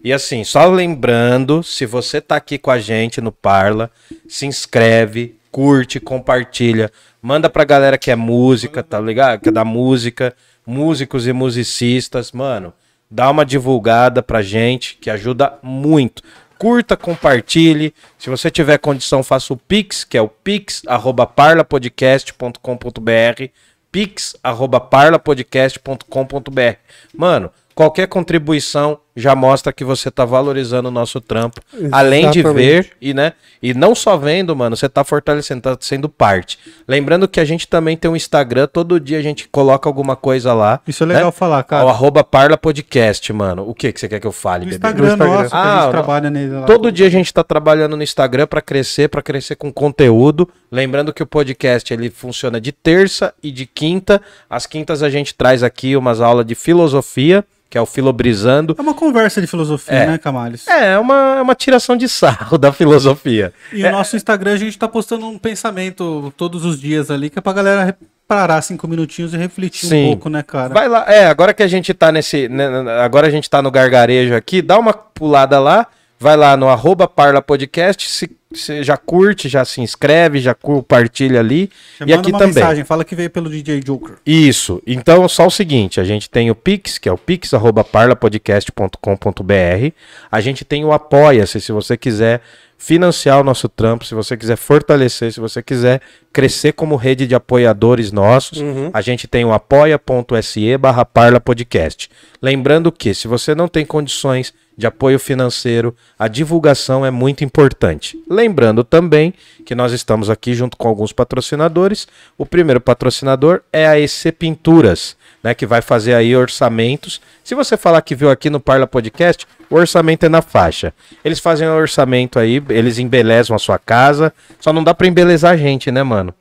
E assim, só lembrando, se você tá aqui com a gente no Parla, se inscreve, curte, compartilha, manda pra galera que é música, tá ligado? Que é da música, músicos e musicistas, mano, dá uma divulgada pra gente, que ajuda muito. Curta, compartilhe. Se você tiver condição, faça o Pix, que é o pix@parlapodcast.com.br pix@parlapodcast.com.br. Mano, qualquer contribuição já mostra que você tá valorizando o nosso trampo, além de Exatamente. ver e né, e não só vendo, mano, você tá fortalecendo, tá sendo parte. Lembrando que a gente também tem um Instagram, todo dia a gente coloca alguma coisa lá. Isso é legal né? falar, O cara. arroba Parla Podcast, mano. O que que você quer que eu fale, O bebê? Instagram, Instagram. nosso, que a Ah, gente o- trabalha nele lá. Todo dia a gente tá trabalhando no Instagram pra crescer, pra crescer com conteúdo. Lembrando que o podcast ele funciona de terça e de quinta. Às quintas a gente traz aqui umas aulas de filosofia, que é o Filobrizando. É uma conversa de filosofia, É. né, Camales? É, é uma, é uma tiração de sarro da filosofia. E o nosso Instagram a gente tá postando um pensamento todos os dias ali, que é pra galera parar cinco minutinhos e refletir Sim. um pouco, né, cara? Vai lá, é, agora que a gente tá nesse. né, agora a gente tá no gargarejo aqui, dá uma pulada lá, vai lá no arroba Parla Podcast, se, se já curte, já se inscreve, já compartilha ali. Já e aqui uma também. mensagem, fala que veio pelo DJ Joker. Isso. Então, só o seguinte, a gente tem o Pix, que é o pix@parlapodcast.com.br. A gente tem o Apoia-se, se você quiser financiar o nosso trampo, se você quiser fortalecer, se você quiser crescer como rede de apoiadores nossos, a gente tem o apoia.se barra parlapodcast. Lembrando que, se você não tem condições de apoio financeiro, a divulgação é muito importante. Lembrando também que nós estamos aqui junto com alguns patrocinadores. O primeiro patrocinador é a EC Pinturas, né, que vai fazer aí orçamentos. Se você falar que viu aqui no Parla Podcast, o orçamento é na faixa. Eles fazem o orçamento aí, eles embelezam a sua casa. Só não dá pra embelezar a gente, né, mano?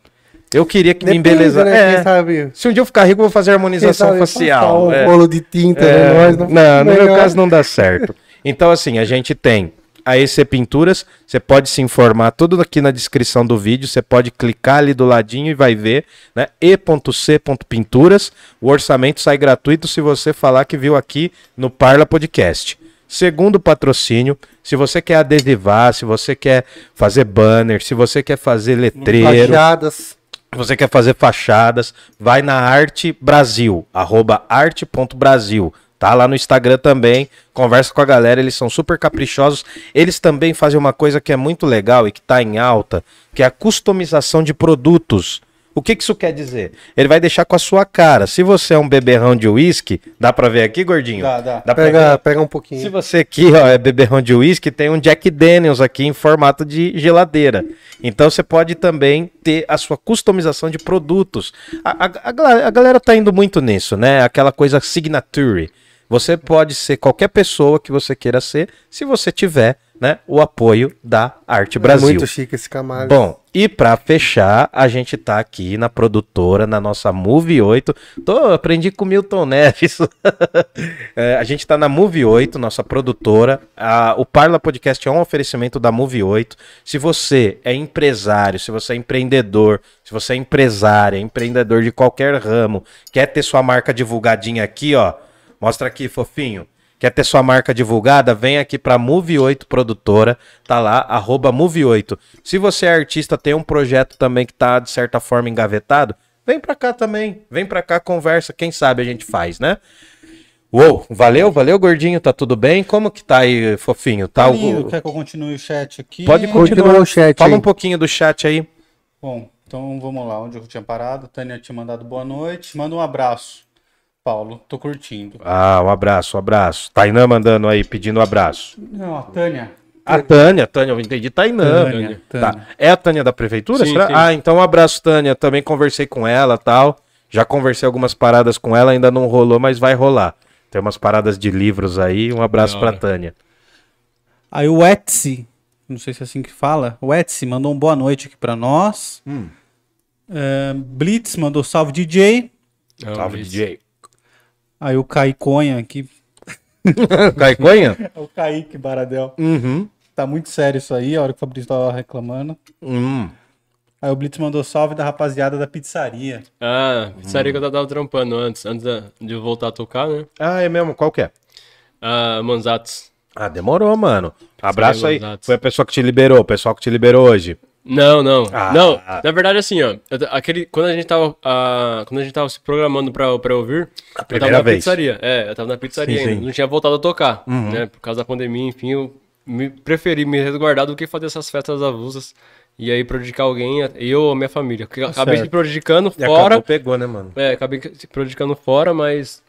Eu queria que me Depende, embelezar. né? É, Quem sabe... se um dia eu ficar rico, eu vou fazer harmonização facial. passar é. Um bolo de tinta, É, né? Nós não, não, no meu caso não dá certo. Então, assim, a gente tem a EC Pinturas, você pode se informar tudo aqui na descrição do vídeo, você pode clicar ali do ladinho e vai ver, né? e.c.pinturas, o orçamento sai gratuito se você falar que viu aqui no Parla Podcast. Segundo patrocínio, se você quer adesivar, se você quer fazer banner, se você quer fazer letreiro, Fachadas. você quer fazer fachadas, vai na Arte Brasil, arroba arte.brasil. Tá lá no Instagram também, conversa com a galera, eles são super caprichosos. Eles também fazem uma coisa que é muito legal e que tá em alta, que é a customização de produtos. O que, que isso quer dizer? Ele vai deixar com a sua cara. Se você é um beberrão de uísque, dá pra ver aqui, gordinho? Dá, dá. Dá pra Pega, ver? pega um Se pouquinho. você aqui, ó, é beberrão de uísque, tem um Jack Daniels aqui em formato de geladeira. Então você pode também ter a sua customização de produtos. A, a- a a galera tá indo muito nisso, né? Aquela coisa signature. Você pode ser qualquer pessoa que você queira ser, se você tiver, né, o apoio da Arte Brasil. É muito chique esse Camargo. Bom, e pra fechar, a gente tá aqui na produtora, na nossa Move 8. Tô, aprendi com o Milton Neves. É, a gente tá na Move 8, nossa produtora. A- o Parla Podcast é um oferecimento da Move 8. Se você é empresário, se você é empreendedor, se você é empresária, empreendedor de qualquer ramo, quer ter sua marca divulgadinha aqui, ó. Mostra aqui, fofinho. Quer ter sua marca divulgada? Vem aqui para Move 8 Produtora, tá lá, arroba Move 8. Se você é artista, tem um projeto também que tá, de certa forma, engavetado, vem pra cá também. Vem pra cá, conversa, quem sabe a gente faz, né? Uou, valeu, valeu, gordinho, tá tudo bem? Como que tá aí, fofinho? Tá o-. Quer que eu continue o chat aqui? Pode Continua continuar. o chat Fala aí. um pouquinho do chat aí. Bom, então vamos lá. Onde eu tinha parado? Tânia tinha mandado boa noite. Manda um abraço. Paulo, tô curtindo. Ah, um abraço, um abraço. Tainã mandando aí, pedindo um abraço. Não, a Tânia. A Tânia, Tânia, eu entendi, Tainã. Tânia, Tá. Tânia. É a Tânia da prefeitura? Sim, será? sim. Ah, então um abraço, Tânia. Também conversei com ela tal. Já conversei algumas paradas com ela, ainda não rolou, mas vai rolar. Tem umas paradas de livros aí. Um abraço pra. Tânia. Aí o Etsy, não sei se é assim que fala, o Etsy mandou um boa noite aqui pra nós. Hum. É, Blitz mandou salve DJ. Não, Salve, DJ. Aí o Caiconha aqui. Caiconha? É o Kaique Baradel. Uhum. Tá muito sério isso aí, a hora que o Fabrício tava reclamando. Hum. Aí o Blitz mandou salve da rapaziada da pizzaria. Ah, pizzaria que eu tava trampando antes, antes de eu voltar a tocar, né? Ah, é mesmo? Qual que é? Ah, Manzatos. Ah, demorou, mano. Abraço aí. Foi a pessoa que te liberou, o pessoal que te liberou hoje. Não, não. Ah. Não, na verdade, assim, ó. eu Aquele, quando a gente tava. ah, quando a gente tava se programando pra, pra ouvir, eu tava primeira na vez. pizzaria. É, eu tava na pizzaria Sim, ainda. sim. Uhum. Não tinha voltado a tocar, né? Por causa da pandemia, enfim, eu me, preferi me resguardar do que fazer essas festas avulsas e aí prejudicar alguém, eu ou a minha família. Eu acabei certo. se prejudicando E fora. pegou, né, mano? É, acabei se prejudicando fora, mas.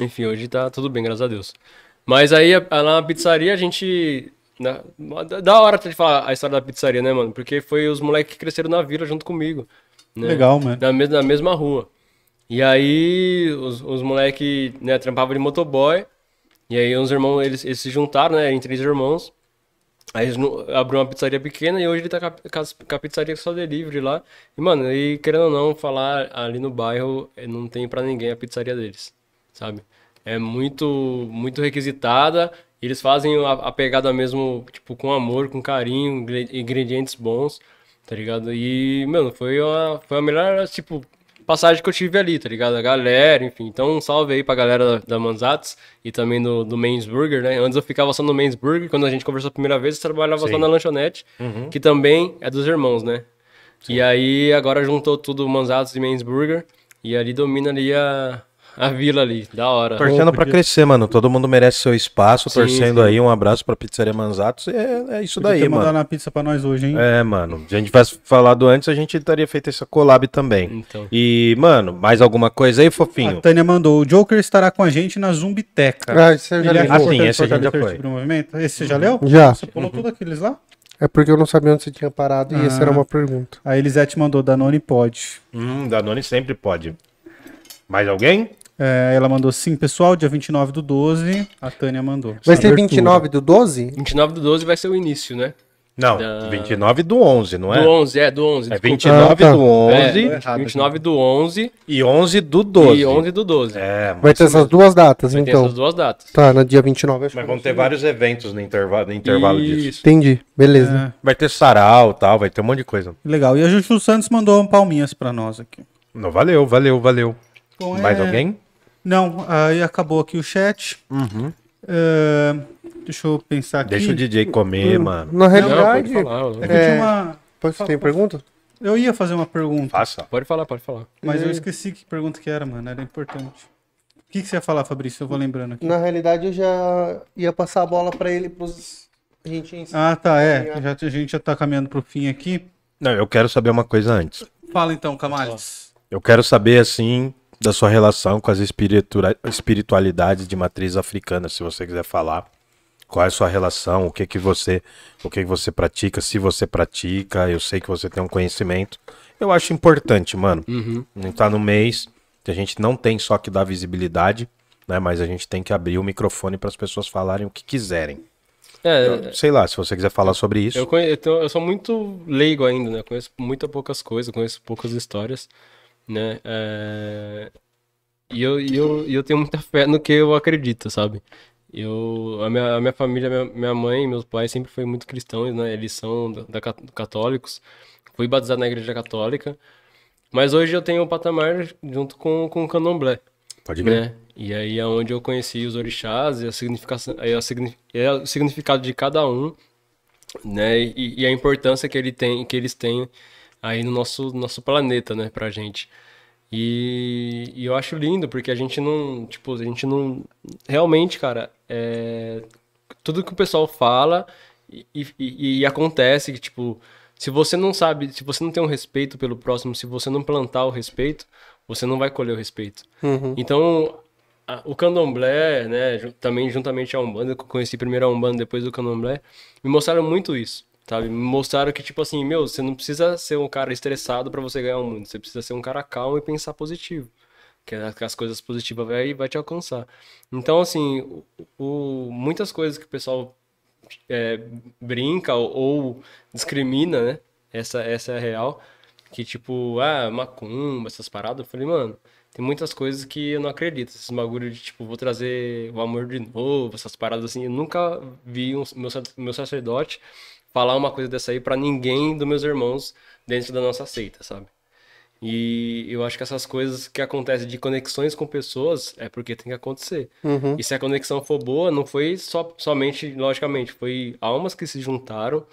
Enfim, hoje tá tudo bem, graças a Deus. Mas aí, a- lá na pizzaria, a gente. Na- da- da hora de falar a história da pizzaria, né, mano? Porque foi os moleques que cresceram na vila junto comigo. né? Legal, mano. Na, mes na mesma rua. E aí, os, os moleques, né, trampavam de motoboy. E aí, uns irmãos, eles, eles se juntaram, né, em três irmãos. Aí eles abriu uma pizzaria pequena e hoje ele tá com a, com a pizzaria só delivery lá. E, mano, e querendo ou não, falar ali no bairro, eh, não tem pra ninguém a pizzaria deles, sabe? É muito, muito requisitada. Eles fazem a, a pegada mesmo, tipo, com amor, com carinho, ingre- ingredientes bons, tá ligado? E, mano, foi a, foi a melhor, tipo, passagem que eu tive ali, tá ligado? A galera, enfim. Então, um salve aí pra galera da, da Manzatos e também do, do Burger, né? Antes eu ficava só no Men's Burger, quando a gente conversou a primeira vez, eu trabalhava só na lanchonete, que também é dos irmãos, né? E aí, agora juntou tudo Manzatos e Men's Burger, e ali domina ali a, a vila ali, da hora. Torcendo pra crescer, mano. Todo mundo merece seu espaço. Sim, torcendo sim. aí. Um abraço pra Pizzaria Manzatos. É, é isso Podia daí, ter mano. mandado uma pizza pra nós hoje, hein? É, mano. Se a gente tivesse falado antes, a gente teria feito essa collab também. Então. E, mano, mais alguma coisa aí, A fofinho? Tânia mandou, o Joker estará com a gente na Zumbiteca. Ah, isso eu já li. é Ah, sim, esse a gente já foi. Esse você já leu? Já. Você pulou tudo aqueles lá? É porque eu não sabia onde você tinha parado e essa era uma pergunta. A Elisete mandou, Danone pode. Hum, Danone sempre pode. Mais alguém? É, ela mandou sim, pessoal, dia 29 do 12. A Tânia mandou. Vai ser Abertura. 29 do 12? 29 do 12 vai ser o início, né? Não, Da- 29 do 11, não é? Do 11, é, do 11. É desculpa. 29 Ah, tá. do 11 É, 29 do 11 e 11 do 12. e 11 do 12. É, Vai ter essas duas datas, Vai ter então. essas duas datas. Tá, no dia 29. Acho mas que vão ter vários eventos no intervalo, no intervalo disso. Isso. Entendi, beleza. É, Vai ter sarau tal, vai ter um monte de coisa. legal. E a Juju Santos mandou um palminhas pra nós aqui. Não, valeu, valeu, valeu. Bom, Mais é- alguém? Não, aí acabou aqui o chat. É, deixa eu pensar aqui. Deixa o DJ comer, mano. Na realidade, pode falar. É É. uma. Pode- tem pergunta? Eu ia fazer uma pergunta, Faça. Pode falar, pode falar. mas eu esqueci que pergunta que era, mano. Era importante. O que, que você ia falar, Fabrício? Eu vou lembrando aqui. Na realidade, eu já ia passar a bola pra ele pros. A gente ensinar. Ah, tá, é. Já, a gente já tá caminhando pro fim aqui. Não, eu quero saber uma coisa antes. Fala então, Camales. Eu quero saber, assim, da sua relação com as espiritua- espiritualidades de matriz africana, se você quiser falar. Qual é a sua relação? O que que você, o que que você pratica? Se você pratica, eu sei que você tem um conhecimento. Eu acho importante, mano. Não tá no mês, que a gente não tem só que dar visibilidade, né? Mas a gente tem que abrir o microfone para as pessoas falarem o que quiserem. É, Sei lá, se você quiser falar sobre isso. Eu, conhe- eu, tô- eu sou muito leigo ainda, né? Conheço muito poucas coisas, conheço poucas histórias, né? É, E eu, eu, eu tenho muita fé no que eu acredito, sabe? Eu, a minha, a minha família, minha, minha mãe e meus pais sempre foram muito cristãos, né? Eles são da, da cat- católicos. Fui batizado na igreja católica. Mas hoje eu tenho um patamar junto com, com o candomblé Pode ver. né? E aí é onde eu conheci os orixás e a significação, e a e o significado de cada um, né? E, e a importância que ele tem, que eles têm aí no nosso nosso planeta, né, pra gente. E, e eu acho lindo porque a gente não, tipo, a gente não realmente, cara, é tudo que o pessoal fala e, e, e acontece que, tipo, se você não sabe, se você não tem um respeito pelo próximo, se você não plantar o respeito, você não vai colher o respeito. Então, a- o candomblé, né, também juntamente a Umbanda, que eu conheci primeiro a Umbanda, depois o candomblé, me mostraram muito isso, sabe? Me mostraram que, tipo assim, meu, você não precisa ser um cara estressado pra você ganhar o mundo, você precisa ser um cara calmo e pensar positivo, que a- que as coisas positivas vai, vai te alcançar. Então, assim, o, o- muitas coisas que o pessoal é, brinca ou, ou discrimina, né? Essa, essa é a real. Que tipo, ah, macumba, essas paradas. Eu falei, mano, tem muitas coisas que eu não acredito. Esses bagulho de tipo, vou trazer o amor de novo, essas paradas assim. Eu nunca vi um, meu, meu sacerdote falar uma coisa dessa aí pra ninguém dos meus irmãos dentro da nossa seita, sabe? E eu acho que essas coisas que acontecem de conexões com pessoas é porque tem que acontecer. E se a conexão for boa, não foi só, somente, logicamente, foi almas que se juntaram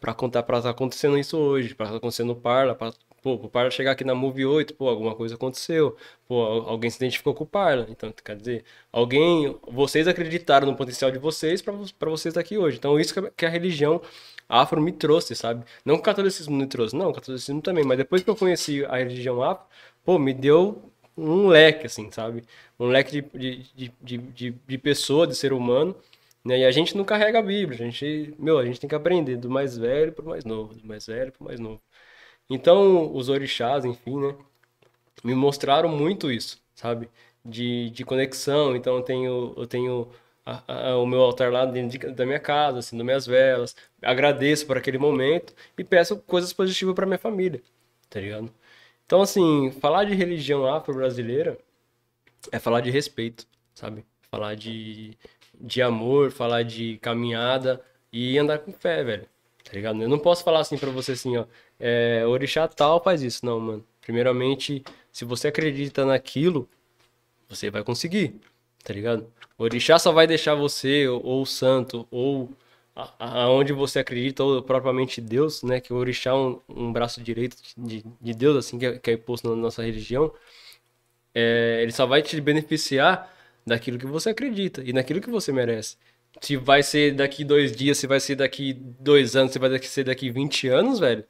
pra contar para estar acontecendo isso hoje, pra estar acontecendo no Parla, pra, pô, pro Parla chegar aqui na Move 8, pô, alguma coisa aconteceu, pô, al- alguém se identificou com o Parla. Então, quer dizer, alguém, vocês acreditaram no potencial de vocês pra vocês estar aqui hoje. Então, isso que a- que a religião afro me trouxe, sabe? Não que o catolicismo me trouxe, não, o catolicismo também, mas depois que eu conheci a religião afro, pô, me deu um leque, assim, sabe? Um leque de, de, de, de, de, pessoa, de ser humano, né? E a gente não carrega a Bíblia, a gente, meu, a gente tem que aprender do mais velho pro mais novo, do mais velho pro mais novo. Então, os orixás, enfim, né? me mostraram muito isso, sabe? De, de conexão. Então eu tenho, eu tenho a- a- o meu altar lá dentro de- da minha casa, acendo minhas velas, agradeço por aquele momento e peço coisas positivas para minha família, tá ligado? Então, assim, falar de religião afro-brasileira é falar de respeito, sabe? Falar de, de amor, falar de caminhada e andar com fé, velho. Tá ligado? Eu não posso falar assim pra você assim, ó. É, orixá tal faz isso. Não, mano. Primeiramente, se você acredita naquilo, você vai conseguir. Tá ligado? Orixá só vai deixar você, ou, ou o santo, ou aonde você acredita, ou propriamente Deus, né? Que o orixá é um, um braço direito de, de Deus, assim, que é, que é imposto na nossa religião é, ele só vai te beneficiar daquilo que você acredita e naquilo que você merece. Se vai ser daqui dois dias, se vai ser daqui dois anos, se vai ser daqui 20 anos, velho,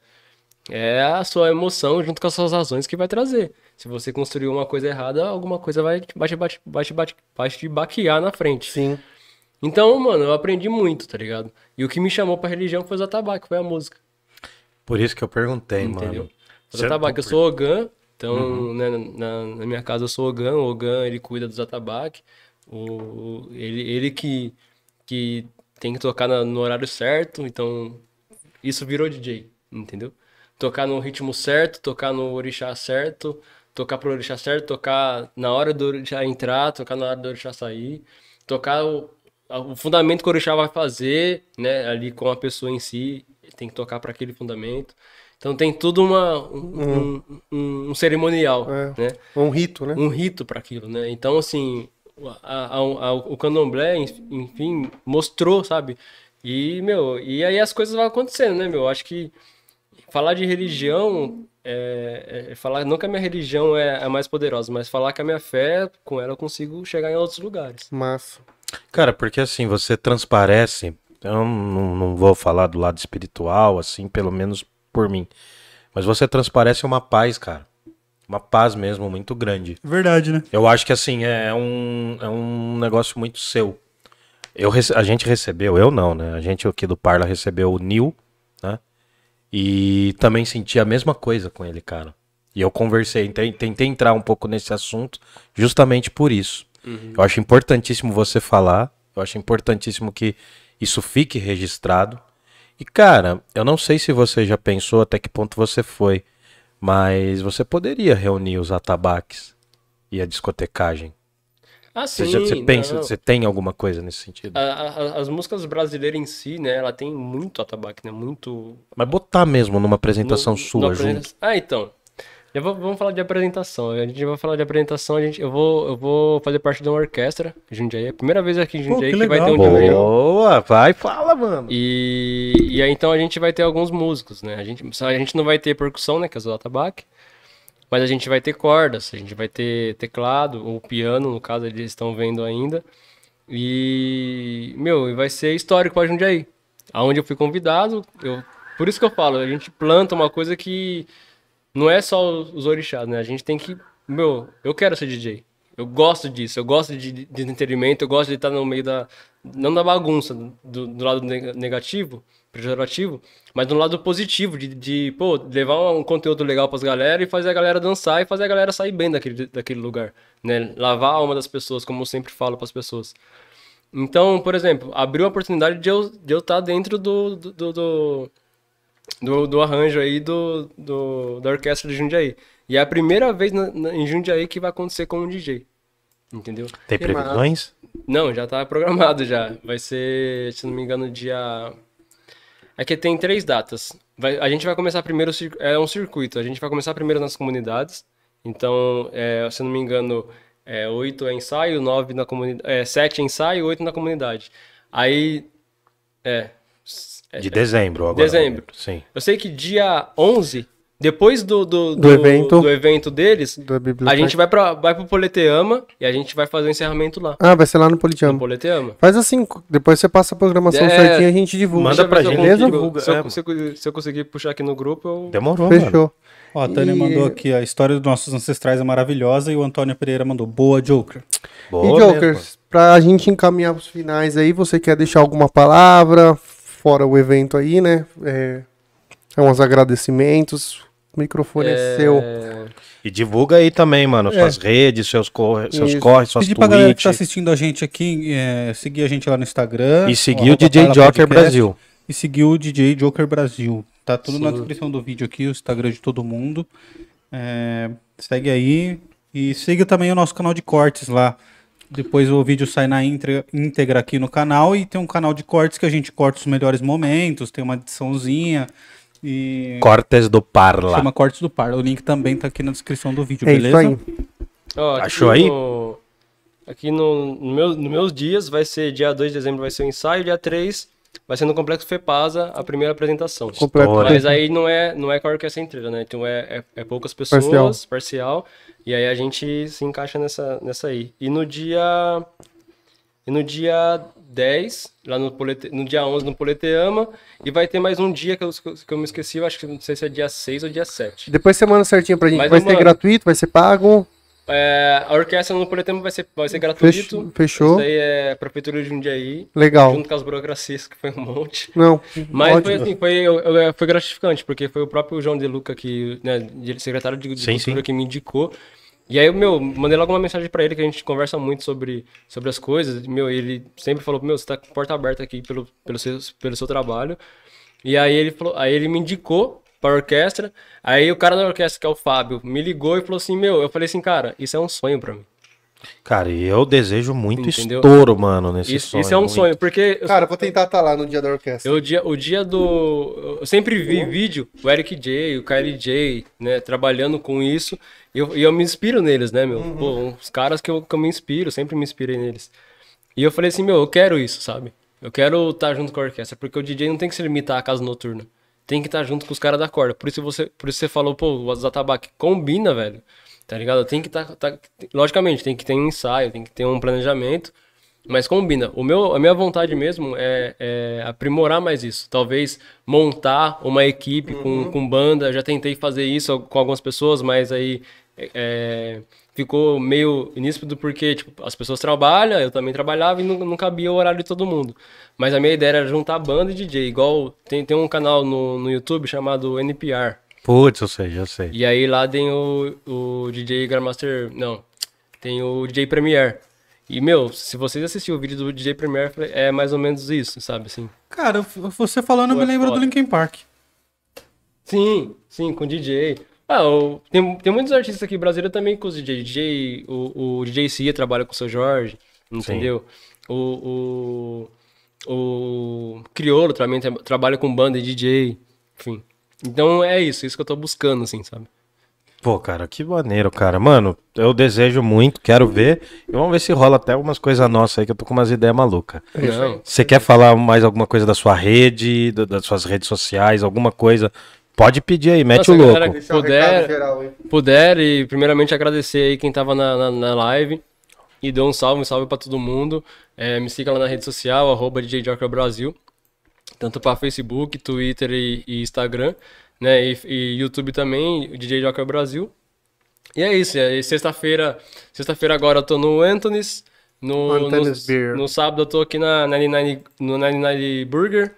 é a sua emoção junto com as suas razões que vai trazer. Se você construiu uma coisa errada, alguma coisa vai te, vai te, vai te, vai te, vai te, baquear na frente. Sim. Então, mano, eu aprendi muito, tá ligado? E o que me chamou pra religião foi o Atabaque, foi a música. Por isso que eu perguntei, Entendeu? mano. O Certo? atabaque, eu sou Ogan, então né, na, na minha casa eu sou Ogan, o Ogan ele cuida dos atabaque, o, ele, ele que, que tem que tocar na- no horário certo, então isso virou DJ, entendeu? Tocar no ritmo certo, tocar no orixá certo, tocar pro orixá certo, tocar na hora do orixá entrar, tocar na hora do orixá sair, tocar o, o fundamento que o orixá vai fazer, né, ali com a pessoa em si, tem que tocar para aquele fundamento. Então tem tudo uma, um, um- um- um cerimonial, É. né? Um rito, né? um rito para aquilo, né? Então, assim, a- a- a- o candomblé, enf- enfim, mostrou, sabe? E, meu, e aí as coisas vão acontecendo, né, meu? Acho que falar de religião é, é falar não que a minha religião é a mais poderosa, mas falar que a minha fé, com ela eu consigo chegar em outros lugares. Massa. Cara, porque assim, você transparece. Eu não, não vou falar do lado espiritual, assim, pelo menos por mim. Mas você transparece uma paz, cara. Uma paz mesmo, muito grande. Verdade, né? Eu acho que assim, é um, é um negócio muito seu. Eu, a gente recebeu, eu não, né? A gente aqui do Parla recebeu o Nil, né? E também senti a mesma coisa com ele, cara. E eu conversei, tentei, entrar um pouco nesse assunto justamente por isso. Eu acho importantíssimo você falar, eu acho importantíssimo que isso fique registrado. E, cara, eu não sei se você já pensou até que ponto você foi, mas você poderia reunir os atabaques e a discotecagem. Ah, Você, sim. já, você pensa, não. você tem alguma coisa nesse sentido? A- a- as músicas brasileiras em si, né, ela tem muito atabaque, né, muito... Mas botar mesmo numa apresentação no- sua no junto. apresenta- Ah, então. Já vou- vamos falar de apresentação. A gente vai falar de apresentação, a gente, eu, vou, eu vou fazer parte de uma orquestra, Jundiaí. É a primeira vez aqui em Pô, Jundiaí que que, vai ter um DJ. Boa, vai, fala, mano. E, e aí então a gente vai ter alguns músicos, né? A gente, a gente não vai ter percussão, né? Que é o atabaque. Mas a gente vai ter cordas, a gente vai ter teclado, ou piano, no caso, eles estão vendo ainda. E, meu, vai ser histórico pra Jundiaí. Aonde eu fui convidado, eu, por isso que eu falo, a gente planta uma coisa que não é só os orixás, né? A gente tem que, meu, eu quero ser DJ. Eu gosto disso, eu gosto de, de entretenimento, eu gosto de estar no meio da, não da bagunça, do, do lado neg- negativo, pejorativo, mas do lado positivo, de, de pô, levar um conteúdo legal pras galera e fazer a galera dançar e fazer a galera sair bem daquele, daquele lugar, né? Lavar a alma das pessoas, como eu sempre falo pras pessoas. Então, por exemplo, abriu a oportunidade de eu de eu estar dentro do, do, do, do, do- do arranjo aí do, do, da orquestra de Jundiaí. E é a primeira vez na- na- em Jundiaí que vai acontecer com um DJ. Entendeu? Tem previsões? Não, já tá programado já. Vai ser, se não me engano, dia. É que tem três datas. Vai- a gente vai começar primeiro, é um circuito. A gente vai começar primeiro nas comunidades. Então, é, se não me engano, é, oito é ensaio, nove na comunidade. É, sete é ensaio, oito na comunidade. Aí. É. é, De dezembro agora. Dezembro. Sim. Eu sei que dia 11, depois do, do, Do evento. do evento deles, Da a gente vai, pra, vai pro Poleteama e a gente vai fazer o encerramento lá. Ah, vai ser lá no No Politeama. Poleteama. Faz assim, depois você passa a programação É, certinha e a gente divulga. Manda pra gente, consigo- divulga, Se eu, é. se eu- se eu conseguir puxar aqui no grupo, eu. Demorou, mano. Fechou. Ó, a Tânia E- mandou aqui, a história dos nossos ancestrais é maravilhosa e o Antônio Pereira mandou, boa Joker. Boa e mesmo. Jokers, pra gente encaminhar os finais aí, você quer deixar alguma palavra, fora o evento aí, né? É, é uns agradecimentos. Microfone é, seu. E divulga aí também, mano, É. suas redes, seus, corre, seus Isso. corres, suas Pedir pra galera que tá tweets. assistindo a gente aqui, é, seguir a gente lá no Instagram. E seguir o DJ Joker Podcast, Brasil. E seguir o DJ Joker Brasil. Tá tudo na Sim. descrição do vídeo aqui, o Instagram de todo mundo. É, segue aí. E siga também o nosso canal de cortes lá. Depois o vídeo sai na íntegra aqui no canal e tem um canal de cortes que a gente corta os melhores momentos, tem uma ediçãozinha e Cortes do Parla. chama Cortes do Par. O link também tá aqui na descrição do vídeo, É beleza? isso aí. Aqui Achou aí? no- Aqui no, no meu, nos meus dias vai ser dia 2 de dezembro vai ser o ensaio, dia 3 vai ser no Complexo Fepasa a primeira apresentação. Completo. Estoura. Mas aí não é, não é com a orquestra inteira, né? Então é, é, é poucas pessoas, Parcial. parcial. e aí a gente se encaixa nessa, nessa aí. E no dia. E no dia 10, lá no, Polete, no dia 11 no Poleteama, e vai ter mais um dia que eu, que eu me esqueci, eu acho que não sei se é dia 6 ou dia 7. Depois você manda certinho pra gente. Mas vai ser mando. gratuito, vai ser pago. É, a orquestra no Poleteama vai ser, vai ser gratuito. Fechou. Isso aí é a Prefeitura de Jundiaí, Legal. junto com as burocracias, que foi um monte. Não, Mas ótimo. foi assim, foi, eu- foi gratificante, porque foi o próprio João De Luca, que, né, secretário de, de Sim, Cultura, sim. que me indicou. E aí, meu, mandei logo uma mensagem pra ele, que a gente conversa muito sobre, sobre as coisas. Meu, ele sempre falou, meu, você tá com porta aberta aqui pelo, pelo, seu, pelo seu trabalho. E aí ele falou, aí ele me indicou pra orquestra. Aí o cara da orquestra, que é o Fábio, me ligou e falou assim, meu, eu falei assim, cara, isso é um sonho pra mim. Cara, e eu desejo muito Entendeu? estouro, mano, nesse Isso, sonho. isso é um muito. sonho, porque eu- Cara, eu vou tentar estar lá no dia da orquestra. Eu, o, dia, o dia do. Eu sempre vi vídeo, o Eric J, o Kylie J, né, trabalhando com isso. E eu, e eu me inspiro neles, né, meu? Pô, uns caras que eu, que eu me inspiro, sempre me inspirei neles. E eu falei assim, meu, eu quero isso, sabe? Eu quero estar junto com a orquestra, porque o DJ não tem que se limitar à casa noturna. Tem que estar junto com os caras da corda. Por isso você, por isso você falou, pô, o Zatabaque combina, velho. Tá ligado? Tem que estar. logicamente, tem que ter um ensaio, tem que ter um planejamento. mas combina. O meu, a minha vontade mesmo é, é aprimorar mais isso. Talvez montar uma equipe com, com banda. Já tentei fazer isso com algumas pessoas, mas aí é, ficou meio iníspido porque tipo, as pessoas trabalham, eu também trabalhava e não, não cabia o horário de todo mundo. Mas a minha ideia era juntar banda e DJ. Igual tem, tem um canal no, no YouTube chamado NPR. Putz, eu sei, eu sei. E aí lá tem o, o DJ Grandmaster. Não, tem o DJ Premier. E, meu, se vocês assistirem o vídeo do DJ Premier, é mais ou menos isso, sabe? Assim. Cara, você falando, Pô, me é lembro do. Linkin Park. Sim, sim, com DJ. Ah, o- tem, tem muitos artistas aqui brasileiros também com os DJ. DJ o, o DJ Cia trabalha com o seu Jorge, entendeu? O, o, o Criolo também tra- trabalha com banda e DJ, enfim. Então é isso, isso que eu tô buscando, assim, sabe? Pô, cara, que maneiro, cara. Mano, eu desejo muito, quero ver. E vamos ver se rola até algumas coisas nossas aí, que eu tô com umas ideias malucas. Não, Você quer falar mais alguma coisa da sua rede, da- das suas redes sociais, alguma coisa? Pode pedir aí, mete Nossa, o louco. Puder- geral puder e primeiramente agradecer aí quem tava na, na, na live e deu um salve, um salve pra todo mundo. É, me siga lá na rede social, arroba DJ Joker Brasil, tanto para Facebook, Twitter e, e Instagram, né? E, e YouTube também, DJ Joker Brasil. E é isso, é, sexta-feira, sexta-feira agora eu tô no Anthony's, no, no, Beer. no sábado eu tô aqui na 99, no 99 Burger.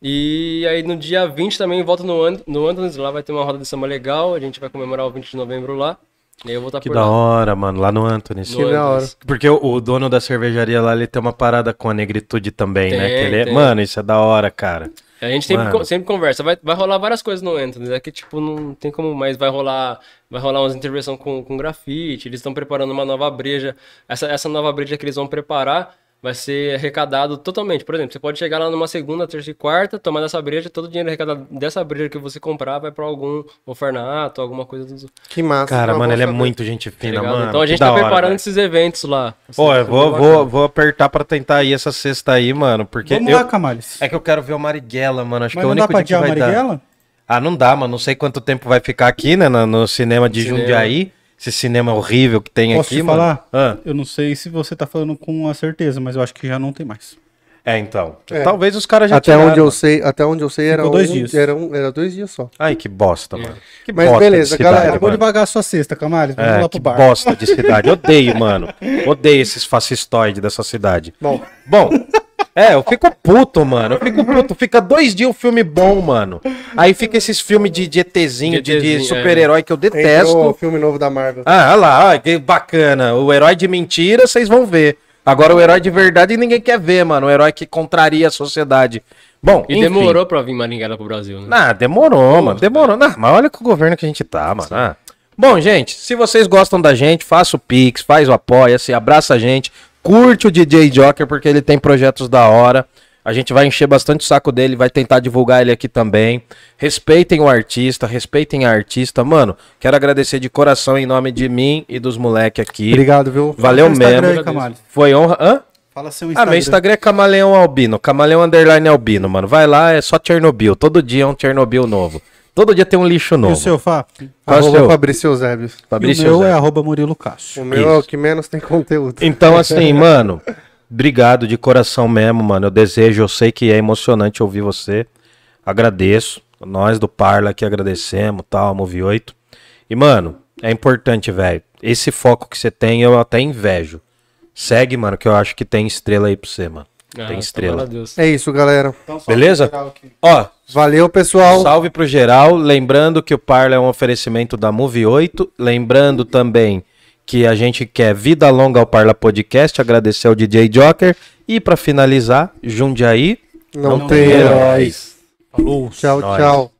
E aí no dia 20 também volto no, no Anthony's, lá vai ter uma roda de samba legal, a gente vai comemorar o 20 de novembro lá. Eu vou estar Que por da lá. hora, mano, lá no Anthony. Que da hora. Porque o, o dono da cervejaria lá, ele tem uma parada com a negritude também, né? Tem, Que ele é- tem. Mano, isso é da hora, cara. A gente sempre, sempre conversa. Vai, vai rolar várias coisas no Anthony's. É que, tipo, não tem como mais. Vai rolar, vai rolar umas intervenções com, com grafite. Eles estão preparando uma nova breja. Essa, essa nova breja que eles vão preparar vai ser arrecadado totalmente. Por exemplo, você pode chegar lá numa segunda, terça e quarta, tomar dessa breja. Todo o dinheiro arrecadado dessa breja que você comprar vai pra algum orfanato, alguma coisa do. Que massa. Cara, mano, ele é muito gente tá fina, ligado? mano. então a gente tá hora, preparando velho. esses eventos lá. Pô, eu vou, vou, vou apertar pra tentar ir essa sexta aí, mano. Porque Vamos eu... lá, Camales. É que eu quero ver o Marighella, mano. Acho Mas que é o não dá único pra dia que vai dar. Marighella? Ah, não dá, mano. Não sei quanto tempo vai ficar aqui, né? No, no cinema de Cinema. Jundiaí. Esse cinema horrível que tem Posso aqui, te falar? Ah, Eu não sei se você tá falando com a certeza, mas eu acho que já não tem mais. é, então. É. Talvez os caras já Até tiraram, onde eu mano. sei, até onde eu sei era dois um, dias. Era, um, era dois dias só. Ai, que bosta, mano. Que Mas bosta beleza, de galera, cidade, Acabou mano. devagar a sua cesta, Camales. Vamos É, lá que pro bar. bosta de cidade. Odeio, mano. Odeio esses fascistoides dessa cidade. Bom, Bom, é, eu fico puto, mano. Eu fico puto. Fica dois dias um filme bom, mano. Aí fica esses filmes de, de ETzinho, de, de ETzinho, super-herói que eu entrou o detesto. filme novo da Marvel. Ah, olha lá, olha que bacana. O herói de mentira, vocês vão ver. Agora o herói de verdade ninguém quer ver, mano. O herói que contraria a sociedade. Bom, E enfim. demorou pra vir Maringuela pro Brasil, né? Ah, demorou, mano. Demorou. Não, mas olha com o governo que a gente tá, mano. Ah. Bom, gente, se vocês gostam da gente, faça o Pix, faz o Apoia-se, abraça a gente, curte o DJ Joker, porque ele tem projetos da hora. A gente vai encher bastante o saco dele, vai tentar divulgar ele aqui também. Respeitem o artista, respeitem a artista. Mano, quero agradecer de coração em nome de mim e dos moleque aqui. Obrigado, viu? Valeu mesmo. aí. Foi honra. Hã? Fala seu Ah, Instagram. meu Instagram é Camaleão Albino. Camaleão Underline Albino, mano. Vai lá, é só Chernobyl. Todo dia é um Chernobyl novo. Todo dia tem um lixo E novo. o seu, Fá? Qual é o Arroba seu? Fabrício Eusébio. E Fabrício o meu Zé. é arroba Murilo Cássio. O meu é o Isso. que menos tem conteúdo. Então, assim, mano, obrigado de coração mesmo, mano. Eu desejo, eu sei que é emocionante ouvir você. Agradeço. Nós do Parla aqui agradecemos, tal, Move 8. E, mano, é importante, velho. Esse foco que você tem, eu até invejo. Segue, mano, que eu acho que tem estrela aí pra você, mano. Ah, tem estrela. É isso, galera. Beleza? Ó, Valeu, pessoal. Salve pro geral. Lembrando que o Parla é um oferecimento da Move 8. Lembrando também que a gente quer vida longa ao Parla Podcast. Agradecer ao DJ Joker. E pra finalizar, Jundiaí. Não, Não tem tem heróis. Falou. Tchau, Nós. tchau.